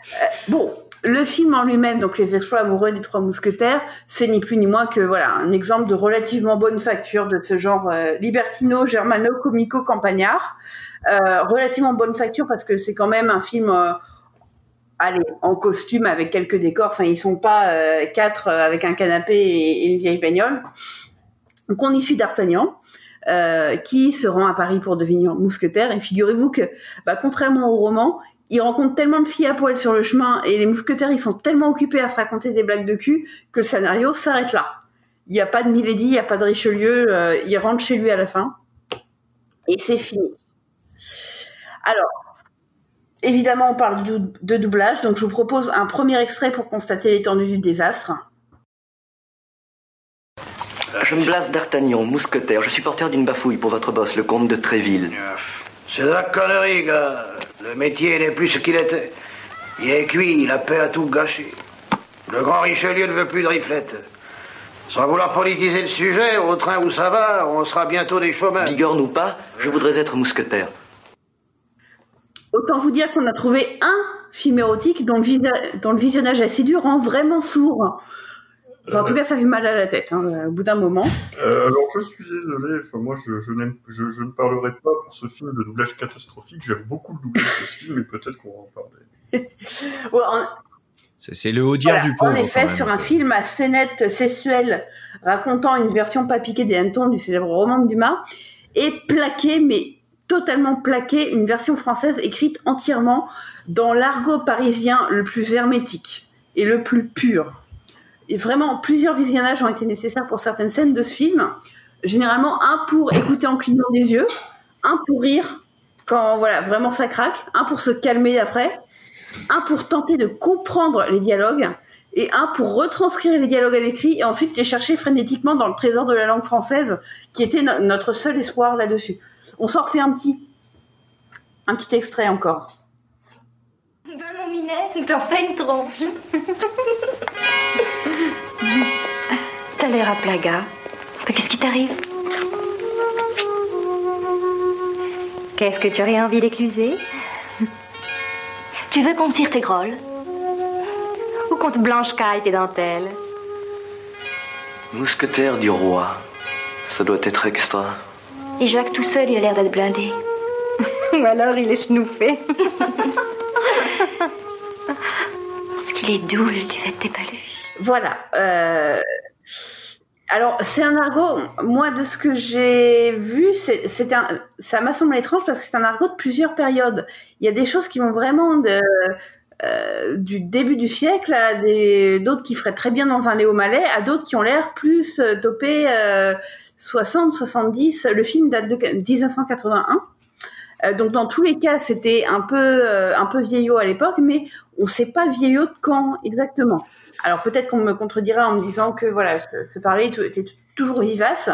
Bon, le film en lui-même, donc Les exploits amoureux des trois mousquetaires, c'est ni plus ni moins que voilà un exemple de relativement bonne facture de ce genre euh, libertino, germano, comico, campagnard. Euh, relativement bonne facture parce que c'est quand même un film euh, allez, en costume avec quelques décors. Enfin, ils sont pas euh, quatre euh, avec un canapé et, et une vieille bagnole. Donc, on y suit D'Artagnan. euh, qui se rend à Paris pour devenir mousquetaire. Et figurez-vous que, bah, contrairement au roman, il rencontre tellement de filles à poil sur le chemin et les mousquetaires, ils sont tellement occupés à se raconter des blagues de cul que le scénario s'arrête là. Il n'y a pas de Milady, il n'y a pas de Richelieu, euh, il rentre chez lui à la fin. Et c'est fini. Alors, évidemment, on parle de, dou- de doublage, donc je vous propose un premier extrait pour constater l'étendue du désastre. Je me place d'Artagnan, mousquetaire. Je suis porteur d'une bafouille pour votre boss, le comte de Tréville. C'est de la connerie, gars. Le métier n'est plus ce qu'il était. Il est cuit, la paix a tout gâché. Le grand Richelieu ne veut plus de riflette. Sans vouloir politiser le sujet, au train où ça va, on sera bientôt des chômeurs. Bigorne ou pas, je voudrais être mousquetaire. Autant vous dire qu'on a trouvé un film érotique dont le, visa- dont le visionnage assidu rend vraiment sourd. Enfin, en tout cas, ça fait mal à la tête, hein, au bout d'un moment. Euh, alors je suis désolé, enfin moi je, je, n'aime, je, je ne parlerai pas pour ce film de doublage catastrophique. J'aime beaucoup le doublage de ce film, mais peut-être qu'on va en parler. Ouais, en- C'est le haut dire Voilà, du pauvre. en effet, sur un film à scénette sexuelle racontant une version pas piquée des hannetons du célèbre roman de Dumas, et plaqué, mais totalement plaqué, une version française écrite entièrement dans l'argot parisien le plus hermétique et le plus pur. Et vraiment, plusieurs visionnages ont été nécessaires pour certaines scènes de ce film. Généralement, un pour écouter en clignant des yeux, un pour rire quand voilà vraiment ça craque, un pour se calmer après, un pour tenter de comprendre les dialogues et un pour retranscrire les dialogues à l'écrit et ensuite les chercher frénétiquement dans le trésor de la langue française qui était no- notre seul espoir là-dessus. On s'en refait un petit un petit extrait encore. Ben mon minet, t'en fais une tronche. T'as l'air à plaga. Mais qu'est-ce qui t'arrive? Qu'est-ce que tu aurais envie d'écluser? Tu veux qu'on tire tes grolles? Ou qu'on te blanche caille tes dentelles? Mousquetaire du roi. Ça doit être extra. Et Jacques tout seul, il a l'air d'être blindé. Ou alors il est chenoufé. Parce qu'il est doux, le duvet de tes paluches. Voilà. euh, Alors, c'est un argot, moi, de ce que j'ai vu, c'est c'est un... ça m'a semblé étrange parce que c'est un argot de plusieurs périodes. Il y a des choses qui vont vraiment de... euh, du début du siècle à des d'autres qui feraient très bien dans un Léo Mallet, à d'autres qui ont l'air plus topés euh, 60, 70. Le film date de 1981. Euh, donc dans tous les cas, c'était un peu euh, un peu vieillot à l'époque, mais on sait pas vieillot de quand exactement. Alors peut-être qu'on me contredira en me disant que voilà, ce, ce parler était toujours vivace,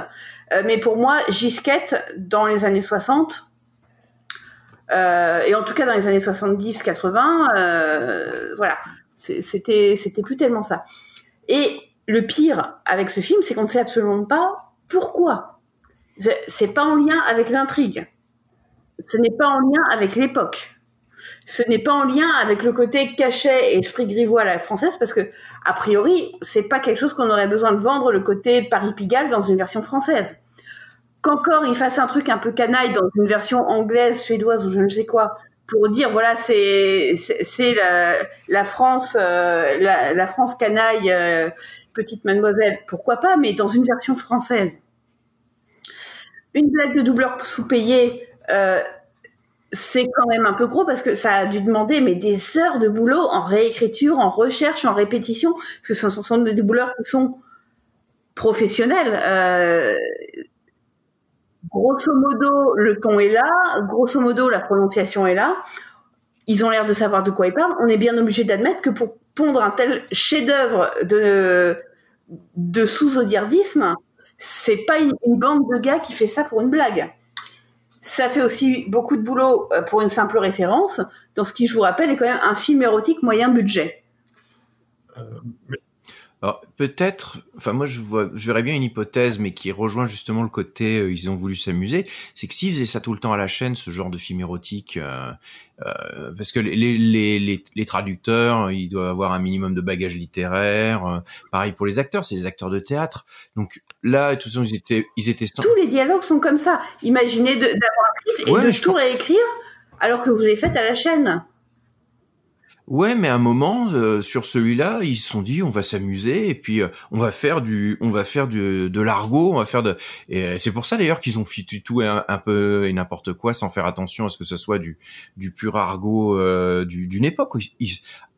Euh, mais pour moi, Gisquette dans les années 60 euh, et en tout cas dans les années 70-80, euh, voilà, c'était c'était plus tellement ça. Et le pire avec ce film, c'est qu'on ne sait absolument pas pourquoi? C'est- pas en lien avec l'intrigue. Ce n'est pas en lien avec l'époque. Ce n'est pas en lien avec le côté cachet et esprit grivois à la française parce que, a priori, c'est pas quelque chose qu'on aurait besoin de vendre le côté Paris-Pigalle dans une version française. Qu'encore il fasse un truc un peu canaille dans une version anglaise, suédoise ou je ne sais quoi, pour dire voilà c'est la, France euh, la, la France canaille euh, petite mademoiselle pourquoi pas mais dans une version française une blague de doubleur sous-payé euh, c'est quand même un peu gros parce que ça a dû demander mais des heures de boulot en réécriture, en recherche, en répétition, parce que ce sont, des doubleurs qui sont professionnels. Euh, grosso modo, le ton est là, grosso modo, la prononciation est là. Ils ont l'air de savoir de quoi ils parlent. On est bien obligé d'admettre que pour pondre un tel chef-d'œuvre de, de sous-audiardisme, c'est pas une, bande de gars qui fait ça pour une blague. Ça fait aussi beaucoup de boulot euh, pour une simple référence, dans ce qui, je vous rappelle, est quand même un film érotique moyen budget. Alors peut-être, enfin moi je vois, je verrais bien une hypothèse, mais qui rejoint justement le côté euh, ils ont voulu s'amuser, c'est que s'ils faisaient ça tout le temps à la chaîne, ce genre de film érotique, euh, euh, parce que les, les, les, les traducteurs, ils doivent avoir un minimum de bagage littéraire, euh, pareil pour les acteurs, c'est des acteurs de théâtre, donc là de toute façon ils étaient, ils étaient sans- Tous les dialogues sont comme ça. Imaginez d'avoir un clip et Ouais, de tout réécrire alors que vous les faites à la chaîne. Ouais, mais à un moment euh, sur celui-là, ils se sont dit on va s'amuser et puis euh, on va faire du, on va faire du, de l'argot, on va faire de. Et euh, c'est pour ça d'ailleurs qu'ils ont fait tout un, peu et n'importe quoi sans faire attention à ce que ce soit du, du pur argot du- d'une époque.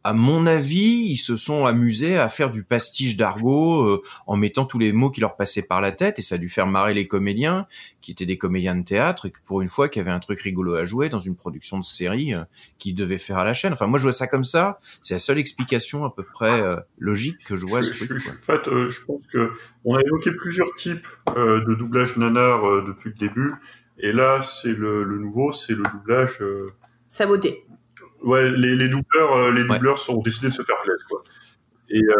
À mon avis, ils se sont amusés à faire du pastiche d'argot euh, en mettant tous les mots qui leur passaient par la tête et ça a dû faire marrer les comédiens qui étaient des comédiens de théâtre et que pour une fois qui avaient un truc rigolo à jouer dans une production de série euh, qu'ils devaient faire à la chaîne. Enfin, moi je vois ça comme ça. C'est la seule explication à peu près euh, logique que je vois à ce Je- truc. je- quoi. en fait, euh, je pense que on a évoqué plusieurs types euh, de doublage nanar euh, depuis le début, et là, c'est le, le nouveau, c'est le doublage. euh, Saboté. Ouais, les, les doubleurs, euh, les doubleurs sont décidés de se faire plaisir, quoi. Et euh,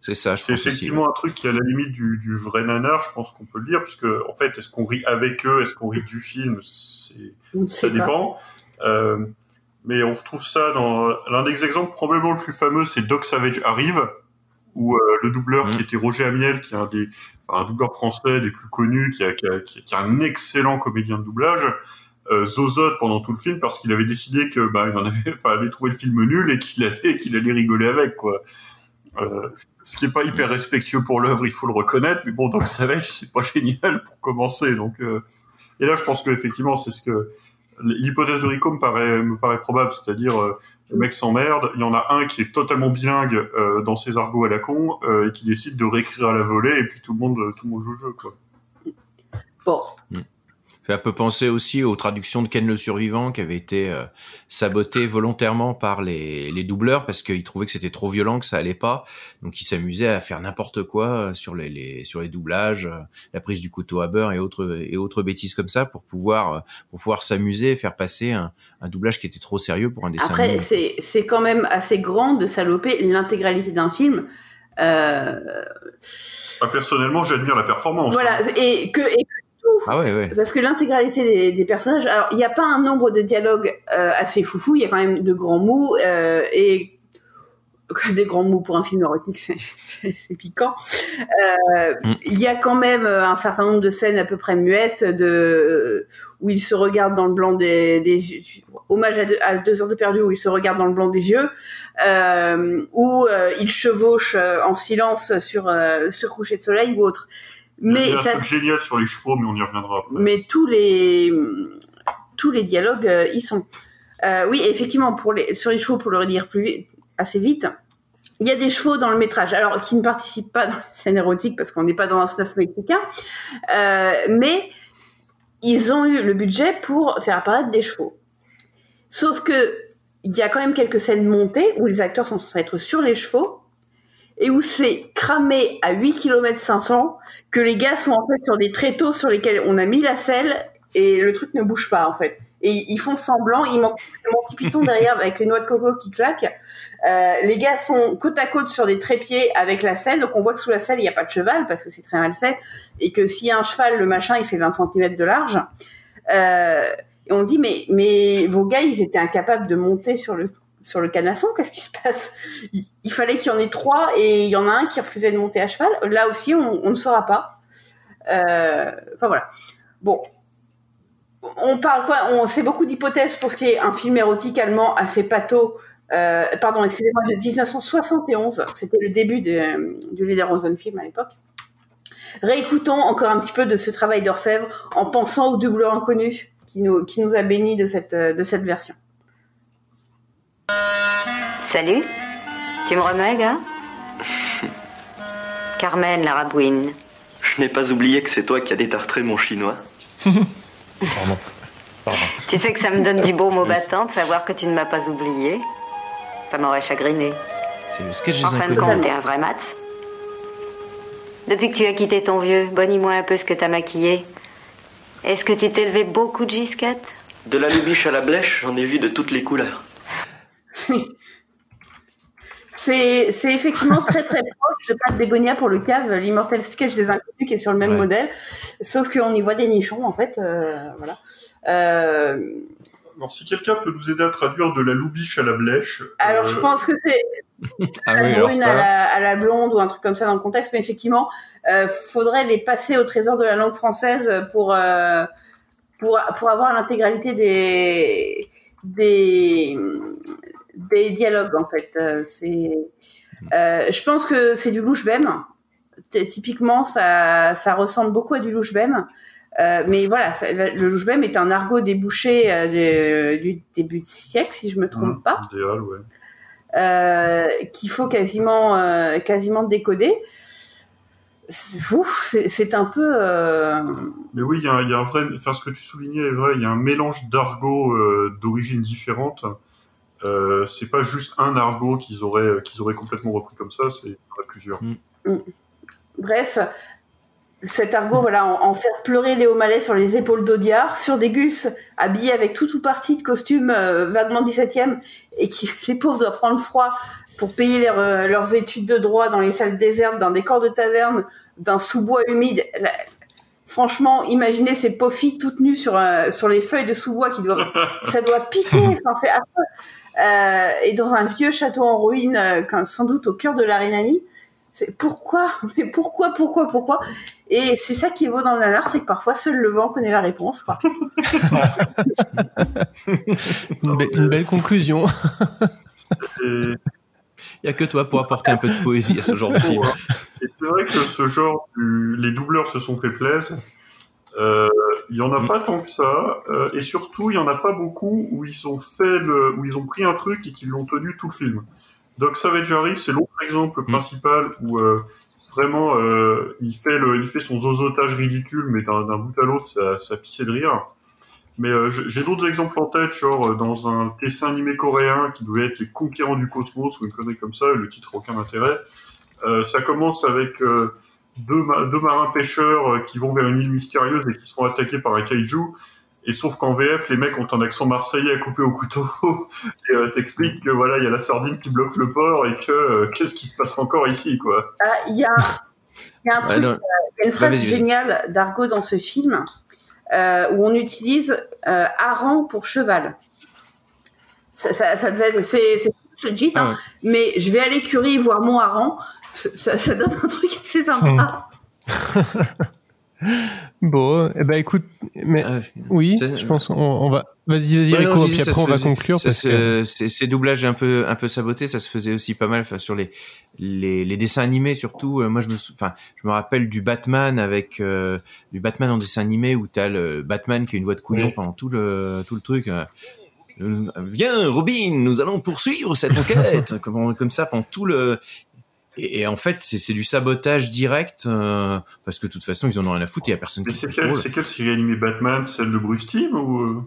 c'est ça. C'est effectivement un truc qui est à la limite du, du vrai nanar, je pense qu'on peut le dire, parce que en fait, est-ce qu'on rit avec eux, est-ce qu'on rit du film, c'est ça dépend. Euh, mais on retrouve ça dans l'un des exemples probablement le plus fameux, c'est Doc Savage arrive, où euh, le doubleur qui était Roger Amiel, qui est un des, enfin, un doubleur français des plus connus, qui a, qui a, qui a- qui a un excellent comédien de doublage, euh, zozote pendant tout le film parce qu'il avait décidé que bah il en avait, enfin, avait trouvé le film nul et qu'il allait, qu'il allait rigoler avec quoi. Euh, ce qui est pas hyper respectueux pour l'œuvre, il faut le reconnaître, mais bon, Doc Savage, c'est pas génial pour commencer, donc. euh, Et là, je pense que effectivement, c'est ce que l'hypothèse de Rico me paraît me paraît probable, c'est-à-dire euh, le mec s'emmerde, il y en a un qui est totalement bilingue euh, dans ses argots à la con euh, et qui décide de réécrire à la volée, et puis tout le monde tout le monde joue le jeu quoi. Bon. Fait un peu penser aussi aux traductions de Ken le Survivant qui avaient été euh, sabotées volontairement par les, les doubleurs parce qu'ils trouvaient que c'était trop violent, que ça allait pas. Donc ils s'amusaient à faire n'importe quoi euh, sur les, les sur les doublages, euh, la prise du couteau à beurre et autres et autres bêtises comme ça pour pouvoir euh, pour pouvoir s'amuser et faire passer un, un doublage qui était trop sérieux pour un dessin Après, c'est c'est quand même assez grand de saloper l'intégralité d'un film. Euh, Ah, personnellement, j'admire la performance. voilà, et que, et que. Ah ouais, ouais. Parce que l'intégralité des, des personnages, alors il n'y a pas un nombre de dialogues euh, assez foufou, il y a quand même de grands mots euh, et des grands mots pour un film érotique, c'est- piquant. Euh, Il y a quand même un certain nombre de scènes à peu près muettes de où ils se regardent dans le blanc des, des yeux. Hommage à deux, à deux heures de perdu où ils se regardent dans le blanc des yeux, euh, où ils chevauchent en silence sur sur coucher de soleil ou autre. Il y Mais a un ça, truc génial sur les chevaux, mais on y reviendra après. mais tous les tous les dialogues euh, y sont. Euh, oui, effectivement, pour les sur les chevaux, pour le redire plus vite, assez vite, il y a des chevaux dans le métrage, alors qui ne participent pas dans les scènes érotiques parce qu'on n'est pas dans un snuff mexicain, euh, mais ils ont eu le budget pour faire apparaître des chevaux. Sauf que il y a quand même quelques scènes montées où les acteurs sont censés être sur les chevaux et où c'est cramé à 8 km 500 que les gars sont en fait sur des tréteaux sur lesquels on a mis la selle et le truc ne bouge pas en fait. Et ils font semblant, il manque le Monty Python derrière avec les noix de coco qui claquent. Euh, les gars sont côte à côte sur des trépieds avec la selle, donc on voit que sous la selle il n'y a pas de cheval parce que c'est très mal fait et que s'il y a un cheval, le machin il fait 20 cm de large. Euh, et on dit mais mais vos gars ils étaient incapables de monter sur le sur le canasson, qu'est-ce qui se passe? Il, fallait qu'il y en ait trois et il y en a un qui refusait de monter à cheval. Là aussi on, ne saura pas. Euh, Enfin voilà. Bon, on parle quoi? On sait beaucoup d'hypothèses pour ce qui est un film érotique allemand assez pato. Euh, pardon, excusez-moi, de 1971. C'était le début de, du Lederhosen film à l'époque. Réécoutons encore un petit peu de ce travail d'orfèvre en pensant au doubleur inconnu qui nous, qui nous a bénis de cette, de cette version. Salut Tu me remets, gars Carmen, la rabouine. Je n'ai pas oublié que c'est toi qui as détartré mon chinois. Pardon. Pardon. Tu sais que ça me donne du beau mot battant de savoir que tu ne m'as pas oublié. Ça m'aurait chagriné. C'est le sketch des En fin de inconnus. compte, t'es un vrai mat. Depuis que tu as quitté ton vieux, bonnis-moi un peu ce que t'as maquillé. Est-ce que tu t'es levé beaucoup de gisquettes? De la lubiche à la blèche, j'en ai vu de toutes les couleurs. C'est c'est effectivement très très proche de Pat Begonia pour le cave, l'immortel sketch des inconnus qui est sur le même Ouais. modèle, sauf qu'on y voit des nichons en fait. euh, voilà. Euh, Alors, si quelqu'un peut nous aider à traduire de la loubiche à la blèche. alors euh, je pense que c'est Ah la oui, brune ça. à la, à la blonde ou un truc comme ça dans le contexte, mais effectivement, euh, faudrait les passer au trésor de la langue française pour euh, pour pour avoir l'intégralité des des, des dialogues en fait. Euh, c'est, euh, je pense que c'est du louche bem. T- Typiquement, ça, ça ressemble beaucoup à du louche bem. Euh, mais voilà, ça- le louche bem est un argot débouché de- du début de siècle, si je me trompe pas, Idéal, ouais. qu'il faut quasiment, quasiment décoder. C'est un peu. euh, Mais oui, il y a, un- il y a un vrai, enfin ce que tu soulignais est vrai, il y a un mélange d'argot euh, d'origine différente. Euh, c'est pas juste un argot qu'ils auraient, qu'ils auraient complètement repris comme ça, c'est il y en a plusieurs. Bref, cet argot, voilà, en, en faire pleurer Léo Mallet sur les épaules d'Audiard, sur des gus habillés avec tout ou partie de costumes euh, vaguement 17e, et qui, les pauvres, doivent prendre froid pour payer leurs, euh, leurs études de droit dans les salles désertes, d'un décor de taverne, d'un sous-bois humide. La- franchement, imaginez ces pauvres filles toutes nues sur, euh, sur les feuilles de sous-bois qui doivent, ça doit piquer, enfin, c'est affreux. Euh, et dans un vieux château en ruine, euh, sans doute au cœur de la Rhénanie. C'est pourquoi? Mais pourquoi Pourquoi Pourquoi? Et c'est ça qui est beau dans le nanar, c'est que parfois seul le vent connaît la réponse. quoi. Une, be- une belle conclusion. Il y a que toi pour apporter un peu de poésie à ce genre de film. C'est vrai que ce genre, les doubleurs se sont fait plaisir. Euh, Il y en a pas tant que ça, euh, et surtout il y en a pas beaucoup où ils ont fait le, où ils ont pris un truc et qu'ils l'ont tenu tout le film. Doc Savage arrive, c'est l'autre exemple principal où euh, vraiment euh, il fait le, il fait son zozotage ridicule, mais d'un bout à l'autre ça, ça pissait de rire. Mais euh, j'ai d'autres exemples en tête, genre euh, dans un dessin animé coréen qui devait être Les Conquérants du Cosmos ou une connerie comme ça, le titre aucun intérêt. Euh, ça commence avec euh, deux, ma- deux marins pêcheurs euh, qui vont vers une île mystérieuse et qui sont attaqués par un kaiju. Et sauf qu'en VF, les mecs ont un accent marseillais à couper au couteau et euh, t'expliquent que voilà, il y a la sardine qui bloque le port et que euh, qu'est-ce qui se passe encore ici, quoi. Il y a, il y a un truc, euh, y a une Bah, phrase géniale d'Argo dans ce film euh, où on utilise euh, hareng pour cheval. Ça, ça, ça devait être, c'est, c'est legit, hein, Ah ouais. mais je vais à l'écurie voir mon hareng. Ça, donne un truc assez sympa. Bon, eh ben écoute, mais oui, ça- je pense on, on va. Vas-y, vas-y, Ouais, puis après on va conclure ça parce que. ces, doublages un peu un peu sabotés, ça se faisait aussi pas mal enfin, sur les, les les dessins animés surtout. Euh, moi je me sou- enfin je me rappelle du Batman avec euh, du Batman en dessin animé où t'as le Batman qui a une voix de couillon Oui. pendant tout le tout le truc. euh, euh, Viens Robin, nous allons poursuivre cette enquête comme comme ça pendant tout le et, et en fait, c'est c'est du sabotage direct euh, parce que de toute façon, ils en ont rien à foutre. Il y a personne Mais qui c'est quelle, c'est quelle série animée Batman, celle de Bruce Timm ou euh,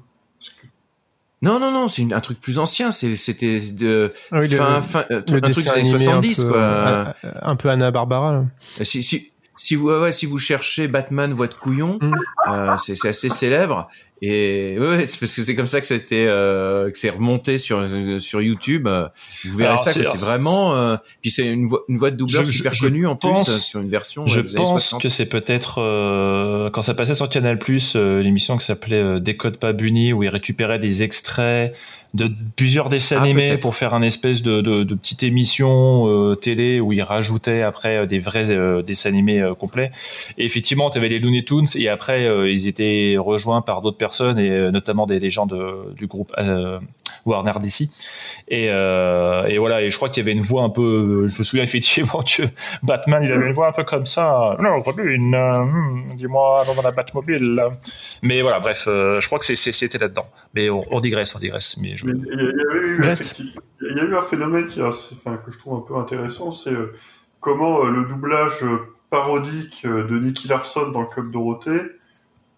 Non, non, non, c'est une- un truc plus ancien. C'est- C'était de Ah oui, le- fin, fin, euh, le un truc des années animé 70, un peu, quoi. euh, un peu Anna Barbara. là. Si, si, si vous, ouais, si vous cherchez Batman voix de couillon, Mm. euh, c'est assez célèbre. Et ouais, c'est parce que c'est comme ça que c'était euh, que c'est remonté sur euh, sur YouTube. Euh, Vous verrez Alors, ça, c'est- vraiment. euh, puis c'est une voix une voix de doubleur Je- super je connue en pense- plus euh, sur une version Je euh, des pense 60. que c'est peut-être euh, quand ça passait sur Canal Plus, l'émission qui s'appelait euh, Décode pas Bunny, où il récupérait des extraits de plusieurs dessins Ah, animés pour faire un espèce de, de, de petite émission euh, télé où il rajoutait après euh, des vrais euh, dessins animés euh, complets. Et effectivement, tu avais les Looney Tunes et après euh, ils étaient rejoints par d'autres personnes et euh, notamment des, des gens de, du groupe euh, Warner DC. Et, euh, et voilà, et je crois qu'il y avait une voix un peu. Je me souviens effectivement que Batman, il avait une voix un peu comme ça. Non, Robin, euh, hmm, dis-moi dans la Batmobile. Mais voilà, bref, euh, je crois que c'était là-dedans. Mais on, on digresse, on digresse. Mais je... Il y, a- avait eu, Reste. effectivement- il y a eu un phénomène qui enfin, que je trouve un peu intéressant, c'est euh, comment le doublage parodique de Nicky Larson dans le Club Dorothée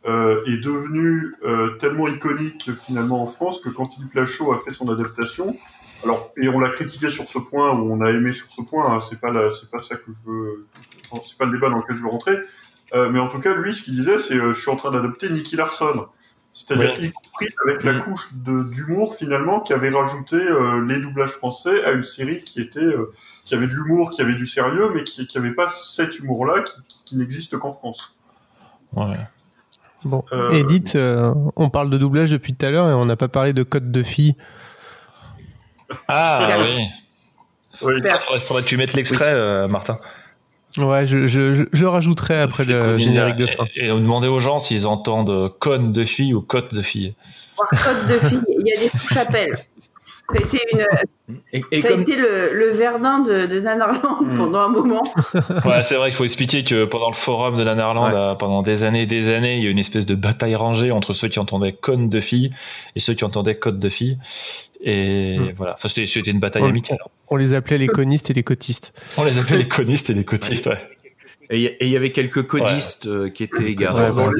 euh, est devenu euh, tellement iconique finalement en France que quand Philippe Lachaud a fait son adaptation, alors et on l'a critiqué sur ce point ou on a aimé sur ce point, hein, c'est pas la- c'est pas ça que je veux, c'est pas le débat dans lequel je veux rentrer, euh, mais en tout cas lui ce qu'il disait c'est euh, je suis en train d'adopter Nicky Larson. C'est-à-dire Oui. y compris avec la couche de- d'humour finalement qui avait rajouté euh, les doublages français à une série qui était euh, qui avait de l'humour, qui avait du sérieux, mais qui qui avait pas cet humour-là qui, qui n'existe qu'en France. Ouais. Bon, Euh, Edith, euh, on parle de doublage depuis tout à l'heure et on n'a pas parlé de code de fille. Ah oui. Oui. Faudrait, faudrait que tu mettes l'extrait, euh, Martin. Ouais, je, je, je, je rajouterai après le générique de fin. Et, et on demandait aux gens s'ils entendent conne de fille ou cote de fille. Voir code de fille, il y a des touches appels. Ça a été, une, Et, et ça comme- a été le, le Verdun de, de Nanarland Hmm. pendant un moment. Ouais, c'est vrai qu'il faut expliquer que pendant le forum de Nanarland, là, pendant des années et des années, il y a eu une espèce de bataille rangée entre ceux qui entendaient conne de fille et ceux qui entendaient cote de fille. Et Hmm. voilà. Enfin, c'était c'était une bataille On- amicale. On les appelait les conistes et les cotistes. On les appelait les conistes et les cotistes, ouais. Et il y- avait quelques codistes euh, qui étaient égarés. Ouais, bon.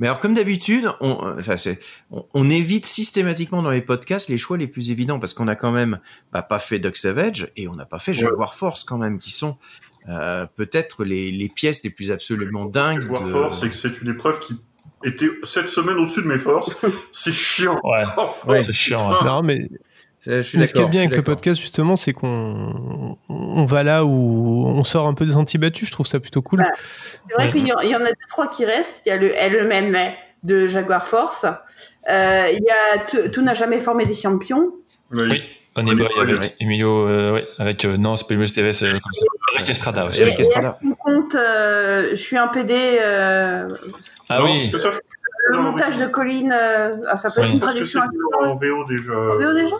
Mais alors, comme d'habitude, on, enfin, c'est, on, on évite systématiquement dans les podcasts les choix les plus évidents parce qu'on a quand même bah, pas fait Duck Savage et on n'a pas fait Jaguar Force quand même, qui sont euh, peut-être les, les pièces les plus absolument dingues. Jaguar de- Force, c'est que c'est une épreuve qui était cette semaine au-dessus de mes forces. C'est chiant. Ouais, Ouais, c'est chiant. Non, mais Je suis ce qui est bien avec le podcast, justement, c'est qu'on on va là où on sort un peu des sentiers battus. Je trouve ça plutôt cool. Bah, C'est vrai Ouais. qu'il y, en- il y en a deux, trois qui restent. Il y a le elle-même de Jaguar Force. Euh, il y a Tout n'a jamais formé des champions. Oui. Honey Boy avec Emilio, euh, ouais, avec, euh, non, c'est pas Emilio Estevez, euh, comme ça. Avec Estrada aussi. Et, et on compte, euh, je suis un PD. euh, Ah oui. Ça, le montage de Colline, euh, ah, ça peut être une traduction. c'est en VO déjà. En VO déjà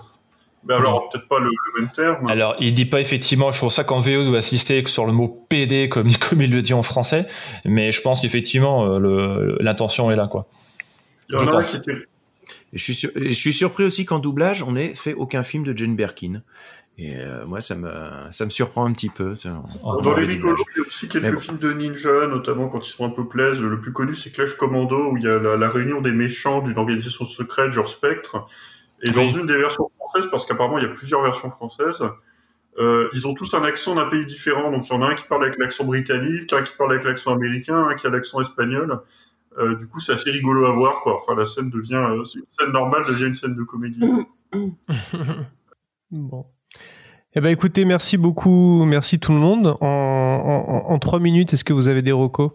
Mais alors, peut-être pas le, le même terme. Alors, il dit pas effectivement, je trouve ça qu'en VO doit assister sur le mot PD comme, comme il le dit en français, mais je pense qu'effectivement, euh, l'intention est là, quoi. Il y en Je a qui était. Je, suis sur- et je suis surpris aussi qu'en doublage, on n'ait fait aucun film de Jane Birkin. Et euh, moi, ça me, ça me surprend un petit peu. tiens. Dans les rigolos, il y a aussi quelques bon. films de ninja, notamment quand ils sont un peu plaisent. Le plus connu, c'est Clash Commando, où il y a la, la réunion des méchants d'une organisation secrète, genre Spectre. Et dans une des versions françaises, parce qu'apparemment il y a plusieurs versions françaises, euh, ils ont tous un accent d'un pays différent. Donc il y en a un qui parle avec l'accent britannique, un qui parle avec l'accent américain, un qui a l'accent espagnol. Euh, du coup, c'est assez rigolo à voir, quoi. Enfin, la scène devient, euh, une scène normale devient une scène de comédie. Bon. Eh ben, écoutez, merci beaucoup, merci tout le monde. En, en, en trois minutes, est-ce que vous avez des recos?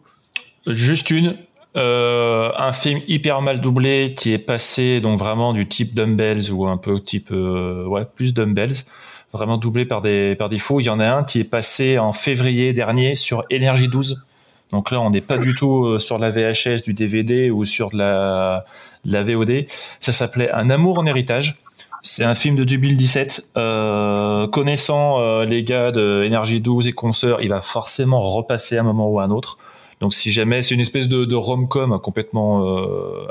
Juste une. Euh, un film hyper mal doublé qui est passé donc vraiment du type Dumbbells ou un peu type euh, ouais plus Dumbbells vraiment doublé par des par des il y en a un qui est passé en février dernier sur Énergie 12 donc là on n'est pas du tout euh, sur la VHS du DVD ou sur de la, de la VOD ça s'appelait Un amour en héritage c'est un film de 2017. Euh, connaissant euh, les gars de Énergie 12 et consoeurs, il va forcément repasser à un moment ou à un autre. Donc si jamais c'est une espèce de, de rom-com complètement euh,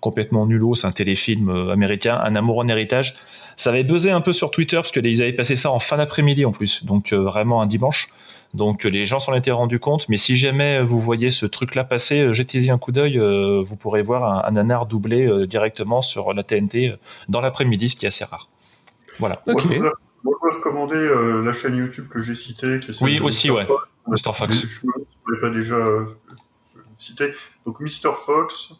complètement nulot, c'est un téléfilm euh, américain, Un amour en héritage. Ça avait buzzé un peu sur Twitter parce qu'ils avaient passé ça en fin d'après-midi en plus, donc euh, vraiment un dimanche. Donc euh, les gens s'en étaient rendus compte, mais si jamais vous voyez ce truc-là passer, jetez-y un coup d'œil, euh, vous pourrez voir un, un nanar doublé euh, directement sur la TNT euh, dans l'après-midi, ce qui est assez rare. Voilà. Moi, je voudrais, moi, je voudrais recommander euh, la chaîne YouTube que j'ai citée, qui est celle Oui, aussi, ouais. Fox. Mr. Fox. Je l'ai pas déjà euh, cité. Donc, Mr. Fox,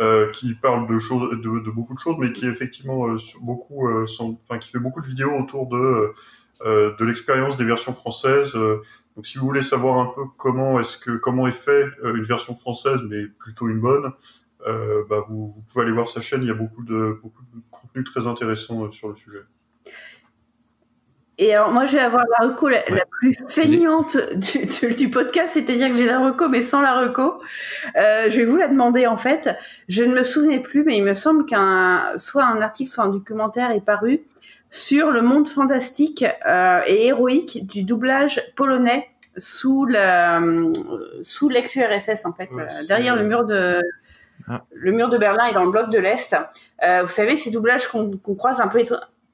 euh, qui parle de choses, de, de beaucoup de choses, mais qui effectivement euh, beaucoup, euh, sont- enfin, qui fait beaucoup de vidéos autour de euh, de l'expérience des versions françaises. Euh, donc, si vous voulez savoir un peu comment est-ce que comment est fait euh, une version française, mais plutôt une bonne, euh, bah, vous, vous pouvez aller voir sa chaîne. Il y a beaucoup de beaucoup de contenu très intéressant euh, sur le sujet. Et alors, moi, je vais avoir la reco la, la plus feignante du, du, du podcast, c'est-à-dire que j'ai la reco, mais sans la reco. Euh, je vais vous la demander, en fait. Je ne me souvenais plus, mais il me semble qu'un, soit un article, soit un documentaire est paru sur le monde fantastique euh, et héroïque du doublage polonais sous la, euh, sous l'ex-URSS, en fait, Ouais, euh, derrière le mur de, Ah. le mur de Berlin et dans le bloc de l'Est. Euh, vous savez, ces doublages qu'on qu'on croise un peu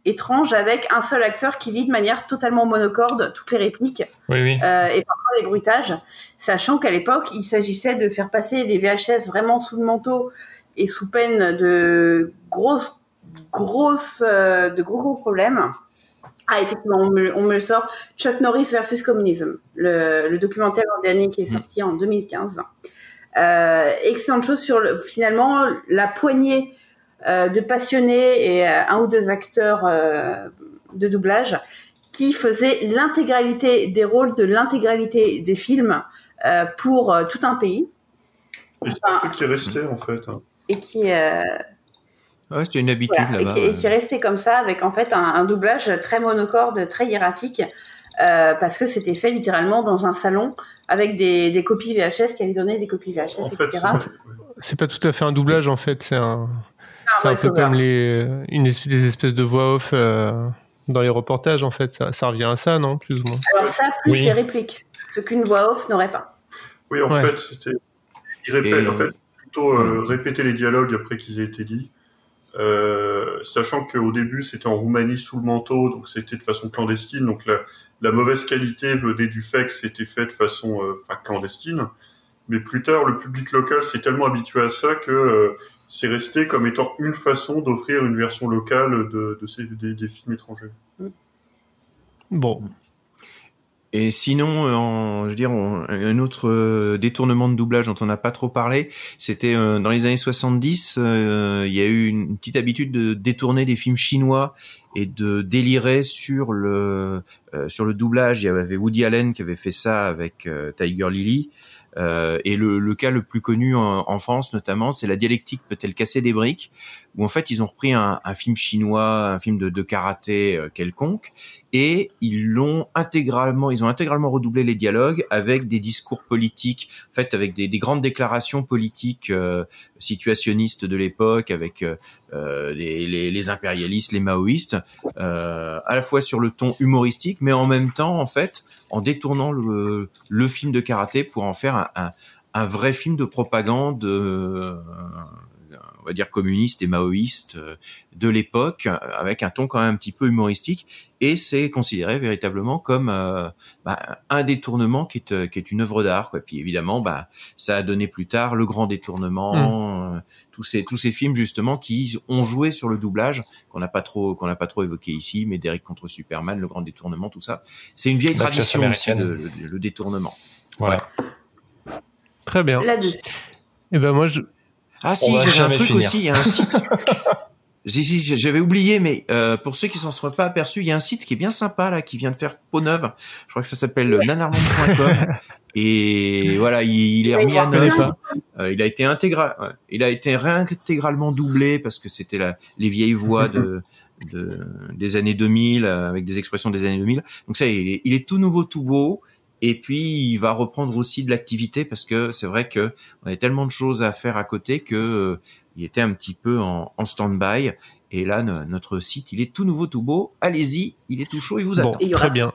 étr- étranges avec un seul acteur qui lit de manière totalement monocorde toutes les répliques Oui, oui. euh, et parfois les bruitages, sachant qu'à l'époque, il s'agissait de faire passer les VHS vraiment sous le manteau et sous peine de grosses, grosses, euh, de gros gros problèmes. Ah, effectivement, on me, on me le sort. Chuck Norris versus communisme, le, le documentaire dernier qui est sorti en 2015. Euh, excellente chose sur le, finalement la poignée de passionnés et euh, un ou deux acteurs euh, de doublage qui faisaient l'intégralité des rôles de l'intégralité des films euh, pour euh, tout un pays Et c'est un truc qui est resté en fait. hein. et qui euh, Ouais, c'est une habitude voilà, et là-bas. qui, et qui est resté comme ça avec en fait un, un doublage très monocorde, très hiératique. euh, parce que c'était fait littéralement dans un salon avec des, des copies VHS qui allaient donner des copies VHS, En etc. C'est pas tout à fait un doublage en fait, c'est un, c'est ouais, un c'est peu comme les, une, es- les espèces de voix off euh, dans les reportages en fait. Ça, ça revient à ça, non Plus ou moins? Alors ça, plus Oui. les répliques, ce qu'une voix off n'aurait pas. Oui, en Ouais. fait, c'était. Il répète, Et- en fait, plutôt euh, répéter les dialogues après qu'ils aient été dits. Euh, sachant qu'au début, c'était en Roumanie sous le manteau, donc c'était de façon clandestine. Donc la, la mauvaise qualité venait du fait que c'était fait de façon euh, clandestine. Mais plus tard, le public local s'est tellement habitué à ça que euh, c'est resté comme étant une façon d'offrir une version locale de, ces, des, films étrangers. Bon. Et sinon, euh, je veux un autre euh, détournement de doublage dont on n'a pas trop parlé, c'était euh, dans les années 70, euh, il y a eu une petite habitude de détourner des films chinois et de délirer sur le sur le doublage. Il y avait Woody Allen qui avait fait ça avec Tiger Lily. Euh, et le, cas le plus connu en, en France notamment, c'est la dialectique peut-elle casser des briques, où en fait ils ont repris un, un film chinois, un film de, de karaté euh, quelconque, et ils l'ont intégralement, ils ont intégralement redoublé les dialogues avec des discours politiques, en fait avec des, des grandes déclarations politiques euh, situationnistes de l'époque, avec euh, euh, les, les, les impérialistes, les maoïstes, euh, à la fois sur le ton humoristique, mais en même temps en fait en détournant le, le film de karaté pour en faire un, un, un vrai film de propagande. On va dire communiste et maoïste euh, de l'époque, euh, avec un ton quand même un petit peu humoristique, et c'est considéré véritablement comme euh, bah, un détournement qui est, qui est une œuvre d'art. Quoi. Puis évidemment, bah, ça a donné plus tard le grand détournement, euh, tous ces tous ces films justement qui ont joué sur le doublage qu'on n'a pas trop qu'on n'a pas trop évoqué ici, mais Derek contre Superman, le grand détournement, tout ça, c'est une vieille La tradition aussi de, le, le détournement. Voilà. Très bien. Là-dessus. Et ben moi je. Ah si, va j'avais un truc finir. aussi, il y a un site. Si, si, j'avais oublié, mais euh, pour ceux qui s'en seraient pas aperçus, il y a un site qui est bien sympa là, qui vient de faire peau neuve. Je crois que ça s'appelle euh, nanarmand.com. Et voilà, il, il est remis à neuf. Euh, il a été intégral, ouais, il a été réintégralement doublé parce que c'était la, les vieilles voix de, de des années 2000 euh, avec des expressions des années 2000. Donc ça, il est, il est tout nouveau, tout beau. Et puis il va reprendre aussi de l'activité parce que c'est vrai que on avait tellement de choses à faire à côté que euh, il était un petit peu en, en stand-by. Et là, no- notre site, il est tout nouveau, tout beau. Allez-y, il est tout chaud, il vous Bon, attend. très bien.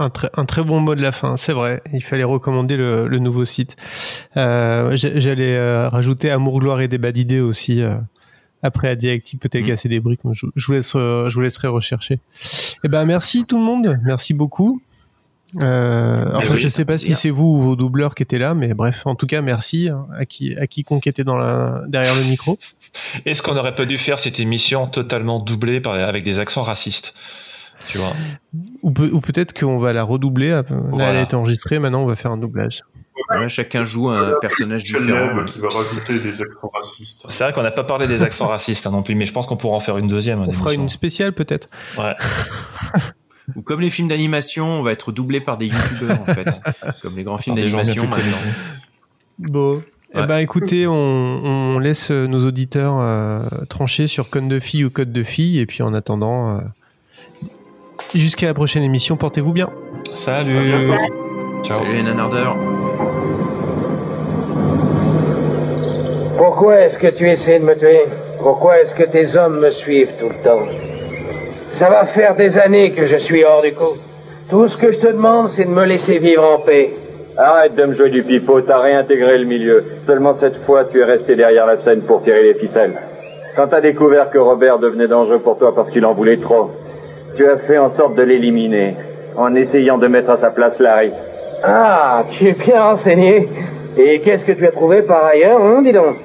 Un très, un très bon mot de la fin, c'est vrai. Il fallait recommander le, le nouveau site. Euh, J'allais euh, rajouter Amour, gloire et débat d'idées aussi. euh, après la dialectique, peut-être Mm. casser des briques. Je, je vous laisse, je vous laisserai rechercher. Eh ben, merci tout le monde. Merci beaucoup. Euh, enfin, oui, je sais pas si c'est vous ou vos doubleurs qui étaient là, mais bref, en tout cas, merci hein, à qui, à quiconque était dans la, derrière le micro. Est-ce qu'on aurait pas dû faire cette émission totalement doublée par, avec des accents racistes Tu vois Ou, peut- ou peut-être qu'on va la redoubler. Là, elle Voilà. a été enregistrée, maintenant on va faire un doublage. Voilà, chacun joue un personnage différent. Qui va rajouter des accents racistes. C'est vrai qu'on n'a pas parlé des accents racistes hein, non plus, mais je pense qu'on pourra en faire une deuxième. On fera une spéciale peut-être. Ouais. Ou comme les films d'animation, on va être doublé par des youtubeurs en fait. Comme les grands films d'animation maintenant. Bon. Eh ben écoutez, on, on laisse euh, nos auditeurs euh, trancher sur code de fille ou code de fille, et puis en attendant, euh, jusqu'à la prochaine émission, portez-vous bien. Salut. Ciao. Salut les nanardeurs. Pourquoi est-ce que tu essaies de me tuer? Pourquoi est-ce que tes hommes me suivent tout le temps? Ça va faire des années que je suis hors du coup. Tout ce que je te demande, c'est de me laisser vivre en paix. Arrête de me jouer du pipeau, t'as réintégré le milieu. Seulement cette fois, tu es resté derrière la scène pour tirer les ficelles. Quand t'as découvert que Robert devenait dangereux pour toi parce qu'il en voulait trop, tu as fait en sorte de l'éliminer, en essayant de mettre à sa place Larry. Ah, tu es bien renseigné. Et qu'est-ce que tu as trouvé par ailleurs, hein, dis donc?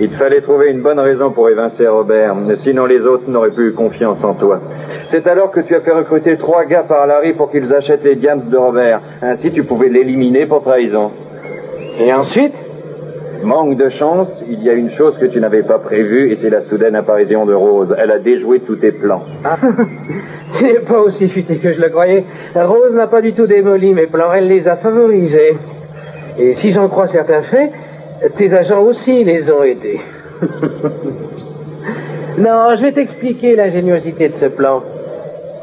Il fallait trouver une bonne raison pour évincer Robert, sinon les autres n'auraient plus eu confiance en toi. C'est alors que tu as fait recruter trois gars par Larry pour qu'ils achètent les diams de Robert. Ainsi, tu pouvais l'éliminer pour trahison. Et ensuite? Manque de chance, il y a une chose que tu n'avais pas prévue, et c'est la soudaine apparition de Rose. Elle a déjoué tous tes plans. Tu n'es pas aussi futé que je le croyais. Rose n'a pas du tout démoli mes plans, elle les a favorisés. Et si j'en crois certains faits, tes agents aussi les ont aidés. non, je vais t'expliquer l'ingéniosité de ce plan.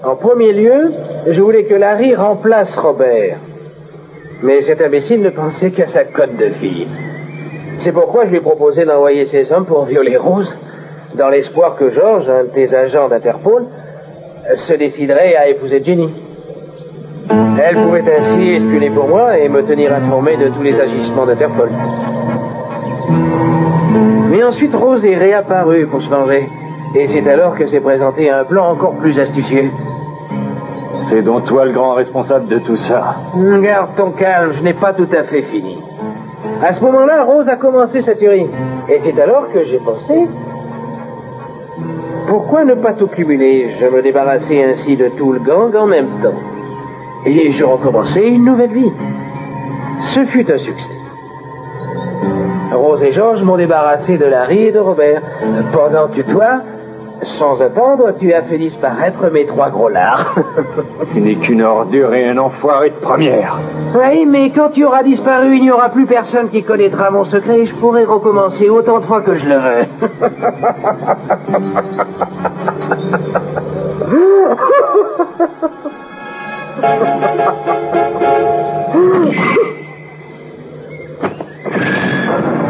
En premier lieu, je voulais que Larry remplace Robert. Mais cet imbécile ne pensait qu'à sa cote de fille. C'est pourquoi je lui ai proposé d'envoyer ses hommes pour violer Rose, dans l'espoir que George, un de tes agents d'Interpol, se déciderait à épouser Jenny. Elle pouvait ainsi espionner pour moi et me tenir informé de tous les agissements d'Interpol. Mais ensuite, Rose est réapparue pour se venger. Et c'est alors que s'est présenté un plan encore plus astucieux. C'est donc toi le grand responsable de tout ça. Garde ton calme, je n'ai pas tout à fait fini. À ce moment-là, Rose a commencé sa tuerie. Et c'est alors que j'ai pensé... Pourquoi ne pas tout cumuler? Je me débarrassais ainsi de tout le gang en même temps. Et je recommençais une nouvelle vie. Ce fut un succès. Rose et Georges m'ont débarrassé de Larry et de Robert. Pendant que toi, sans attendre, tu as fait disparaître mes trois gros lards. Tu n'es qu'une ordure et un enfoiré de première. oui, mais quand tu auras disparu, il n'y aura plus personne qui connaîtra mon secret et je pourrai recommencer autant de fois que je le veux. Bye.